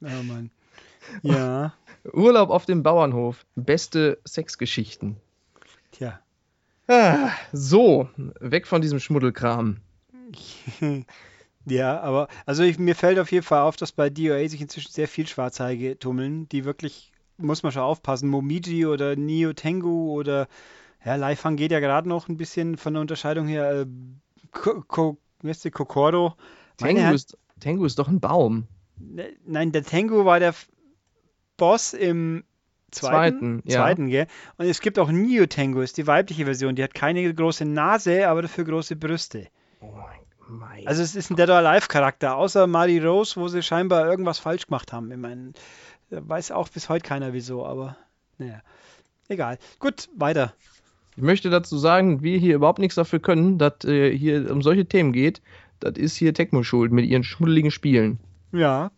S1: Oh Mann. Ja,
S2: Urlaub auf dem Bauernhof. Beste Sexgeschichten.
S1: tja.
S2: Ah, so, weg von diesem Schmuddelkram.
S1: Ja, aber also ich, mir fällt auf jeden Fall auf, dass bei DOA sich inzwischen sehr viel Schwarzhaarige tummeln, die wirklich, muss man schon aufpassen, Momiji oder Neo Tengu oder ja, Laifang geht ja gerade noch ein bisschen von der Unterscheidung her. Äh, Ko, Ko, wie heißt die, Kokoro. Meine
S2: Tengu ist, Tengu ist doch ein Baum.
S1: Ne- Nein, der Tengu war der Boss im zweiten,
S2: Zweiten, ja.
S1: zweiten, gell? Und es gibt auch Neo Tengu, ist die weibliche Version. Die hat keine große Nase, aber dafür große Brüste.
S2: Oh mein, mein.
S1: Also es ist ein Dead or Alive Charakter, außer Mari Rose, wo sie scheinbar irgendwas falsch gemacht haben. Ich meine, weiß auch bis heute keiner wieso, aber naja. Egal. Gut, weiter.
S2: Ich möchte dazu sagen, wir hier überhaupt nichts dafür können, dass äh, hier um solche Themen geht. Das ist hier Tecmo schuld mit ihren schmuddeligen Spielen.
S1: Ja.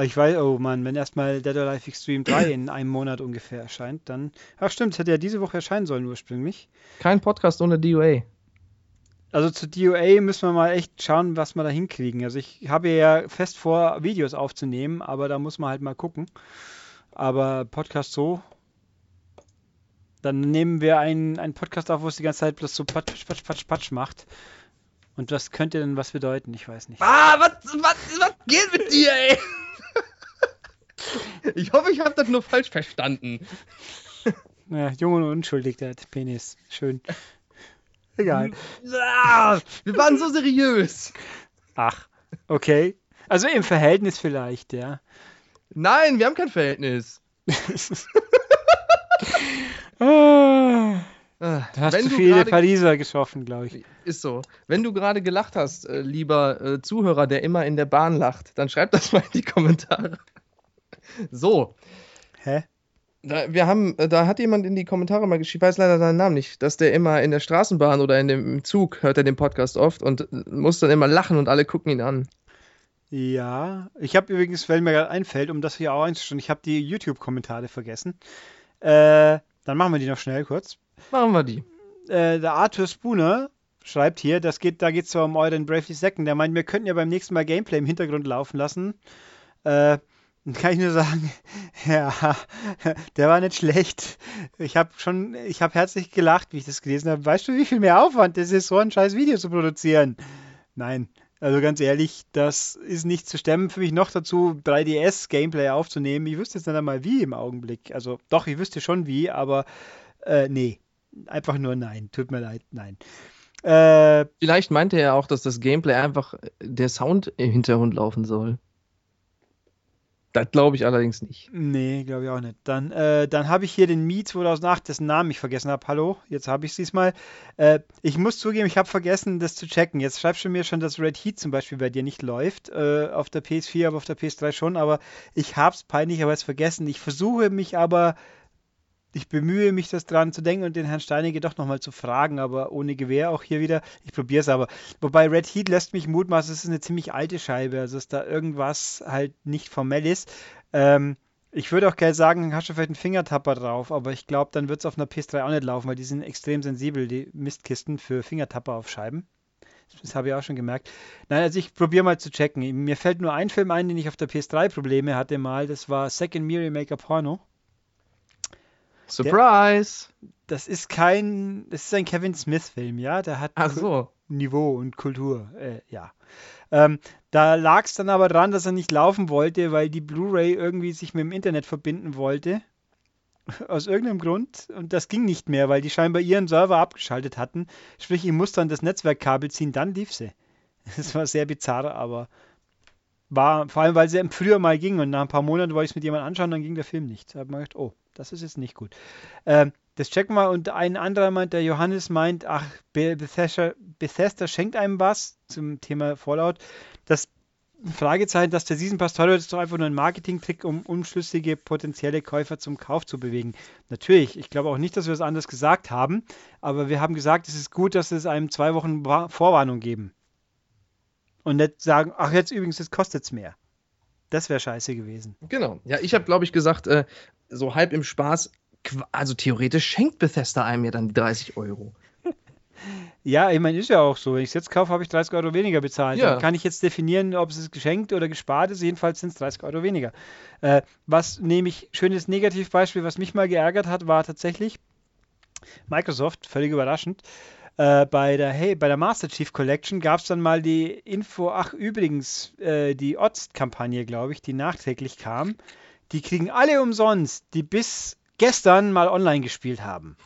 S1: Ich weiß, oh Mann, wenn erstmal Dead or Alive Extreme 3 in einem Monat ungefähr erscheint, dann. Ach stimmt, es hätte ja diese Woche erscheinen sollen ursprünglich.
S2: Kein Podcast ohne DOA.
S1: Also zu DOA müssen wir mal echt schauen, was wir da hinkriegen. Also ich habe ja fest vor, Videos aufzunehmen, aber da muss man halt mal gucken. Aber Podcast so. Dann nehmen wir einen, einen Podcast auf, wo es die ganze Zeit bloß so Patsch, Patsch, Patsch, Patsch macht. Und was könnte denn was bedeuten? Ich weiß nicht.
S2: Ah, was, was, was geht mit dir, ey? Ich hoffe, ich habe das nur falsch verstanden.
S1: Ja, jung und unschuldig, der Penis. Schön. Egal.
S2: Ah, wir waren so seriös.
S1: Ach, okay. Also im Verhältnis vielleicht, ja.
S2: Nein, wir haben kein Verhältnis.
S1: Ah,
S2: Ah,
S1: Da hast
S2: wenn
S1: du viele Pariser geschaffen, glaube ich.
S2: Ist so. Wenn du gerade gelacht hast, äh, lieber äh, Zuhörer, der immer in der Bahn lacht, dann schreib das mal in die Kommentare. So,
S1: Hä?
S2: Da, wir haben, äh, da hat jemand in die Kommentare mal geschrieben, ich weiß leider seinen Namen nicht, dass der immer in der Straßenbahn oder in dem Zug hört er den Podcast oft und muss dann immer lachen und alle gucken ihn an.
S1: Ja, ich habe übrigens, weil mir gerade einfällt, um das hier auch einzustellen, ich habe die YouTube-Kommentare vergessen. Äh, dann machen wir die noch schnell kurz.
S2: Machen wir die.
S1: Äh, der Arthur Spooner schreibt hier, das geht, da geht es zwar um euren Bravely Second, der meint, wir könnten ja beim nächsten Mal Gameplay im Hintergrund laufen lassen. Äh, dann kann ich nur sagen, ja, der war nicht schlecht. Ich habe schon, ich habe herzlich gelacht, wie ich das gelesen habe. Weißt du, wie viel mehr Aufwand das ist, so ein scheiß Video zu produzieren? Nein, also ganz ehrlich, das ist nicht zu stemmen für mich noch dazu, 3DS-Gameplay aufzunehmen. Ich wüsste jetzt nicht einmal wie im Augenblick. Also doch, ich wüsste schon wie, aber äh, nee, einfach nur nein. Tut mir leid, nein.
S2: Äh, Vielleicht meinte er auch, dass das Gameplay einfach der Sound im Hintergrund laufen soll. Das glaube ich allerdings nicht.
S1: Nee, glaube ich auch nicht. Dann, äh, dann habe ich hier den Mi 2008, dessen Namen ich vergessen habe. Hallo, jetzt habe ich es diesmal. Äh, ich muss zugeben, ich habe vergessen, das zu checken. Jetzt schreibst du mir schon, dass Red Heat zum Beispiel bei dir nicht läuft. Äh, auf der PS4, aber auf der PS3 schon. Aber ich habe es peinlicherweise vergessen. Ich versuche mich aber ich bemühe mich, das dran zu denken und den Herrn Steinige doch nochmal zu fragen, aber ohne Gewehr auch hier wieder. Ich probiere es aber. Wobei Red Heat lässt mich mutmaßen, es ist eine ziemlich alte Scheibe, also dass da irgendwas halt nicht formell ist. Ähm, ich würde auch gerne sagen, hast du vielleicht einen Fingertapper drauf, aber ich glaube, dann wird es auf einer PS3 auch nicht laufen, weil die sind extrem sensibel, die Mistkisten für Fingertapper auf Scheiben. Das habe ich auch schon gemerkt. Nein, also ich probiere mal zu checken. Mir fällt nur ein Film ein, den ich auf der PS3 Probleme hatte mal. Das war Second Mirror Maker Porno.
S2: Surprise!
S1: Der, das ist kein, das ist ein Kevin Smith-Film, ja. Der hat
S2: Ach so.
S1: Niveau und Kultur, äh, ja. Ähm, da lag es dann aber dran, dass er nicht laufen wollte, weil die Blu-ray irgendwie sich mit dem Internet verbinden wollte. Aus irgendeinem Grund. Und das ging nicht mehr, weil die scheinbar ihren Server abgeschaltet hatten. Sprich, ich musste dann das Netzwerkkabel ziehen, dann lief sie. Das war sehr bizarr, aber war, vor allem, weil sie früher mal ging und nach ein paar Monaten wollte ich es mit jemandem anschauen, dann ging der Film nicht. Da habe ich mir gedacht, oh, das ist jetzt nicht gut. Ähm, das checken wir und ein anderer meint, der Johannes meint, ach, Bethesda, Bethesda schenkt einem was zum Thema Fallout. Das Fragezeichen, dass der Season Pass teuer ist doch einfach nur ein Marketing-Trick, um unschlüssige potenzielle Käufer zum Kauf zu bewegen. Natürlich, ich glaube auch nicht, dass wir es das anders gesagt haben, aber wir haben gesagt, es ist gut, dass es einem zwei Wochen Vorwarnung geben. Und nicht sagen, ach jetzt übrigens, das kostet es mehr. Das wäre scheiße gewesen.
S2: Genau. Ja, ich habe, glaube ich, gesagt, äh, so halb im Spaß, also theoretisch schenkt Bethesda einem ja dann die 30 Euro.
S1: Ja, ich meine, ist ja auch so. Wenn ich es jetzt kaufe, habe ich 30 Euro weniger bezahlt. Ja. Dann kann ich jetzt definieren, ob es geschenkt oder gespart ist. Jedenfalls sind es 30 Euro weniger. Äh, was nämlich, schönes Negativbeispiel, was mich mal geärgert hat, war tatsächlich Microsoft, völlig überraschend. Äh, bei der hey, bei der Master Chief Collection gab es dann mal die Info, ach übrigens, äh, die Odds-Kampagne, glaube ich, die nachträglich kam die kriegen alle umsonst, die bis gestern mal online gespielt haben.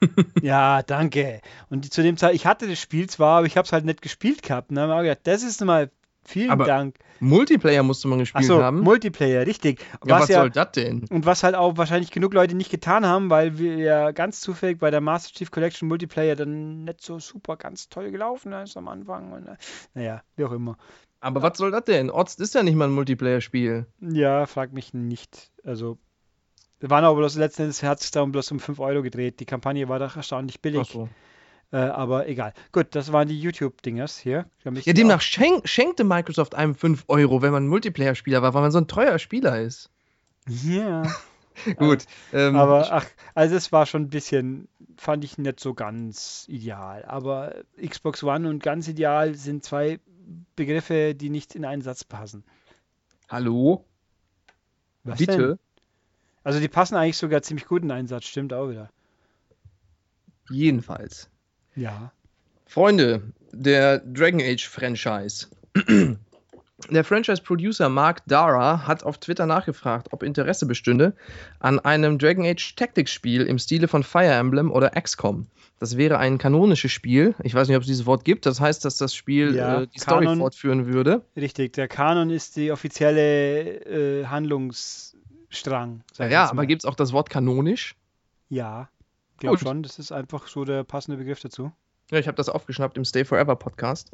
S1: ja, danke. Und zu dem Zeit, ich hatte das Spiel zwar, aber ich habe es halt nicht gespielt gehabt. Ne? Gedacht, das ist mal vielen aber Dank.
S2: Multiplayer musste man gespielt so, haben.
S1: Multiplayer, richtig.
S2: Ja, was, was ja, soll das denn?
S1: Und was halt auch wahrscheinlich genug Leute nicht getan haben, weil wir ja ganz zufällig bei der Master Chief Collection Multiplayer dann nicht so super ganz toll gelaufen ist am Anfang. Und, äh, naja, wie auch immer.
S2: Aber was soll das denn? Ozt ist ja nicht mal ein Multiplayer-Spiel.
S1: Ja, frag mich nicht. Also, wir waren aber bloß letzten Endes hat sich darum bloß um 5 Euro gedreht. Die Kampagne war doch erstaunlich billig. Ach so. Äh, aber egal. Gut, das waren die YouTube-Dingers hier.
S2: Ja, demnach schenk, schenkte Microsoft einem 5 Euro, wenn man Multiplayer-Spieler war, weil man so ein treuer Spieler ist.
S1: Ja.
S2: Gut.
S1: Ähm, aber ach, also es war schon ein bisschen, fand ich nicht so ganz ideal. Aber Xbox One und ganz ideal sind zwei Begriffe, die nicht in einen Satz passen.
S2: Hallo?
S1: Was Bitte? Denn? Also die passen eigentlich sogar ziemlich gut in einen Satz, stimmt auch wieder.
S2: Jedenfalls.
S1: Ja.
S2: Freunde, der Dragon Age Franchise. Der Franchise-Producer Mark Dara hat auf Twitter nachgefragt, ob Interesse bestünde an einem Dragon Age Tactics-Spiel im Stile von Fire Emblem oder XCOM. Das wäre ein kanonisches Spiel. Ich weiß nicht, ob es dieses Wort gibt. Das heißt, dass das Spiel ja, äh, die Kanon, Story fortführen würde.
S1: Richtig, der Kanon ist die offizielle äh, Handlungsstrang.
S2: Ja, aber gibt es auch das Wort kanonisch?
S1: Ja, glaube schon. Das ist einfach so der passende Begriff dazu.
S2: Ja, ich habe das aufgeschnappt im Stay Forever Podcast.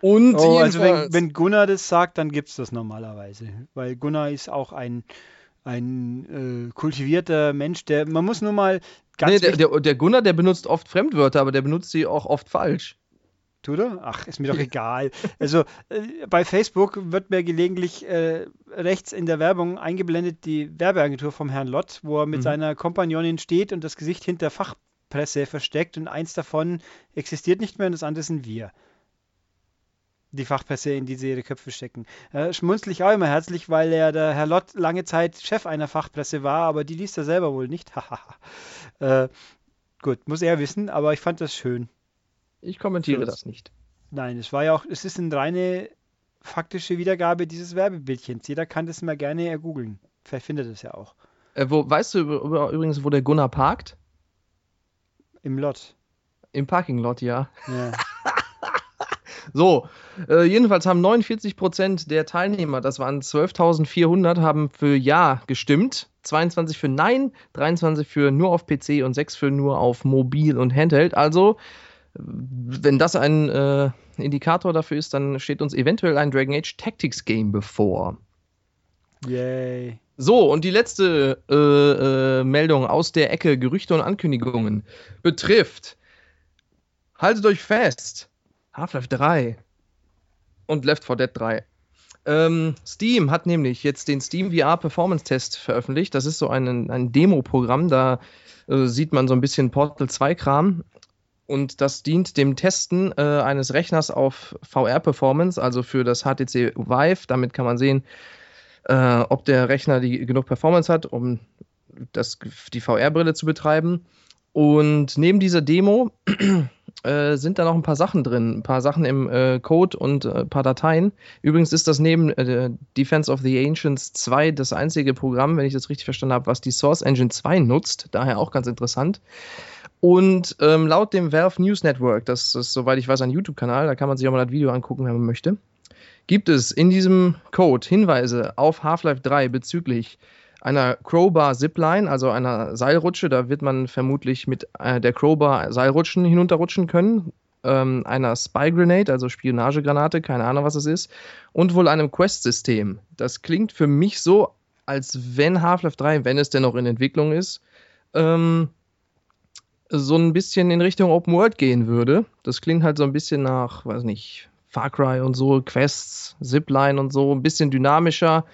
S1: Und oh, also wenn, wenn, Gunnar das sagt, dann gibt es das normalerweise. Weil Gunnar ist auch ein ein äh, kultivierter Mensch, der, man muss nur mal
S2: ganz. Nee, der, der, der Gunnar, der benutzt oft Fremdwörter, aber der benutzt sie auch oft falsch.
S1: Tut er? Ach, ist mir doch egal. Also äh, bei Facebook wird mir gelegentlich äh, rechts in der Werbung eingeblendet die Werbeagentur vom Herrn Lott, wo er mit mhm. seiner Kompagnonin steht und das Gesicht hinter Fachpresse versteckt und eins davon existiert nicht mehr und das andere sind wir die Fachpresse, in die sie ihre Köpfe stecken. Äh, schmunzel ich auch immer herzlich, weil er der Herr Lott lange Zeit Chef einer Fachpresse war, aber die liest er selber wohl nicht. äh, gut, muss er wissen, aber ich fand das schön.
S2: Ich kommentiere das nicht.
S1: Nein, es war ja auch, es ist eine reine faktische Wiedergabe dieses Werbebildchens. Jeder kann das mal gerne ergoogeln. Vielleicht findet es ja auch.
S2: Äh, wo, weißt du übrigens, wo der Gunnar parkt?
S1: Im Lot.
S2: Im Parking-Lot, ja. ja. So, äh, jedenfalls haben 49 Prozent der Teilnehmer, das waren 12.400, haben für Ja gestimmt. 22 für Nein, 23 für nur auf PC und 6 für nur auf Mobil und Handheld. Also, wenn das ein äh, Indikator dafür ist, dann steht uns eventuell ein Dragon Age Tactics Game bevor.
S1: Yay.
S2: So, und die letzte äh, äh, Meldung aus der Ecke Gerüchte und Ankündigungen betrifft. Haltet euch fest, Half-Life 3 und Left 4 Dead 3. Ähm, Steam hat nämlich jetzt den Steam VR Performance Test veröffentlicht. Das ist so ein, ein Demo-Programm, da äh, sieht man so ein bisschen Portal 2 Kram. Und das dient dem Testen äh, eines Rechners auf VR-Performance, also für das HTC Vive. Damit kann man sehen, äh, ob der Rechner die, genug Performance hat, um das, die VR-Brille zu betreiben. Und neben dieser Demo äh, sind da noch ein paar Sachen drin, ein paar Sachen im äh, Code und äh, ein paar Dateien. Übrigens ist das neben äh, Defense of the Ancients 2 das einzige Programm, wenn ich das richtig verstanden habe, was die Source Engine 2 nutzt. Daher auch ganz interessant. Und ähm, laut dem Valve News Network, das ist, soweit ich weiß, ein YouTube-Kanal, da kann man sich auch mal das Video angucken, wenn man möchte, gibt es in diesem Code Hinweise auf Half-Life 3 bezüglich einer Crowbar Zipline, also einer Seilrutsche. Da wird man vermutlich mit äh, der Crowbar Seilrutschen hinunterrutschen können. Ähm, einer Spy Grenade, also Spionagegranate, keine Ahnung, was es ist. Und wohl einem Quest-System. Das klingt für mich so, als wenn Half-Life 3, wenn es denn noch in Entwicklung ist, ähm, so ein bisschen in Richtung Open World gehen würde. Das klingt halt so ein bisschen nach, weiß nicht, Far Cry und so, Quests, Zipline und so, ein bisschen dynamischer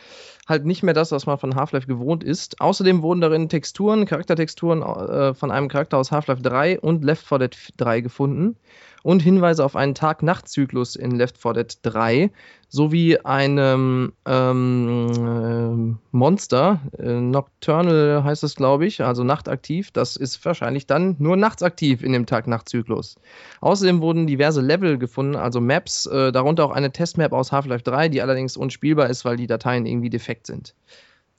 S2: halt nicht mehr das, was man von Half-Life gewohnt ist. Außerdem wurden darin Texturen, Charaktertexturen äh, von einem Charakter aus Half-Life 3 und Left 4 Dead 3 gefunden und Hinweise auf einen Tag-Nacht-Zyklus in Left 4 Dead 3 sowie einem ähm, äh, Monster, äh, Nocturnal heißt es, glaube ich, also nachtaktiv. Das ist wahrscheinlich dann nur nachts aktiv in dem Tag-Nacht-Zyklus. Außerdem wurden diverse Level gefunden, also Maps, äh, darunter auch eine Testmap aus Half-Life 3, die allerdings unspielbar ist, weil die Dateien irgendwie defekt sind.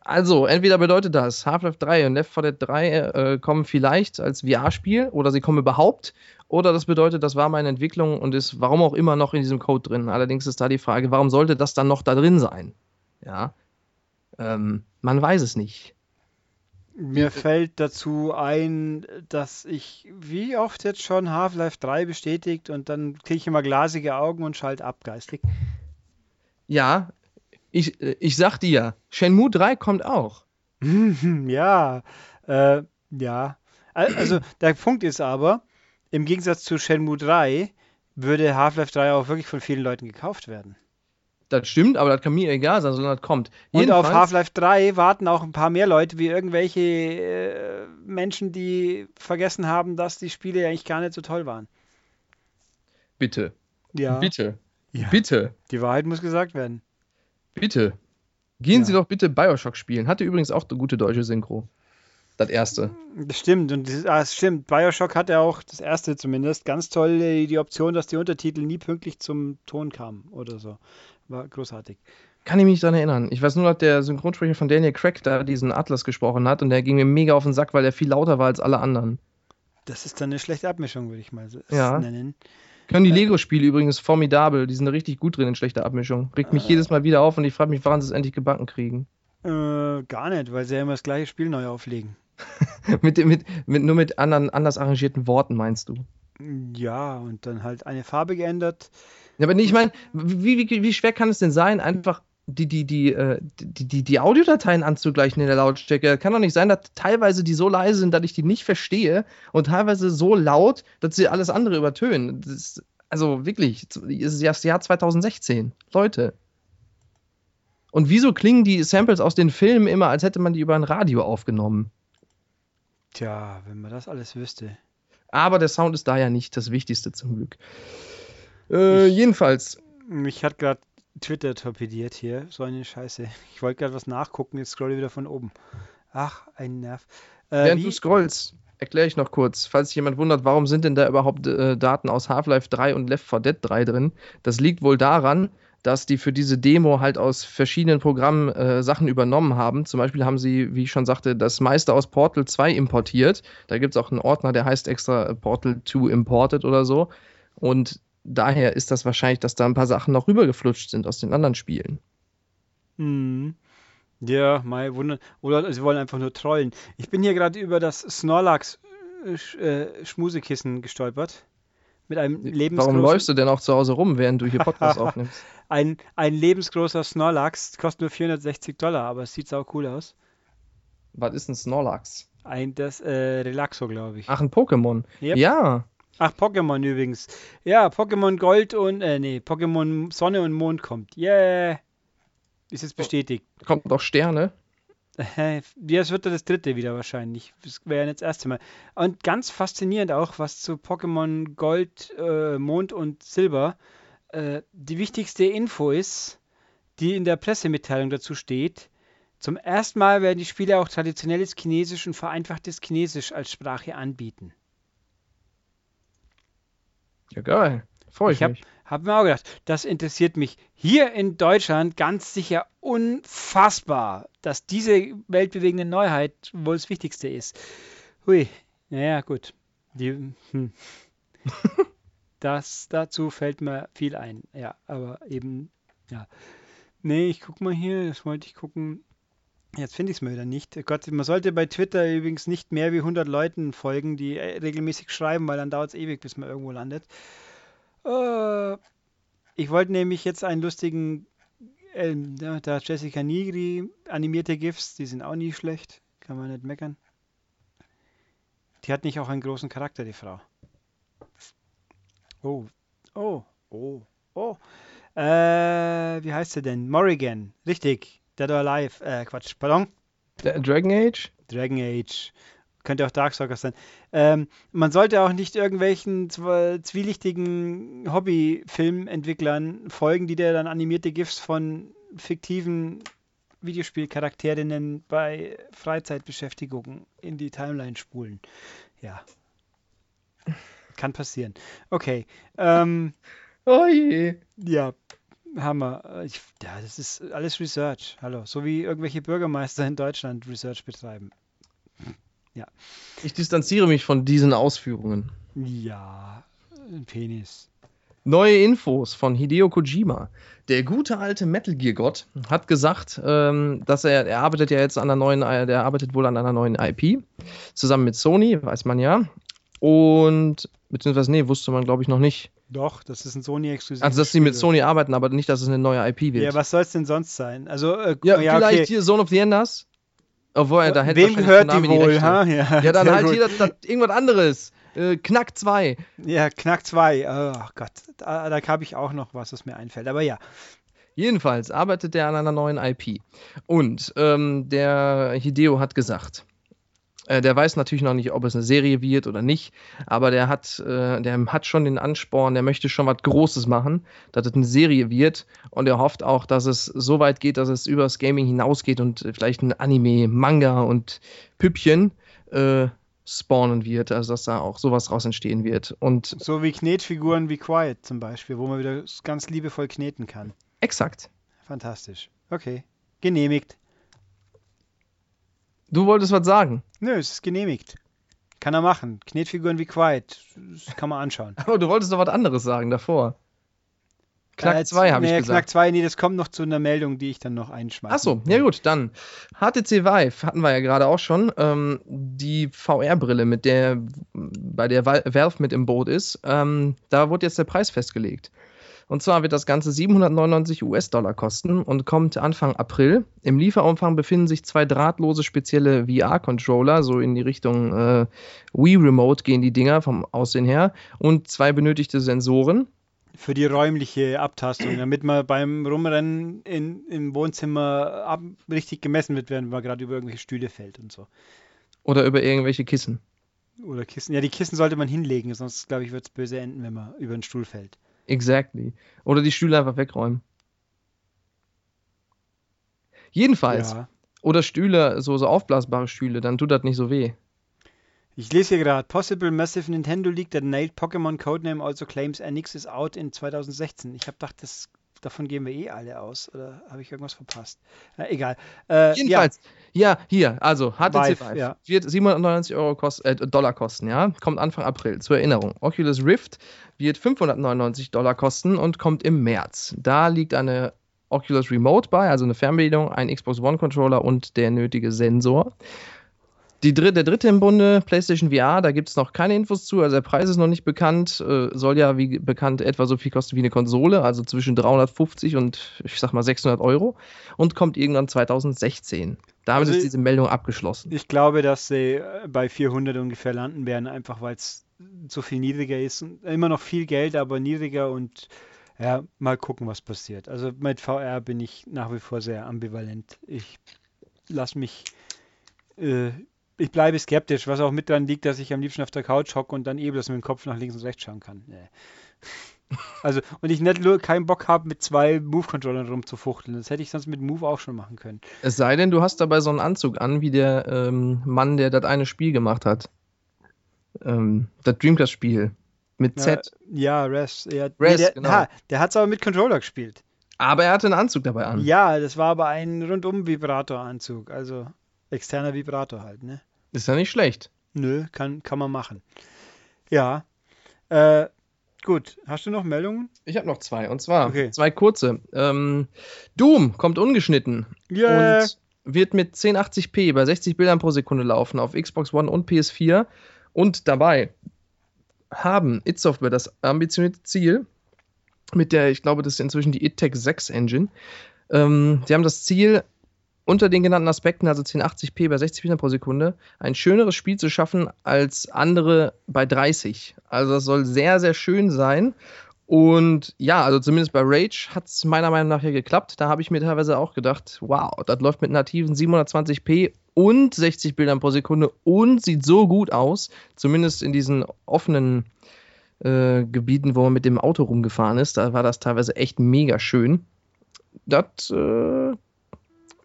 S2: Also, entweder bedeutet das, Half-Life 3 und Left 4 Dead 3 äh, kommen vielleicht als VR-Spiel oder sie kommen überhaupt. Oder das bedeutet, das war meine Entwicklung und ist warum auch immer noch in diesem Code drin. Allerdings ist da die Frage, warum sollte das dann noch da drin sein? Ja. Ähm, man weiß es nicht.
S1: Mir fällt dazu ein, dass ich wie oft jetzt schon Half-Life 3 bestätigt und dann kriege ich immer glasige Augen und schalte ab, geistig.
S2: Ja, ich, ich sag dir, Shenmue 3 kommt auch.
S1: ja, äh, ja. Also der Punkt ist aber, im Gegensatz zu Shenmue 3 würde Half-Life 3 auch wirklich von vielen Leuten gekauft werden.
S2: Das stimmt, aber das kann mir egal sein, sondern das kommt.
S1: Und auf Half-Life 3 warten auch ein paar mehr Leute, wie irgendwelche äh, Menschen, die vergessen haben, dass die Spiele eigentlich gar nicht so toll waren.
S2: Bitte.
S1: Ja.
S2: Bitte. Ja. Bitte.
S1: Die Wahrheit muss gesagt werden.
S2: Bitte. Gehen ja. Sie doch bitte Bioshock spielen. Hatte übrigens auch eine gute deutsche Synchro. Das erste.
S1: Das stimmt. Und das, ah, stimmt. Bioshock hatte auch, das erste zumindest, ganz toll die, die Option, dass die Untertitel nie pünktlich zum Ton kamen oder so. War großartig.
S2: Kann ich mich daran erinnern. Ich weiß nur, dass der Synchronsprecher von Daniel Craig da diesen Atlas gesprochen hat und der ging mir mega auf den Sack, weil er viel lauter war als alle anderen.
S1: Das ist dann eine schlechte Abmischung, würde ich mal
S2: ja. nennen. Können die Lego-Spiele übrigens formidabel. Die sind da richtig gut drin in schlechter Abmischung. Regt mich äh, jedes Mal wieder auf und ich frage mich, wann sie es endlich gebacken kriegen.
S1: Äh, gar nicht, weil sie ja immer das gleiche Spiel neu auflegen.
S2: mit, mit, mit, nur mit anderen, anders arrangierten Worten, meinst du?
S1: Ja, und dann halt eine Farbe geändert.
S2: Ja, aber nee, ich meine, wie, wie, wie schwer kann es denn sein, einfach die, die, die, äh, die, die, die Audiodateien anzugleichen in der Lautstärke. Kann doch nicht sein, dass teilweise die so leise sind, dass ich die nicht verstehe und teilweise so laut, dass sie alles andere übertönen. Ist, also wirklich, es ist das Jahr 2016. Leute. Und wieso klingen die Samples aus den Filmen immer, als hätte man die über ein Radio aufgenommen?
S1: Tja, wenn man das alles wüsste.
S2: Aber der Sound ist da ja nicht das Wichtigste zum Glück. Äh, ich, jedenfalls.
S1: Mich hat gerade Twitter torpediert hier. So eine Scheiße. Ich wollte gerade was nachgucken, jetzt scroll ich wieder von oben. Ach, ein Nerv.
S2: Äh, Während wie? du scrollst, erkläre ich noch kurz, falls sich jemand wundert, warum sind denn da überhaupt äh, Daten aus Half-Life 3 und Left 4 Dead 3 drin? Das liegt wohl daran, dass die für diese Demo halt aus verschiedenen Programmen äh, Sachen übernommen haben. Zum Beispiel haben sie, wie ich schon sagte, das meiste aus Portal 2 importiert. Da gibt es auch einen Ordner, der heißt extra Portal 2 Imported oder so. Und daher ist das wahrscheinlich, dass da ein paar Sachen noch rübergeflutscht sind aus den anderen Spielen.
S1: Hm. Ja, mal wundern. Oder sie wollen einfach nur trollen. Ich bin hier gerade über das Snorlax äh, äh Schmusekissen gestolpert. Mit einem lebensgroßen.
S2: Warum läufst du denn auch zu Hause rum, während du hier Podcast aufnimmst?
S1: ein, ein lebensgroßer Snorlax kostet nur 460 Dollar, aber es sieht sau cool aus.
S2: Was ist ein Snorlax?
S1: Ein das äh, Relaxo, glaube ich.
S2: Ach, ein Pokémon. Yep. Ja.
S1: Ach, Pokémon übrigens. Ja, Pokémon Gold und, äh, nee, Pokémon Sonne und Mond kommt. Yeah. Ist jetzt bestätigt.
S2: Kommt noch Sterne?
S1: Ja, es wird das dritte wieder wahrscheinlich. Das wäre ja das erste Mal. Und ganz faszinierend auch, was zu Pokémon Gold, äh, Mond und Silber äh, die wichtigste Info ist, die in der Pressemitteilung dazu steht. Zum ersten Mal werden die Spiele auch traditionelles Chinesisch und vereinfachtes Chinesisch als Sprache anbieten.
S2: Ja, geil. Freue ich,
S1: ich mich. Hab mir auch gedacht, das interessiert mich hier in Deutschland ganz sicher unfassbar, dass diese weltbewegende Neuheit wohl das Wichtigste ist. Hui, naja, gut. Die, hm. das, dazu fällt mir viel ein. Ja, aber eben, ja. Nee, ich guck mal hier, das wollte ich gucken. Jetzt finde ich es mir wieder nicht. Gott, man sollte bei Twitter übrigens nicht mehr wie 100 Leuten folgen, die äh, regelmäßig schreiben, weil dann dauert es ewig, bis man irgendwo landet. Äh, ich wollte nämlich jetzt einen lustigen, äh, da Jessica Nigri animierte GIFs, die sind auch nie schlecht, kann man nicht meckern. Die hat nicht auch einen großen Charakter, die Frau. Oh, oh, oh, oh. Äh, wie heißt sie denn? Morrigan, richtig. Dead or Alive, äh, Quatsch, pardon?
S2: Dragon Age?
S1: Dragon Age könnte auch Darkstalkers sein. Ähm, man sollte auch nicht irgendwelchen zwielichtigen Hobby-Filmentwicklern folgen, die dir dann animierte GIFs von fiktiven Videospielcharakterinnen bei Freizeitbeschäftigungen in die Timeline spulen. Ja. Kann passieren. Okay. Ähm,
S2: oh je.
S1: Ja, Hammer. Ich, ja, das ist alles Research. Hallo. So wie irgendwelche Bürgermeister in Deutschland Research betreiben. Ja.
S2: Ich distanziere mich von diesen Ausführungen.
S1: Ja, Penis.
S2: Neue Infos von Hideo Kojima. Der gute alte Metal Gear Gott hat gesagt, ähm, dass er, er arbeitet ja jetzt an einer neuen, äh, der arbeitet wohl an einer neuen IP, zusammen mit Sony, weiß man ja. Und, beziehungsweise, nee, wusste man glaube ich noch nicht.
S1: Doch, das ist ein Sony-Exklusiv.
S2: Also, dass sie mit Sony arbeiten, aber nicht, dass es eine neue IP wird.
S1: Ja, was soll es denn sonst sein? Also,
S2: äh, ja, ja, vielleicht okay. hier Zone of the Enders.
S1: Obwohl, da hätte Wem gehört die wohl? Die ha?
S2: Ja, ja dann halt gut. hier das, das, irgendwas anderes. Äh, Knack 2.
S1: Ja, Knack 2. Oh Gott, da, da habe ich auch noch was, was mir einfällt. Aber ja.
S2: Jedenfalls arbeitet er an einer neuen IP. Und ähm, der Hideo hat gesagt, der weiß natürlich noch nicht, ob es eine Serie wird oder nicht, aber der hat, äh, der hat schon den Ansporn, der möchte schon was Großes machen, dass es eine Serie wird und er hofft auch, dass es so weit geht, dass es über das Gaming hinausgeht und vielleicht ein Anime, Manga und Püppchen äh, spawnen wird, also dass da auch sowas raus entstehen wird. Und
S1: so wie Knetfiguren wie Quiet zum Beispiel, wo man wieder ganz liebevoll kneten kann.
S2: Exakt.
S1: Fantastisch. Okay. Genehmigt.
S2: Du wolltest was sagen?
S1: Nö, es ist genehmigt. Kann er machen. Knetfiguren wie Quiet. Das kann man anschauen.
S2: Aber du wolltest doch was anderes sagen davor. Knack 2 äh, habe nee, ich gesagt.
S1: Knack 2, nee, das kommt noch zu einer Meldung, die ich dann noch einschmeiße.
S2: Achso, ja gut, dann. HTC Vive hatten wir ja gerade auch schon. Ähm, die VR-Brille, mit der bei der Valve mit im Boot ist, ähm, da wurde jetzt der Preis festgelegt. Und zwar wird das Ganze 799 US-Dollar kosten und kommt Anfang April. Im Lieferumfang befinden sich zwei drahtlose spezielle VR-Controller, so in die Richtung äh, Wii Remote gehen die Dinger vom Aussehen her, und zwei benötigte Sensoren.
S1: Für die räumliche Abtastung, damit man beim Rumrennen in, im Wohnzimmer ab, richtig gemessen wird, wenn man gerade über irgendwelche Stühle fällt und so.
S2: Oder über irgendwelche Kissen.
S1: Oder Kissen. Ja, die Kissen sollte man hinlegen, sonst glaube ich, wird es böse enden, wenn man über den Stuhl fällt.
S2: Exactly. Oder die Stühle einfach wegräumen. Jedenfalls.
S1: Ja.
S2: Oder Stühle, so, so aufblasbare Stühle, dann tut das nicht so weh.
S1: Ich lese hier gerade, Possible Massive Nintendo Leak that nailed Pokémon Codename also claims NX is out in 2016. Ich habe gedacht, das, davon gehen wir eh alle aus. Oder habe ich irgendwas verpasst? Äh, egal. Äh,
S2: Jedenfalls, ja. hier, also HTC
S1: Vive, ja.
S2: wird 799 Euro kost, äh, Dollar kosten, ja, kommt Anfang April, zur Erinnerung. Oculus Rift wird 599 Dollar kosten und kommt im März. Da liegt eine Oculus Remote bei, also eine Fernbedienung, ein Xbox One Controller und der nötige Sensor. Die dritte, der dritte im Bunde, PlayStation VR, da gibt es noch keine Infos zu, also der Preis ist noch nicht bekannt, äh, soll ja wie bekannt etwa so viel kosten wie eine Konsole, also zwischen 350 und ich sag mal 600 Euro und kommt irgendwann 2016. Damit
S1: Also
S2: ist diese Meldung abgeschlossen.
S1: Ich glaube, dass sie äh, bei 400 ungefähr landen werden, einfach weil es so viel niedriger ist. Und Immer noch viel Geld, aber niedriger und ja, mal gucken, was passiert. Also mit VR bin ich nach wie vor sehr ambivalent. Ich lasse mich, äh, ich bleibe skeptisch, was auch mit dran liegt, dass ich am liebsten auf der Couch hocke und dann eh bloß mit dem Kopf nach links und rechts schauen kann. Nee. Also, und ich nicht nur keinen Bock habe, mit zwei Move-Controllern rumzufuchteln. Das hätte ich sonst mit Move auch schon machen können.
S2: Es sei denn, du hast dabei so einen Anzug an, wie der ähm, Mann, der das eine Spiel gemacht hat. Ähm, das Dreamcast-Spiel. Mit
S1: Ja,
S2: Z.
S1: ja, Res. Ja, nee,
S2: Res,
S1: der,
S2: genau.
S1: ha, der hat es aber mit Controller gespielt.
S2: Aber er hatte einen Anzug dabei an.
S1: Ja, das war aber ein rundum-Vibrator-Anzug. Also externer Vibrator halt, ne?
S2: Ist ja nicht schlecht.
S1: Nö, kann, kann man machen. Ja. Äh, gut. Hast du noch Meldungen?
S2: Ich habe noch zwei. Und zwar
S1: Okay.
S2: zwei kurze. Ähm, Doom kommt ungeschnitten.
S1: Yeah.
S2: und wird mit 1080p bei 60 Bildern pro Sekunde laufen auf Xbox One und PS4 und dabei haben It Software das ambitionierte Ziel mit der, ich glaube, das ist inzwischen die ITEC 6 Engine. Ähm, sie haben das Ziel, unter den genannten Aspekten, also 1080p bei 60 Bildern pro Sekunde, ein schöneres Spiel zu schaffen als andere bei 30. Also das soll sehr, sehr schön sein. Und ja, also zumindest bei Rage hat es meiner Meinung nach ja geklappt. Da habe ich mir teilweise auch gedacht, wow, das läuft mit nativen 720p und 60 Bildern pro Sekunde und sieht so gut aus. Zumindest in diesen offenen äh, Gebieten, wo man mit dem Auto rumgefahren ist. Da war das teilweise echt mega schön. Das äh,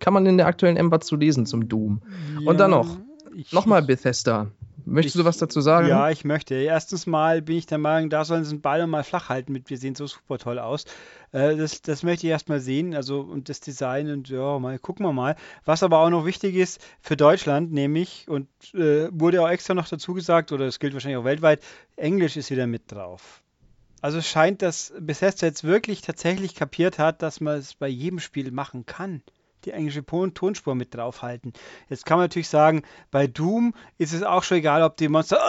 S2: kann man in der aktuellen Ember zu lesen zum Doom. Und dann noch, Nochmal Bethesda. Möchtest
S1: ich-
S2: du was dazu sagen?
S1: Ja, ich möchte. Erstens mal bin ich der Meinung, da sollen sie den Ball mal flach halten mit, wir sehen so super toll aus. Äh, das, das möchte ich erstmal sehen, also und das Design und ja, mal gucken wir mal. Was aber auch noch wichtig ist für Deutschland, nämlich, und äh, wurde auch extra noch dazu gesagt, oder es gilt wahrscheinlich auch weltweit, Englisch ist wieder mit drauf. Also es scheint, dass Bethesda jetzt wirklich tatsächlich kapiert hat, dass man es bei jedem Spiel machen kann. Die englische Ton- Tonspur mit draufhalten. Jetzt kann man natürlich sagen, bei Doom ist es auch schon egal, ob die Monster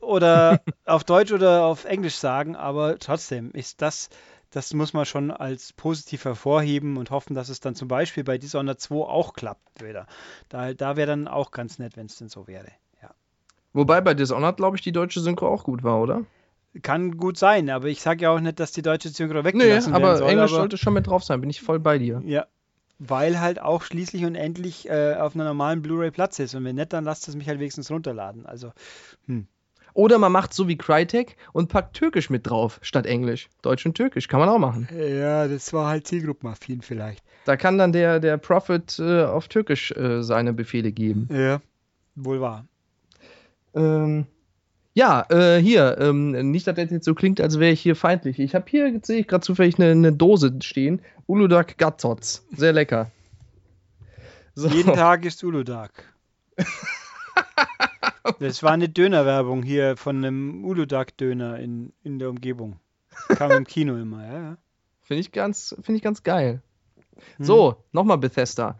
S1: oder auf Deutsch oder auf Englisch sagen, aber trotzdem ist das, das muss man schon als positiv hervorheben und hoffen, dass es dann zum Beispiel bei Dishonored 2 auch klappt wieder. Da, da wäre dann auch ganz nett, wenn es denn so wäre. Ja.
S2: Wobei bei Dishonored, glaube ich, die deutsche Synchro auch gut war, oder?
S1: Kann gut sein, aber ich sage ja auch nicht, dass die deutsche Synchro
S2: Nee,
S1: weggelassen werden
S2: aber
S1: soll.
S2: Englisch
S1: aber,
S2: sollte schon mit drauf sein, bin ich voll bei dir.
S1: Ja, weil halt auch schließlich und endlich äh, auf einer normalen Blu-ray Platz ist. Und wenn nicht, dann lasst es mich halt wenigstens runterladen. Also,
S2: Oder man macht so wie Crytek und packt Türkisch mit drauf, statt Englisch. Deutsch und Türkisch, kann man auch machen.
S1: ja, das war halt Zielgruppenaffin vielleicht.
S2: Da kann dann der, der Prophet äh, auf Türkisch äh, seine Befehle geben.
S1: Ja, wohl wahr.
S2: Ähm, ja, äh, hier, ähm, nicht, dass das jetzt so klingt, als wäre ich hier feindlich. Ich habe hier, sehe ich gerade zufällig eine, eine Dose stehen. Uludag Gatzots. Sehr lecker. So.
S1: Jeden Tag ist Uludag. Das war eine Dönerwerbung hier von einem Uludag-Döner in, in der Umgebung. Kam im Kino immer, ja. ja.
S2: Finde ich, ganz- finde ich ganz geil.
S1: Hm.
S2: So, nochmal Bethesda.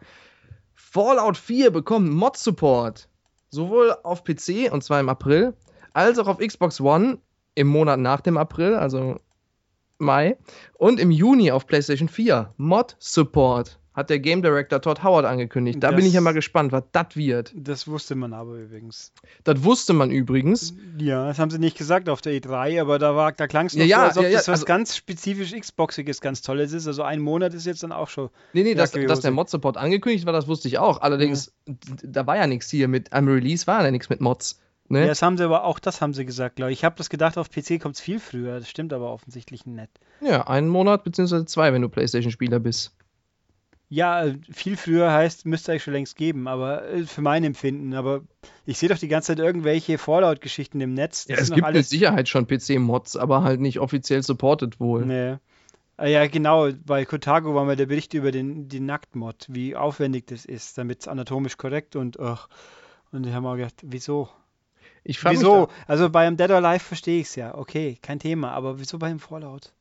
S2: Fallout 4 bekommt Mod-Support. Sowohl auf PC, und zwar im April, als auch auf Xbox One im Monat nach dem April, also Mai. Und im Juni auf PlayStation 4 Mod Support hat der Game Director Todd Howard angekündigt. Da
S1: Das-
S2: bin ich ja mal gespannt, was das wird.
S1: Das wusste man aber übrigens.
S2: Das wusste man übrigens.
S1: Ja, das haben sie nicht gesagt auf der E3, aber da, war, da klang es noch
S2: Ja,
S1: so, als ob
S2: ja, ja,
S1: das was
S2: also-
S1: ganz spezifisch Xboxiges, ganz Tolles ist. Also ein Monat ist jetzt dann auch schon.
S2: Nee, nee, dass, dass der. Mod-Support angekündigt war, das wusste ich auch. Allerdings, da war ja nichts hier mit, am Release war ja nichts mit Mods.
S1: Ja,
S2: Ne?
S1: das haben sie aber auch das haben sie gesagt, glaube ich. Ich habe das gedaht, auf PC kommt es viel früher. Das stimmt aber offensichtlich nicht.
S2: Ja, einen Monat beziehungsweise zwei, wenn du PlayStation-Spieler bist.
S1: Ja, äh, viel früher heißt, müsste eigentlich schon längst geben, aber äh, für mein Empfinden. Aber ich sehe doch die ganze Zeit irgendwelche Fallout-Geschichten im Netz.
S2: Ja, es gibt mit. Sicherheit schon PC-Mods, aber halt nicht offiziell supported wohl.
S1: Nee. Ah, Ja, genau. Bei Kotaku war mal der Bericht über den, den Nacktmod, wie aufwendig das ist, damit es anatomisch korrekt und ach. Und ich habe mal gedacht, wieso?
S2: Ich
S1: Wieso? Also beim Dead or Alive verstehe ich es ja. Okay, kein Thema. Aber wieso beim Fallout?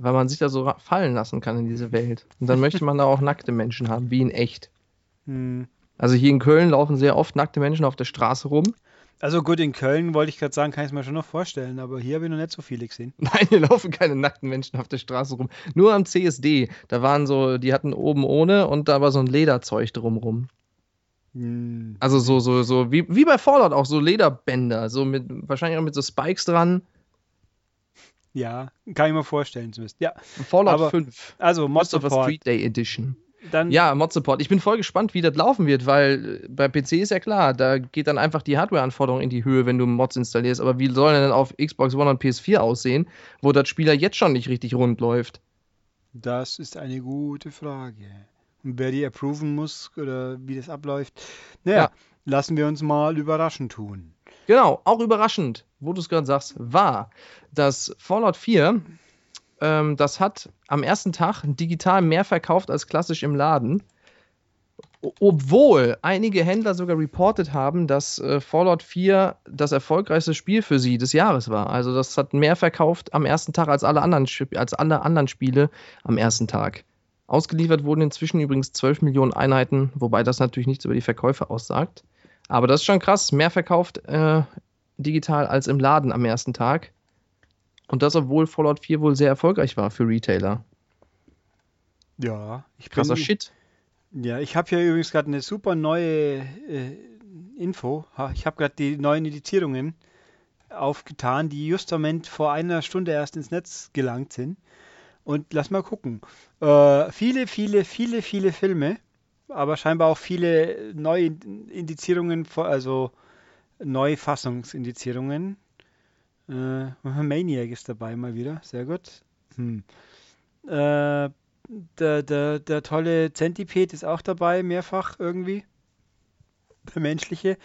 S2: weil man sich da so fallen lassen kann in diese Welt. Und dann möchte man da auch nackte Menschen haben, wie in echt.
S1: Hm.
S2: Also hier in Köln laufen sehr oft nackte Menschen auf der Straße rum.
S1: Also gut, in Köln wollte ich gerade sagen, kann ich es mir schon noch vorstellen, aber hier habe ich noch nicht so viele gesehen.
S2: Nein, hier laufen keine nackten Menschen auf der Straße rum. Nur am CSD. Da waren so, die hatten oben ohne und da war so ein Lederzeug drumrum.
S1: Hm.
S2: Also so, so, so, wie, wie bei Fallout auch, so Lederbänder. So mit, wahrscheinlich auch mit so Spikes dran.
S1: Ja, kann ich mir vorstellen zumindest. Ja,
S2: Fallout
S1: Aber
S2: 5.
S1: also Mod Support.
S2: Street Day Edition.
S1: Dann,
S2: Ja, Mod Support. Ich bin voll gespannt, wie das laufen wird, weil äh, bei PC ist ja klar, da geht dann einfach die Hardware-Anforderung in die Höhe, wenn du Mods installierst. Aber wie soll denn auf Xbox One und PS4 aussehen, wo das Spieler jetzt schon nicht richtig rund läuft?
S1: das ist eine gute Frage. Und wer die approven muss oder wie das abläuft, naja,
S2: Ja.
S1: lassen wir uns mal überraschen tun.
S2: Genau, auch überraschend, wo du es gerade sagst, war, dass Fallout 4, ähm, das hat am ersten Tag digital mehr verkauft als klassisch im Laden. Obwohl einige Händler sogar reported haben, dass äh, Fallout 4 das erfolgreichste Spiel für sie des Jahres war. Also das hat mehr verkauft am ersten Tag als alle anderen, als alle anderen Spiele am ersten Tag. Ausgeliefert wurden inzwischen übrigens 12 Millionen Einheiten, wobei das natürlich nichts über die Verkäufe aussagt. Aber das ist schon krass, mehr verkauft äh, digital als im Laden am ersten Tag. Und das, obwohl Fallout 4 wohl sehr erfolgreich war für Retailer.
S1: Ja, ich
S2: Krasser
S1: bin,
S2: Shit.
S1: Ja, ich habe hier übrigens gerade eine super neue äh, Info. Ich habe gerade die neuen Editierungen aufgetan, die just im Moment vor einer Stunde erst ins Netz gelangt sind. Und lass mal gucken. Äh, viele, viele, viele, viele Filme, aber scheinbar auch viele neue Indizierungen, also Neufassungsindizierungen. Äh, Maniac ist dabei mal wieder, sehr gut. Hm. Äh, der, der, der tolle Centipede ist auch dabei, mehrfach irgendwie. Der menschliche.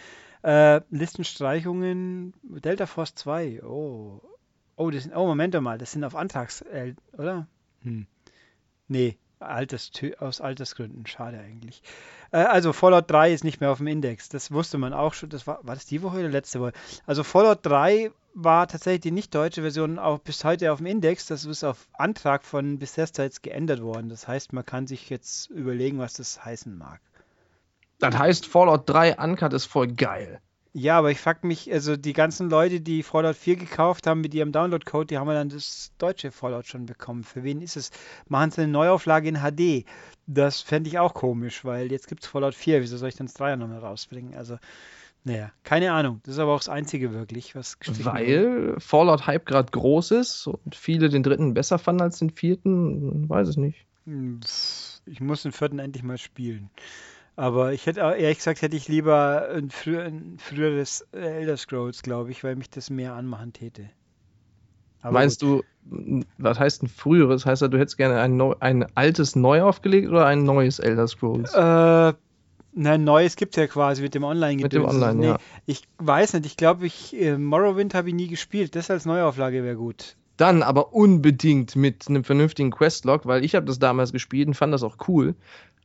S1: Äh, Listenstreichungen, Delta Force 2. Oh. Oh, das sind, oh, Moment mal, das sind auf Antrags, äh, oder? Hm. Nee, Alters, aus Altersgründen. Schade eigentlich. Äh, also Fallout 3 ist nicht mehr auf dem Index. Das wusste man auch schon. Das war, war das die Woche oder letzte Woche? Also Fallout 3 war tatsächlich die nicht deutsche Version auch bis heute auf dem Index. Das ist auf Antrag von Bethesda jetzt geändert worden. Das heißt, man kann sich jetzt überlegen, was das heißen mag.
S2: Das heißt, Fallout 3 Uncut ist voll geil.
S1: Ja, aber ich frag mich, also die ganzen Leute, die Fallout 4 gekauft haben mit ihrem Download-Code, die haben ja dann das deutsche Fallout schon bekommen. Für wen ist es? Machen sie eine Neuauflage in HD? Das fände ich auch komisch, weil jetzt gibt es Fallout 4. Wieso soll ich dann das 3 nochmal rausbringen? Also, naja, keine Ahnung. Das ist aber auch das Einzige wirklich, was.
S2: Weil Fallout Hype gerade groß ist und viele den dritten besser fanden als den vierten, weiß ich nicht.
S1: Hm, Ich muss den vierten endlich mal spielen. Aber ich hätte, auch- ehrlich gesagt, hätte ich lieber ein, früher, ein früheres Elder Scrolls, glaube ich, weil mich das mehr anmachen täte. Aber
S2: Meinst du, was heißt ein früheres? Heißt das, du hättest gerne ein, neu, ein altes neu aufgelegt oder ein neues Elder Scrolls?
S1: Äh, na, neues gibt es ja quasi mit dem online
S2: Mit dem
S1: Gedöns.
S2: Online,
S1: nee,
S2: ja.
S1: Ich weiß nicht, ich glaube, ich, äh, Morrowind habe ich nie gespielt. Das als Neuauflage wäre gut.
S2: Dann aber unbedingt mit einem vernünftigen Questlog, weil ich habe das damals gespielt und fand das auch cool.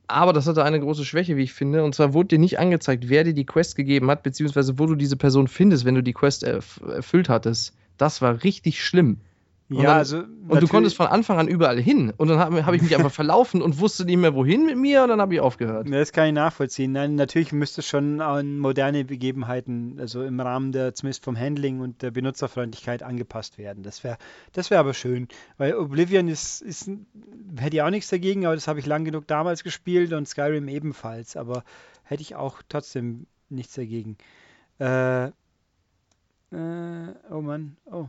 S2: Aber das hatte eine große Schwäche, wie ich finde. Und zwar wurde dir nicht angezeigt, wer dir die Quest gegeben hat, beziehungsweise wo du diese Person findest, wenn du die Quest erf erfüllt hattest. Das war richtig schlimm.
S1: Ja,
S2: dann,
S1: also.
S2: Und du konntest von Anfang an überall hin. Und dann habe hab ich mich einfach verlaufen und wusste nicht mehr, wohin mit mir. Und dann habe ich aufgehört.
S1: Das kann ich nachvollziehen. Nein, natürlich müsste es schon an moderne Begebenheiten, also im Rahmen der, zumindest vom Handling und der Benutzerfreundlichkeit angepasst werden. Das wäre das wär aber schön. Weil Oblivion ist, ist, hätte ich auch nichts dagegen, aber das habe ich lang genug damals gespielt und Skyrim ebenfalls. Aber hätte ich auch trotzdem nichts dagegen. Äh, äh, oh Mann, oh.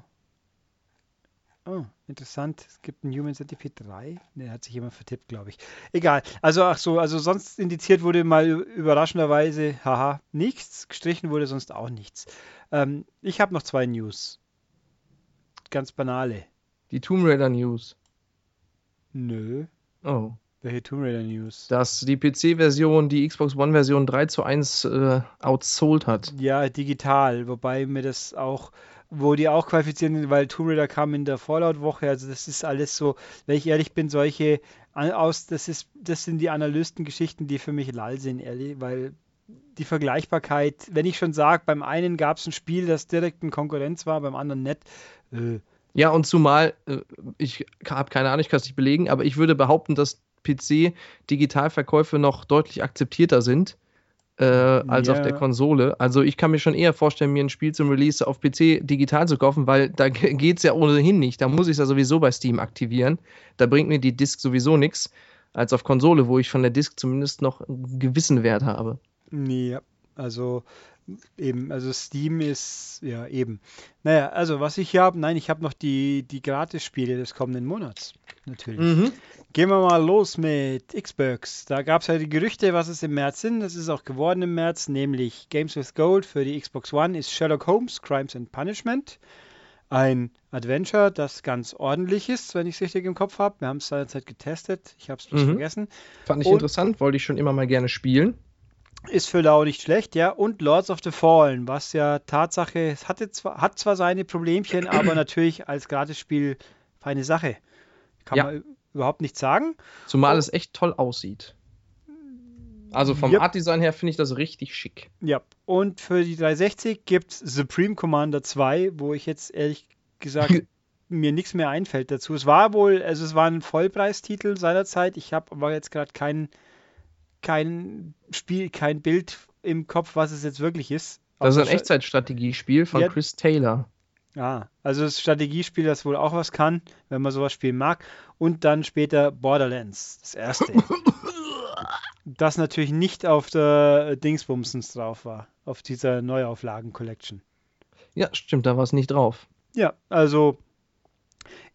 S1: Oh, interessant. Es gibt einen Human Centipede 3. Der hat sich jemand vertippt, glaube ich. Egal. Also, ach so, also sonst indiziert wurde mal überraschenderweise, haha, nichts. Gestrichen wurde sonst auch nichts. Ähm, ich habe noch zwei News. Ganz banale.
S2: Die Tomb Raider News.
S1: Nö.
S2: Oh.
S1: Welche Tomb Raider News?
S2: Dass die PC-Version die Xbox One-Version 3 zu 1 äh, outsold hat.
S1: Ja, digital. Wobei mir das auch wo die auch qualifizieren, weil Tomb Raider kam in der Fallout-Woche. Also das ist alles so, wenn ich ehrlich bin, solche aus, das ist, das sind die Analystengeschichten, die für mich lall sind, ehrlich, weil die Vergleichbarkeit, wenn ich schon sage, beim einen gab es ein Spiel, das direkt ein Konkurrenz war, beim anderen nicht. Äh.
S2: Ja, und zumal, äh, ich habe keine Ahnung, ich kann es nicht belegen, aber ich würde behaupten, dass PC-Digitalverkäufe noch deutlich akzeptierter sind äh, als ja. auf der Konsole. Also ich kann mir schon eher vorstellen, mir ein Spiel zum Release auf PC digital zu kaufen, weil da geht es ja ohnehin nicht. Da muss ich es ja sowieso bei Steam aktivieren. Da bringt mir die Disk sowieso nichts, als auf Konsole, wo ich von der Disk zumindest noch einen gewissen Wert habe.
S1: Ja, also eben, also Steam ist ja eben. Naja, also was ich hier habe, nein, ich habe noch die, die Gratis-Spiele des kommenden Monats. Natürlich. Mhm. Gehen wir mal los mit Xbox. Da gab es ja die Gerüchte, was es im März sind. Das ist auch geworden im März, nämlich Games with Gold für die Xbox One ist Sherlock Holmes, Crimes and Punishment. Ein Adventure, das ganz ordentlich ist, wenn ich es richtig im Kopf habe. Wir haben es seinerzeit getestet. Ich habe es bloß mhm. vergessen.
S2: Fand ich Und interessant, wollte ich schon immer mal gerne spielen.
S1: Ist für Lau nicht schlecht, ja. Und Lords of the Fallen, was ja Tatsache, es hatte zwar, hat zwar seine Problemchen, aber natürlich als Gratisspiel feine Sache. Kann ja. man überhaupt nichts sagen.
S2: Zumal oh. es echt toll aussieht. Also vom yep. Artdesign her finde ich das richtig schick.
S1: Ja, und für die 360 gibt es Supreme Commander 2, wo ich jetzt ehrlich gesagt mir nichts mehr einfällt dazu. Es war wohl, also es war ein Vollpreistitel seinerzeit. Ich habe aber jetzt gerade kein, kein Spiel, kein Bild im Kopf, was es jetzt wirklich ist.
S2: Das ist ein Echtzeitstrategiespiel von ja, Chris Taylor.
S1: Ah, also das Strategiespiel, das wohl auch was kann, wenn man sowas spielen mag. Und dann später Borderlands, das erste. das natürlich nicht auf der Dingsbumsens drauf war, auf dieser Neuauflagen-Collection.
S2: Ja, stimmt, da war es nicht drauf.
S1: Ja, also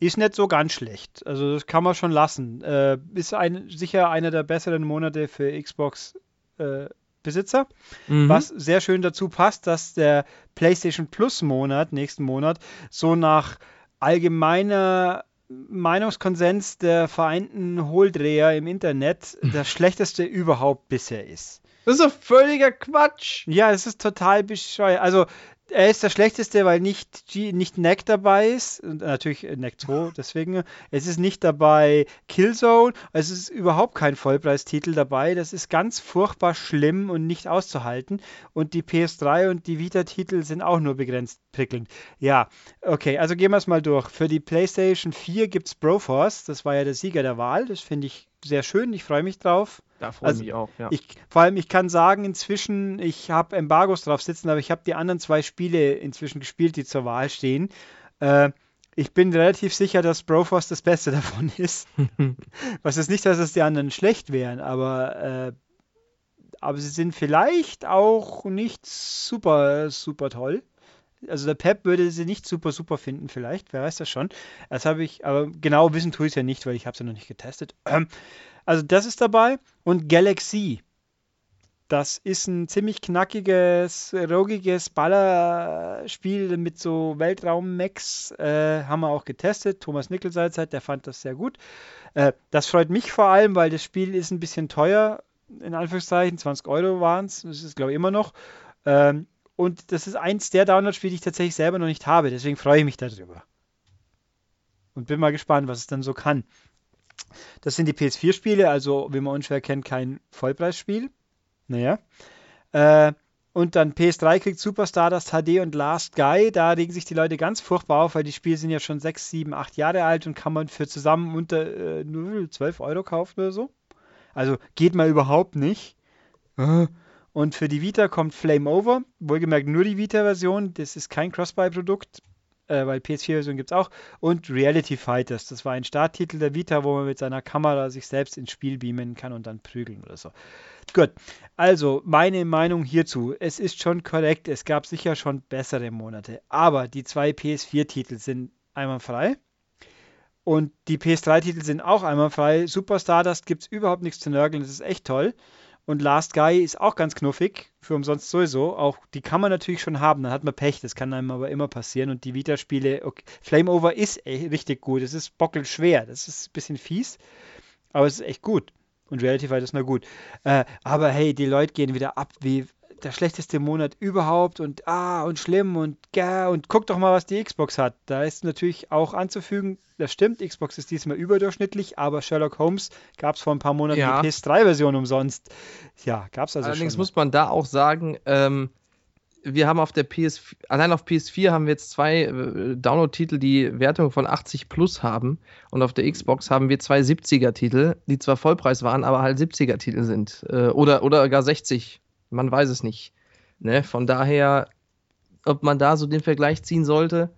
S1: ist nicht so ganz schlecht. Also das kann man schon lassen. Äh, ist ein, sicher einer der besseren Monate für Xbox äh, Besitzer. Mhm. Was sehr schön dazu passt, dass der PlayStation Plus Monat, nächsten Monat, so nach allgemeiner Meinungskonsens der vereinten Hohldreher im Internet das schlechteste überhaupt bisher ist.
S2: Das ist doch völliger Quatsch.
S1: Ja, es ist total bescheuert. Also er ist der schlechteste, weil nicht, nicht Neck dabei ist. Und natürlich äh, Neck 2, deswegen. Es ist nicht dabei Killzone. Es ist überhaupt kein Vollpreistitel dabei. Das ist ganz furchtbar schlimm und nicht auszuhalten. Und die PS3 und die Vita-Titel sind auch nur begrenzt prickelnd. Ja, okay, also gehen wir es mal durch. Für die PlayStation 4 gibt es Broforce. Das war ja der Sieger der Wahl. Das finde ich sehr schön. Ich freue mich drauf.
S2: Da freue also, mich auch, ja.
S1: Ich, vor allem, ich kann sagen, inzwischen, ich habe Embargos drauf sitzen, aber ich habe die anderen zwei Spiele inzwischen gespielt, die zur Wahl stehen. Äh, ich bin relativ sicher, dass Broforce das Beste davon ist. Was ist nicht, dass es die anderen schlecht wären, aber, äh, aber sie sind vielleicht auch nicht super, super toll. Also der Pep würde sie nicht super, super finden, vielleicht, wer weiß das schon. Das habe ich, aber genau wissen tue ich es ja nicht, weil ich habe es ja noch nicht getestet. Ähm, also das ist dabei und Galaxy. Das ist ein ziemlich knackiges, rogiges Ballerspiel mit so Weltraum-Mechs. Äh, haben wir auch getestet. Thomas Nickel seinerzeit, der fand das sehr gut. Äh, das freut mich vor allem, weil das Spiel ist ein bisschen teuer. In Anführungszeichen, 20 Euro waren es. Das ist, glaube ich, immer noch. Ähm, und das ist eins der Download-Spiele, die ich tatsächlich selber noch nicht habe. Deswegen freue ich mich darüber. Und bin mal gespannt, was es dann so kann. Das sind die PS4-Spiele, also wie man unschwer kennt, kein Vollpreisspiel. Naja. Äh, Und dann PS3 kriegt Superstar das HD und Last Guy. Da regen sich die Leute ganz furchtbar auf, weil die Spiele sind ja schon 6, 7, 8 Jahre alt und kann man für zusammen unter äh, 12 Euro kaufen oder so. Also geht mal überhaupt nicht. Und für die Vita kommt Flame Over. Wohlgemerkt nur die Vita-Version. Das ist kein Cross-Buy-Produkt äh, weil PS4-Version gibt es auch. Und Reality Fighters, das war ein Starttitel der Vita, wo man mit seiner Kamera sich selbst ins Spiel beamen kann und dann prügeln oder so. Gut, also meine Meinung hierzu. Es ist schon korrekt, es gab sicher schon bessere Monate, aber die zwei PS4-Titel sind einmal frei. Und die PS3-Titel sind auch einmal frei. Super Stardust gibt es überhaupt nichts zu nörgeln, das ist echt toll. Und Last Guy ist auch ganz knuffig, für umsonst sowieso. Auch die kann man natürlich schon haben, dann hat man Pech, das kann einem aber immer passieren. Und die Vita-Spiele, okay, Flame Over ist echt richtig gut. Es ist bockelnd schwer, das ist ein bisschen fies, aber es ist echt gut. Und Reality Fight ist nur gut. Äh, aber hey, die Leute gehen wieder ab wie der schlechteste Monat überhaupt und ah und schlimm und gah und guck doch mal, was die Xbox hat. Da ist natürlich auch anzufügen, das stimmt, Xbox ist diesmal überdurchschnittlich, aber Sherlock Holmes gab es vor ein paar Monaten ja. die PS3-Version umsonst. Ja, gab es also
S2: Allerdings
S1: schon.
S2: muss man da auch sagen, ähm, wir haben auf der PS, allein auf PS4 haben wir jetzt zwei äh, Download-Titel, die Wertung von 80 plus haben. Und auf der Xbox haben wir zwei 70er-Titel, die zwar Vollpreis waren, aber halt 70er-Titel sind. Äh, oder, oder gar 60 man weiß es nicht. Ne? Von daher, ob man da so den Vergleich ziehen sollte.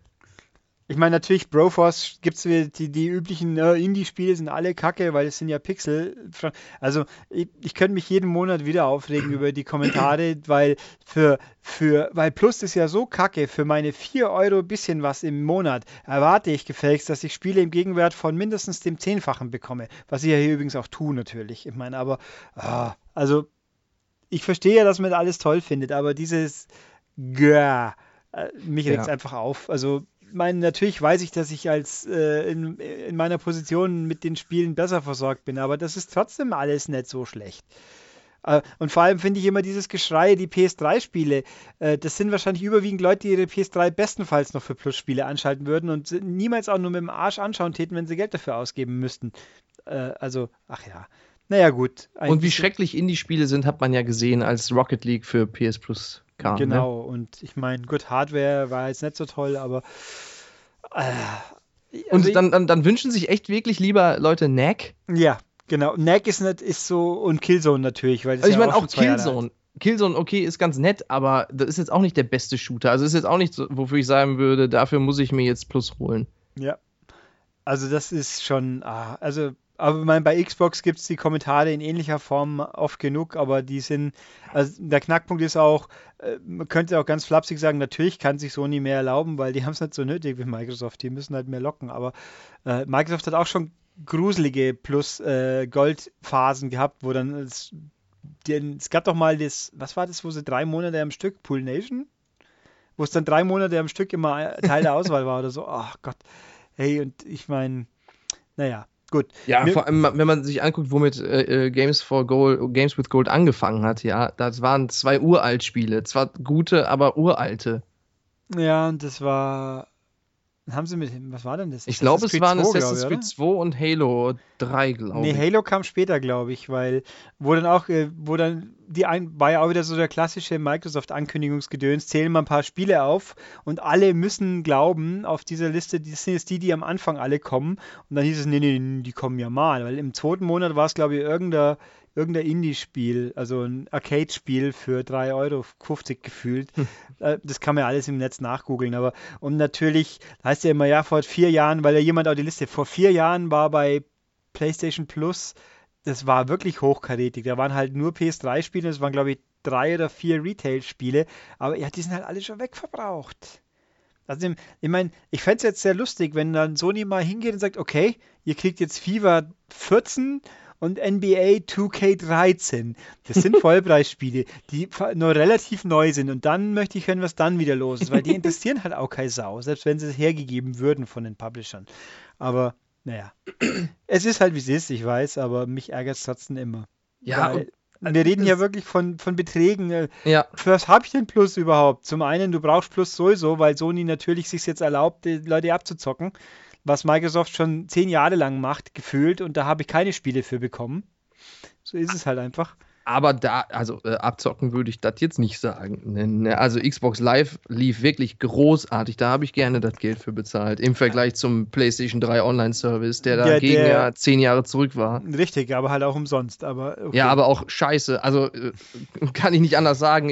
S1: Ich meine, natürlich, Broforce gibt es die, die üblichen äh, Indie-Spiele, sind alle kacke, weil es sind ja Pixel. Also, ich, ich könnte mich jeden Monat wieder aufregen über die Kommentare, weil für, für, weil Plus ist ja so kacke, für meine 4 Euro bisschen was im Monat erwarte ich gefälligst, dass ich Spiele im Gegenwert von mindestens dem Zehnfachen bekomme. Was ich ja hier übrigens auch tue, natürlich. Ich meine, aber, ah, also ich verstehe ja, dass man alles toll findet, aber dieses Gah, äh, mich regt es ja. einfach auf. Also, mein, natürlich weiß ich, dass ich als äh, in, in, meiner Position mit den Spielen besser versorgt bin, aber das ist trotzdem alles nicht so schlecht. Äh, und vor allem finde ich immer dieses Geschrei, die PS3-Spiele, äh, das sind wahrscheinlich überwiegend Leute, die ihre PS3 bestenfalls noch für Plus-Spiele anschalten würden und niemals auch nur mit dem Arsch anschauen täten, wenn sie Geld dafür ausgeben müssten. Also, ach ja. Naja, gut.
S2: Und wie schrecklich Indie-Spiele sind, hat man ja gesehen, als Rocket League für PS Plus kam.
S1: Ne? Genau, ne? und ich meine, gut, Hardware war jetzt nicht so toll, aber.
S2: Äh, also und dann, dann, dann, wünschen sich echt wirklich lieber Leute Knack?
S1: Ja, genau. Knack ist, nicht, ist so. Und Killzone natürlich. Weil
S2: also ich ja meine auch, auch Killzone. Killzone, okay, ist ganz nett, aber das ist jetzt auch nicht der beste Shooter. Also ist jetzt auch nicht so, wofür ich sagen würde, dafür muss ich mir jetzt Plus holen.
S1: Ja. Also das ist schon, ah, also aber mein, bei Xbox gibt es die Kommentare in ähnlicher Form oft genug, aber die sind, also der Knackpunkt ist auch, äh, man könnte auch ganz flapsig sagen, natürlich kann sich Sony mehr erlauben, weil die haben es nicht so nötig wie Microsoft, die müssen halt mehr locken, aber äh, Microsoft hat auch schon gruselige plus äh, Goldphasen gehabt, wo dann es, die, es gab doch mal das, was war das, wo sie drei Monate am Stück, Pool Nation? Wo es dann drei Monate am Stück immer Teil der Auswahl war oder so, ach Gott. Hey, und ich meine, naja, Gut.
S2: Ja, Mir vor allem, wenn man sich anguckt, womit äh, äh, Games for Gold, Games with Gold angefangen hat, ja, das waren zwei Uralt-Spiele. Zwar gute, aber uralte.
S1: Ja, und das war haben sie mit, was war denn das?
S2: Ich glaube, es waren Assassin's Creed 2 und Halo 3, glaube
S1: ich. Nee, Halo kam später, glaube ich, weil, wo dann auch, äh, wo dann, die ein, war ja auch wieder so der klassische Microsoft-Ankündigungsgedöns, zählen mal ein paar Spiele auf und alle müssen glauben, auf dieser Liste, das sind jetzt die, die am Anfang alle kommen. Und dann hieß es, nee, nee, die kommen ja mal, weil im zweiten Monat war es, glaube ich, irgendein irgendein Indie-Spiel, also ein Arcade-Spiel für 3,50 Euro gefühlt. Hm. Äh, das kann man ja alles im Netz nachgoogeln. Aber und natürlich heißt ja immer, ja, vor vier Jahren, weil ja jemand auch die Liste, vor vier Jahren war bei PlayStation Plus, das war wirklich hochkarätig. Da waren halt nur PS3-Spiele, das waren, glaube ich, drei oder vier Retail-Spiele, aber ja, die sind halt alle schon wegverbraucht. Also, ich meine, ich fände es jetzt sehr lustig, wenn dann Sony mal hingeht und sagt, okay, ihr kriegt jetzt FIFA 14 und NBA 2K13. Das sind Vollpreisspiele, die nur relativ neu sind. Und dann möchte ich hören, was dann wieder los ist, weil die interessieren halt auch keine Sau, selbst wenn sie es hergegeben würden von den Publishern. Aber naja, es ist halt wie es ist, ich weiß, aber mich ärgert es trotzdem immer.
S2: Ja, weil,
S1: wir reden ja wirklich von, von Beträgen. Äh, ja. Für was habe ich denn Plus überhaupt? Zum einen, du brauchst Plus sowieso, weil Sony natürlich sich jetzt erlaubt, die Leute abzuzocken was Microsoft schon zehn Jahre lang macht, gefühlt, und da habe ich keine Spiele für bekommen. So ist es halt einfach.
S2: aber da, also äh, abzocken würde ich das jetzt nicht sagen. Ne, ne, also Xbox Live lief wirklich großartig. Da habe ich gerne das Geld für bezahlt. Im Vergleich zum PlayStation 3 Online-Service, der dagegen der, ja zehn Jahre zurück war.
S1: Richtig, aber halt auch umsonst. Aber
S2: okay. Ja, aber auch scheiße. Also äh, kann ich nicht anders sagen.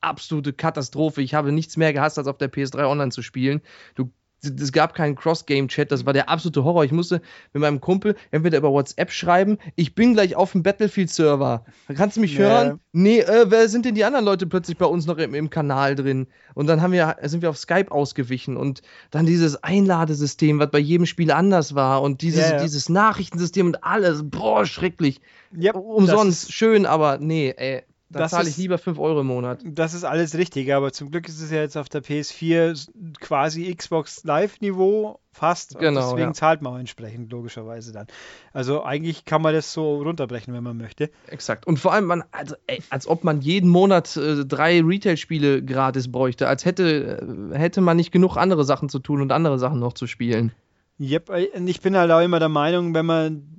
S2: Absolute Katastrophe. Ich habe nichts mehr gehasst, als auf der PS3 Online zu spielen. Du es gab keinen Cross-Game-Chat, das war der absolute Horror. Ich musste mit meinem Kumpel entweder über WhatsApp schreiben, ich bin gleich auf dem Battlefield-Server. Kannst du mich nee. hören? Nee, äh, wer sind denn die anderen Leute plötzlich bei uns noch im, im, Kanal drin? Und dann haben wir, sind wir auf Skype ausgewichen und dann dieses Einladesystem, was bei jedem Spiel anders war und dieses, yeah. dieses Nachrichtensystem und alles, boah, schrecklich. Yep, Umsonst, schön, aber nee, ey. Da zahle ich lieber 5 Euro im Monat.
S1: Das ist alles richtig, aber zum Glück ist es ja jetzt auf der PS4 quasi Xbox Live-Niveau fast. Genau, deswegen ja. zahlt man auch entsprechend, logischerweise dann. Also eigentlich kann man das so runterbrechen, wenn man möchte.
S2: Exakt. Und vor allem, man, also, ey, als ob man jeden Monat äh, drei Retail-Spiele gratis bräuchte, als hätte, äh, hätte man nicht genug andere Sachen zu tun und andere Sachen noch zu spielen.
S1: Yep, ich bin halt auch immer der Meinung, wenn man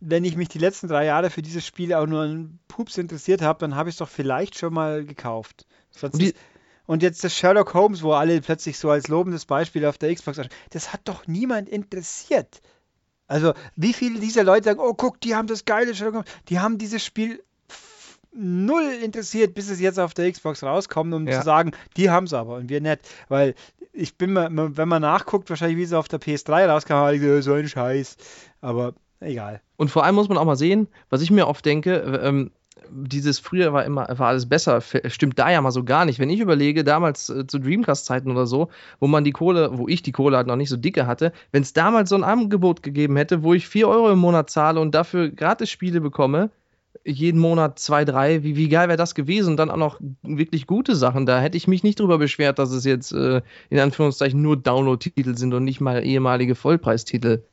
S1: wenn ich mich die letzten drei Jahre für dieses Spiel auch nur einen Pups interessiert habe, dann habe ich es doch vielleicht schon mal gekauft. Und, und, jetzt das Sherlock Holmes, wo alle plötzlich so als lobendes Beispiel auf der Xbox, das hat doch niemand interessiert. Also, wie viele dieser Leute sagen, oh, guck, die haben das geile Sherlock Holmes, die haben dieses Spiel null interessiert, bis es jetzt auf der Xbox rauskommt, um ja. zu sagen, die haben es aber und wir nicht. Weil ich bin mal, wenn man nachguckt, wahrscheinlich wie es auf der PS3 rauskam, ich so ein Scheiß. Aber egal.
S2: Und vor allem muss man auch mal sehen, was ich mir oft denke, ähm, dieses früher war immer war alles besser, stimmt da ja mal so gar nicht. Wenn ich überlege, damals äh, zu Dreamcast-Zeiten oder so, wo man die Kohle, wo ich die Kohle halt noch nicht so dicke hatte, wenn es damals so ein Angebot gegeben hätte, wo ich 4 Euro im Monat zahle und dafür gratis Spiele bekomme, jeden Monat zwei, drei, wie, wie geil wäre das gewesen? Und dann auch noch wirklich gute Sachen. Da hätte ich mich nicht drüber beschwert, dass es jetzt äh, in Anführungszeichen nur Download-Titel sind und nicht mal ehemalige Vollpreistitel.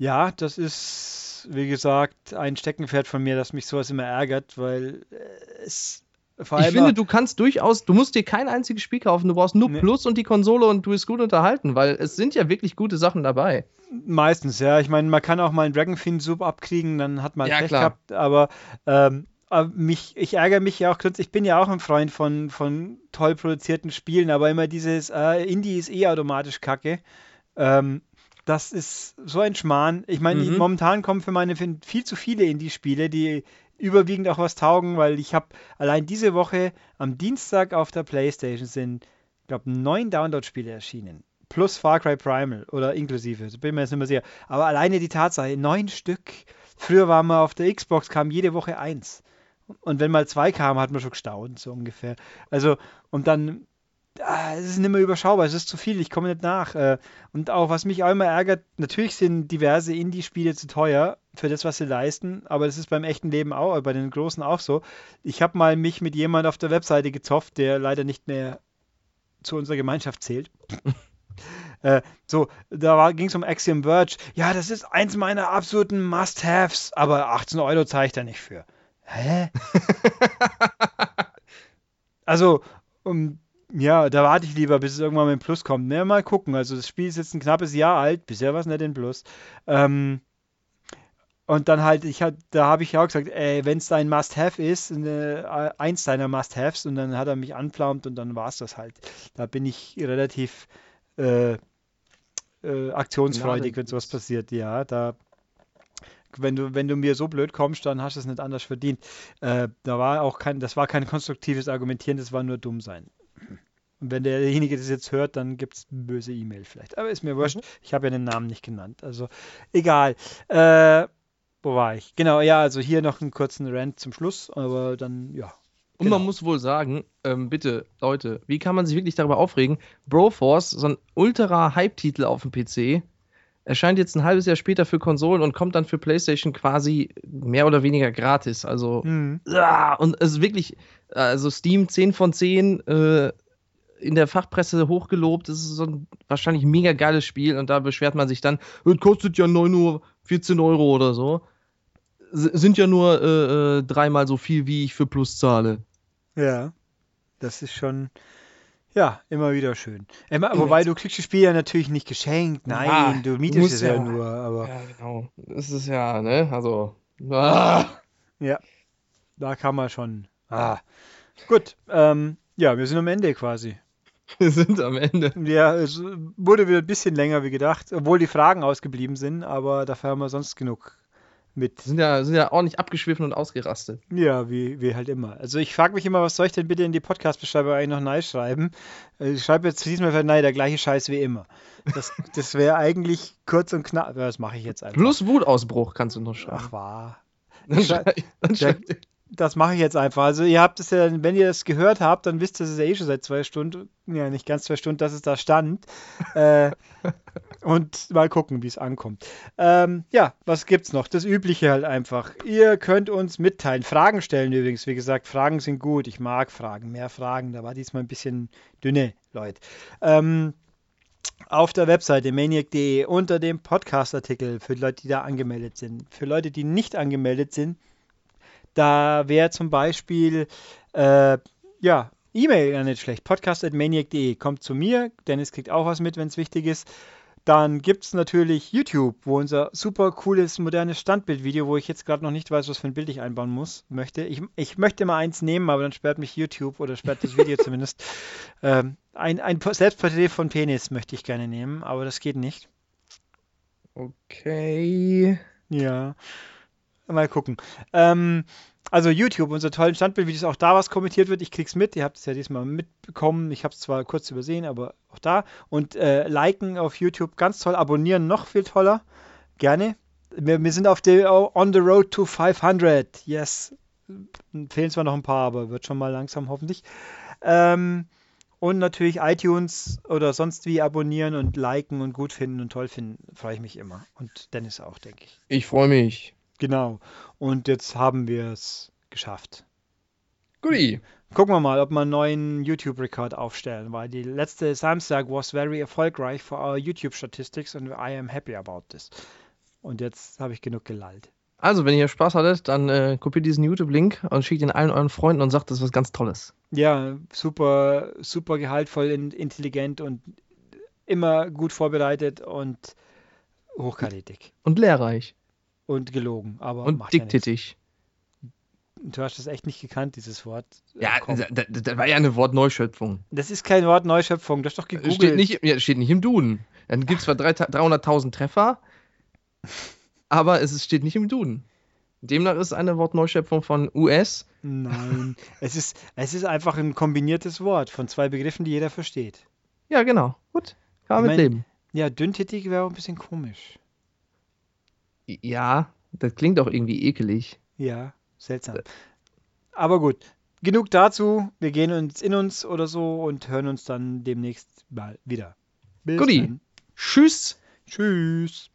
S1: Ja, das ist, wie gesagt, ein Steckenpferd von mir, das mich sowas immer ärgert, weil äh, es
S2: ich finde, du kannst durchaus, du musst dir kein einziges Spiel kaufen, du brauchst nur nee. Plus und die Konsole und du bist gut unterhalten, weil es sind ja wirklich gute Sachen dabei.
S1: Meistens, ja. Ich meine, man kann auch mal einen Dragonfin Sub abkriegen, dann hat man ja, Pech gehabt, aber, ähm, aber mich, ich ärgere mich ja auch, ich bin ja auch ein Freund von, von toll produzierten Spielen, aber immer dieses äh, Indie ist eh automatisch kacke. Ähm, das ist so ein Schmarrn. Ich meine, mhm. momentan kommen für meine viel zu viele Indie-Spiele, die überwiegend auch was taugen, weil ich habe allein diese Woche am Dienstag auf der PlayStation sind, ich glaube, neun Download-Spiele erschienen. Plus Far Cry Primal oder inklusive, bin mir jetzt nicht mehr sicher. Aber alleine die Tatsache, neun Stück. Früher war man auf der Xbox, kam jede Woche eins. Und wenn mal zwei kamen, hat man schon gestaunt, so ungefähr. Also, und dann es ist nicht mehr überschaubar, es ist zu viel, ich komme nicht nach. Äh, und auch, was mich auch immer ärgert, natürlich sind diverse Indie-Spiele zu teuer für das, was sie leisten, aber das ist beim echten Leben auch, bei den großen auch so. Ich habe mal mich mit jemand auf der Webseite gezofft, der leider nicht mehr zu unserer Gemeinschaft zählt. äh, so, da ging es um Axiom Verge. Ja, das ist eins meiner absoluten Must-Haves, aber 18 Euro zahle ich da nicht für. Hä? also, um ja, da warte ich lieber, bis es irgendwann mit dem Plus kommt. Ne, mal gucken. Also das Spiel ist jetzt ein knappes Jahr alt, bisher war es nicht in Plus. Ähm, und dann halt, ich hab, da habe ich ja auch gesagt, ey, wenn es dein Must-Have ist, eine, eins deiner Must-Haves, und dann hat er mich anpflaumt und dann war es das halt. Da bin ich relativ äh, äh, aktionsfreudig, wenn sowas passiert. Ja, da wenn du, wenn du mir so blöd kommst, dann hast du es nicht anders verdient. Äh, da war auch kein, das war kein konstruktives Argumentieren, das war nur dumm sein. Und wenn derjenige das jetzt hört, dann gibt es eine böse E-Mail vielleicht. Aber ist mir wurscht. Mhm. Ich habe ja den Namen nicht genannt. Also egal. Äh, wo war ich? Genau, ja, also hier noch einen kurzen Rant zum Schluss, aber dann, ja.
S2: Und genau. man muss wohl sagen, ähm, bitte, Leute, wie kann man sich wirklich darüber aufregen? Broforce, so ein ultra-Hype-Titel auf dem PC, erscheint jetzt ein halbes Jahr später für Konsolen und kommt dann für PlayStation quasi mehr oder weniger gratis. Also, mhm. ja, und es ist wirklich, also Steam 10 von 10, äh, in der Fachpresse hochgelobt. Das ist so ein wahrscheinlich mega geiles Spiel und da beschwert man sich dann, es kostet ja 9 Uhr 14 Euro oder so. S sind ja nur äh, äh, dreimal so viel, wie ich für Plus zahle.
S1: Ja, das ist schon, ja, immer wieder schön. Immer, wobei du kriegst das Spiel ja natürlich nicht geschenkt. Nein, ja, du mietest es ja, ja, nur. Aber
S2: ja, genau. Das ist ja, ne, also. Ah.
S1: Ja. Da kann man schon. Ah. Gut, ähm, ja, wir sind am Ende quasi.
S2: Wir sind am Ende.
S1: Ja, es wurde wieder ein bisschen länger wie gedacht, obwohl die Fragen ausgeblieben sind, aber dafür haben wir sonst genug mit.
S2: Sind ja, sind ja ordentlich abgeschwiffen und ausgerastet.
S1: Ja, wie, wie halt immer. Also ich frage mich immer, was soll ich denn bitte in die Podcast-Beschreibung eigentlich noch neu schreiben? Äh, Ich schreibe jetzt diesmal für nein, der gleiche Scheiß wie immer. Das, das wäre eigentlich kurz und knapp. Das mache ich jetzt einfach.
S2: Plus Wutausbruch kannst du noch schreiben.
S1: Ach, wahr.
S2: Dann
S1: schrei-
S2: schrei- dann dir-
S1: Das mache ich jetzt einfach. Also ihr habt es ja, wenn ihr das gehört habt, dann wisst ihr es ja eh schon seit zwei Stunden, ja nicht ganz zwei Stunden, dass es da stand. äh, und mal gucken, wie es ankommt. Ähm, ja, was gibt's noch? Das Übliche halt einfach. Ihr könnt uns mitteilen. Fragen stellen übrigens. Wie gesagt, Fragen sind gut. Ich mag Fragen. Mehr Fragen. Da war diesmal ein bisschen dünne, Leute. Ähm, auf der Webseite maniac.de unter dem Podcast-Artikel für die Leute, die da angemeldet sind. Für Leute, die nicht angemeldet sind, da wäre zum Beispiel, äh, ja, E-Mail ja nicht schlecht. Podcast.maniac.de kommt zu mir. Dennis kriegt auch was mit, wenn es wichtig ist. Dann gibt es natürlich YouTube, wo unser super cooles, modernes Standbildvideo, wo ich jetzt gerade noch nicht weiß, was für ein Bild ich einbauen muss, möchte. Ich, ich möchte mal eins nehmen, aber dann sperrt mich YouTube oder sperrt das Video zumindest. Ähm, ein, ein Selbstporträt von Penis möchte ich gerne nehmen, aber das geht nicht.
S2: Okay.
S1: Ja. Mal gucken. Ähm, also YouTube, unsere tollen Standbildvideos, auch da was kommentiert wird. Ich krieg's mit. Ihr habt es ja diesmal mitbekommen. Ich habe es zwar kurz übersehen, aber auch da. Und äh, liken auf YouTube, ganz toll. Abonnieren noch viel toller. Gerne. Wir, wir sind auf der on the road to 500. Yes. Fehlen zwar noch ein paar, aber wird schon mal langsam hoffentlich. Ähm, und natürlich iTunes oder sonst wie abonnieren und liken und gut finden und toll finden. Freue ich mich immer. Und Dennis auch, denke ich.
S2: Ich freue mich.
S1: Genau. Und jetzt haben wir es geschafft.
S2: Guti.
S1: Gucken wir mal, ob wir einen neuen YouTube-Rekord aufstellen, weil die letzte Samstag was very erfolgreich for our YouTube statistics and I am happy about this. Und jetzt habe ich genug gelallt.
S2: Also, wenn ihr Spaß hattet, dann äh, kopiert diesen YouTube-Link und schickt ihn allen euren Freunden und sagt, das ist was ganz Tolles.
S1: Ja, super, super gehaltvoll, in- intelligent und immer gut vorbereitet und hochkarätig.
S2: Und lehrreich.
S1: Und gelogen, aber
S2: Und
S1: macht ja. Du hast das echt nicht gekannt, dieses Wort. Äh,
S2: Ja, das, das, das war ja eine Wortneuschöpfung.
S1: Das ist kein Wort Neuschöpfung, das ist doch
S2: Steht
S1: gegoogelt.
S2: nicht, ja, steht nicht im Duden. Dann gibt es zwar drei- 300.000 Treffer, aber es steht nicht im Duden. Demnach ist eine Wortneuschöpfung von US.
S1: Nein, es ist, es ist einfach ein kombiniertes Wort von zwei Begriffen, die jeder versteht.
S2: Ja, genau. Gut. Kann man
S1: Ich
S2: mit
S1: mein-
S2: leben.
S1: Ja, dünntätig wäre auch ein bisschen komisch.
S2: Ja, das klingt auch irgendwie ekelig.
S1: Ja, seltsam. Aber gut, genug dazu. Wir gehen uns in uns oder so und hören uns dann demnächst mal wieder. Bis dann.
S2: Tschüss.
S1: Tschüss.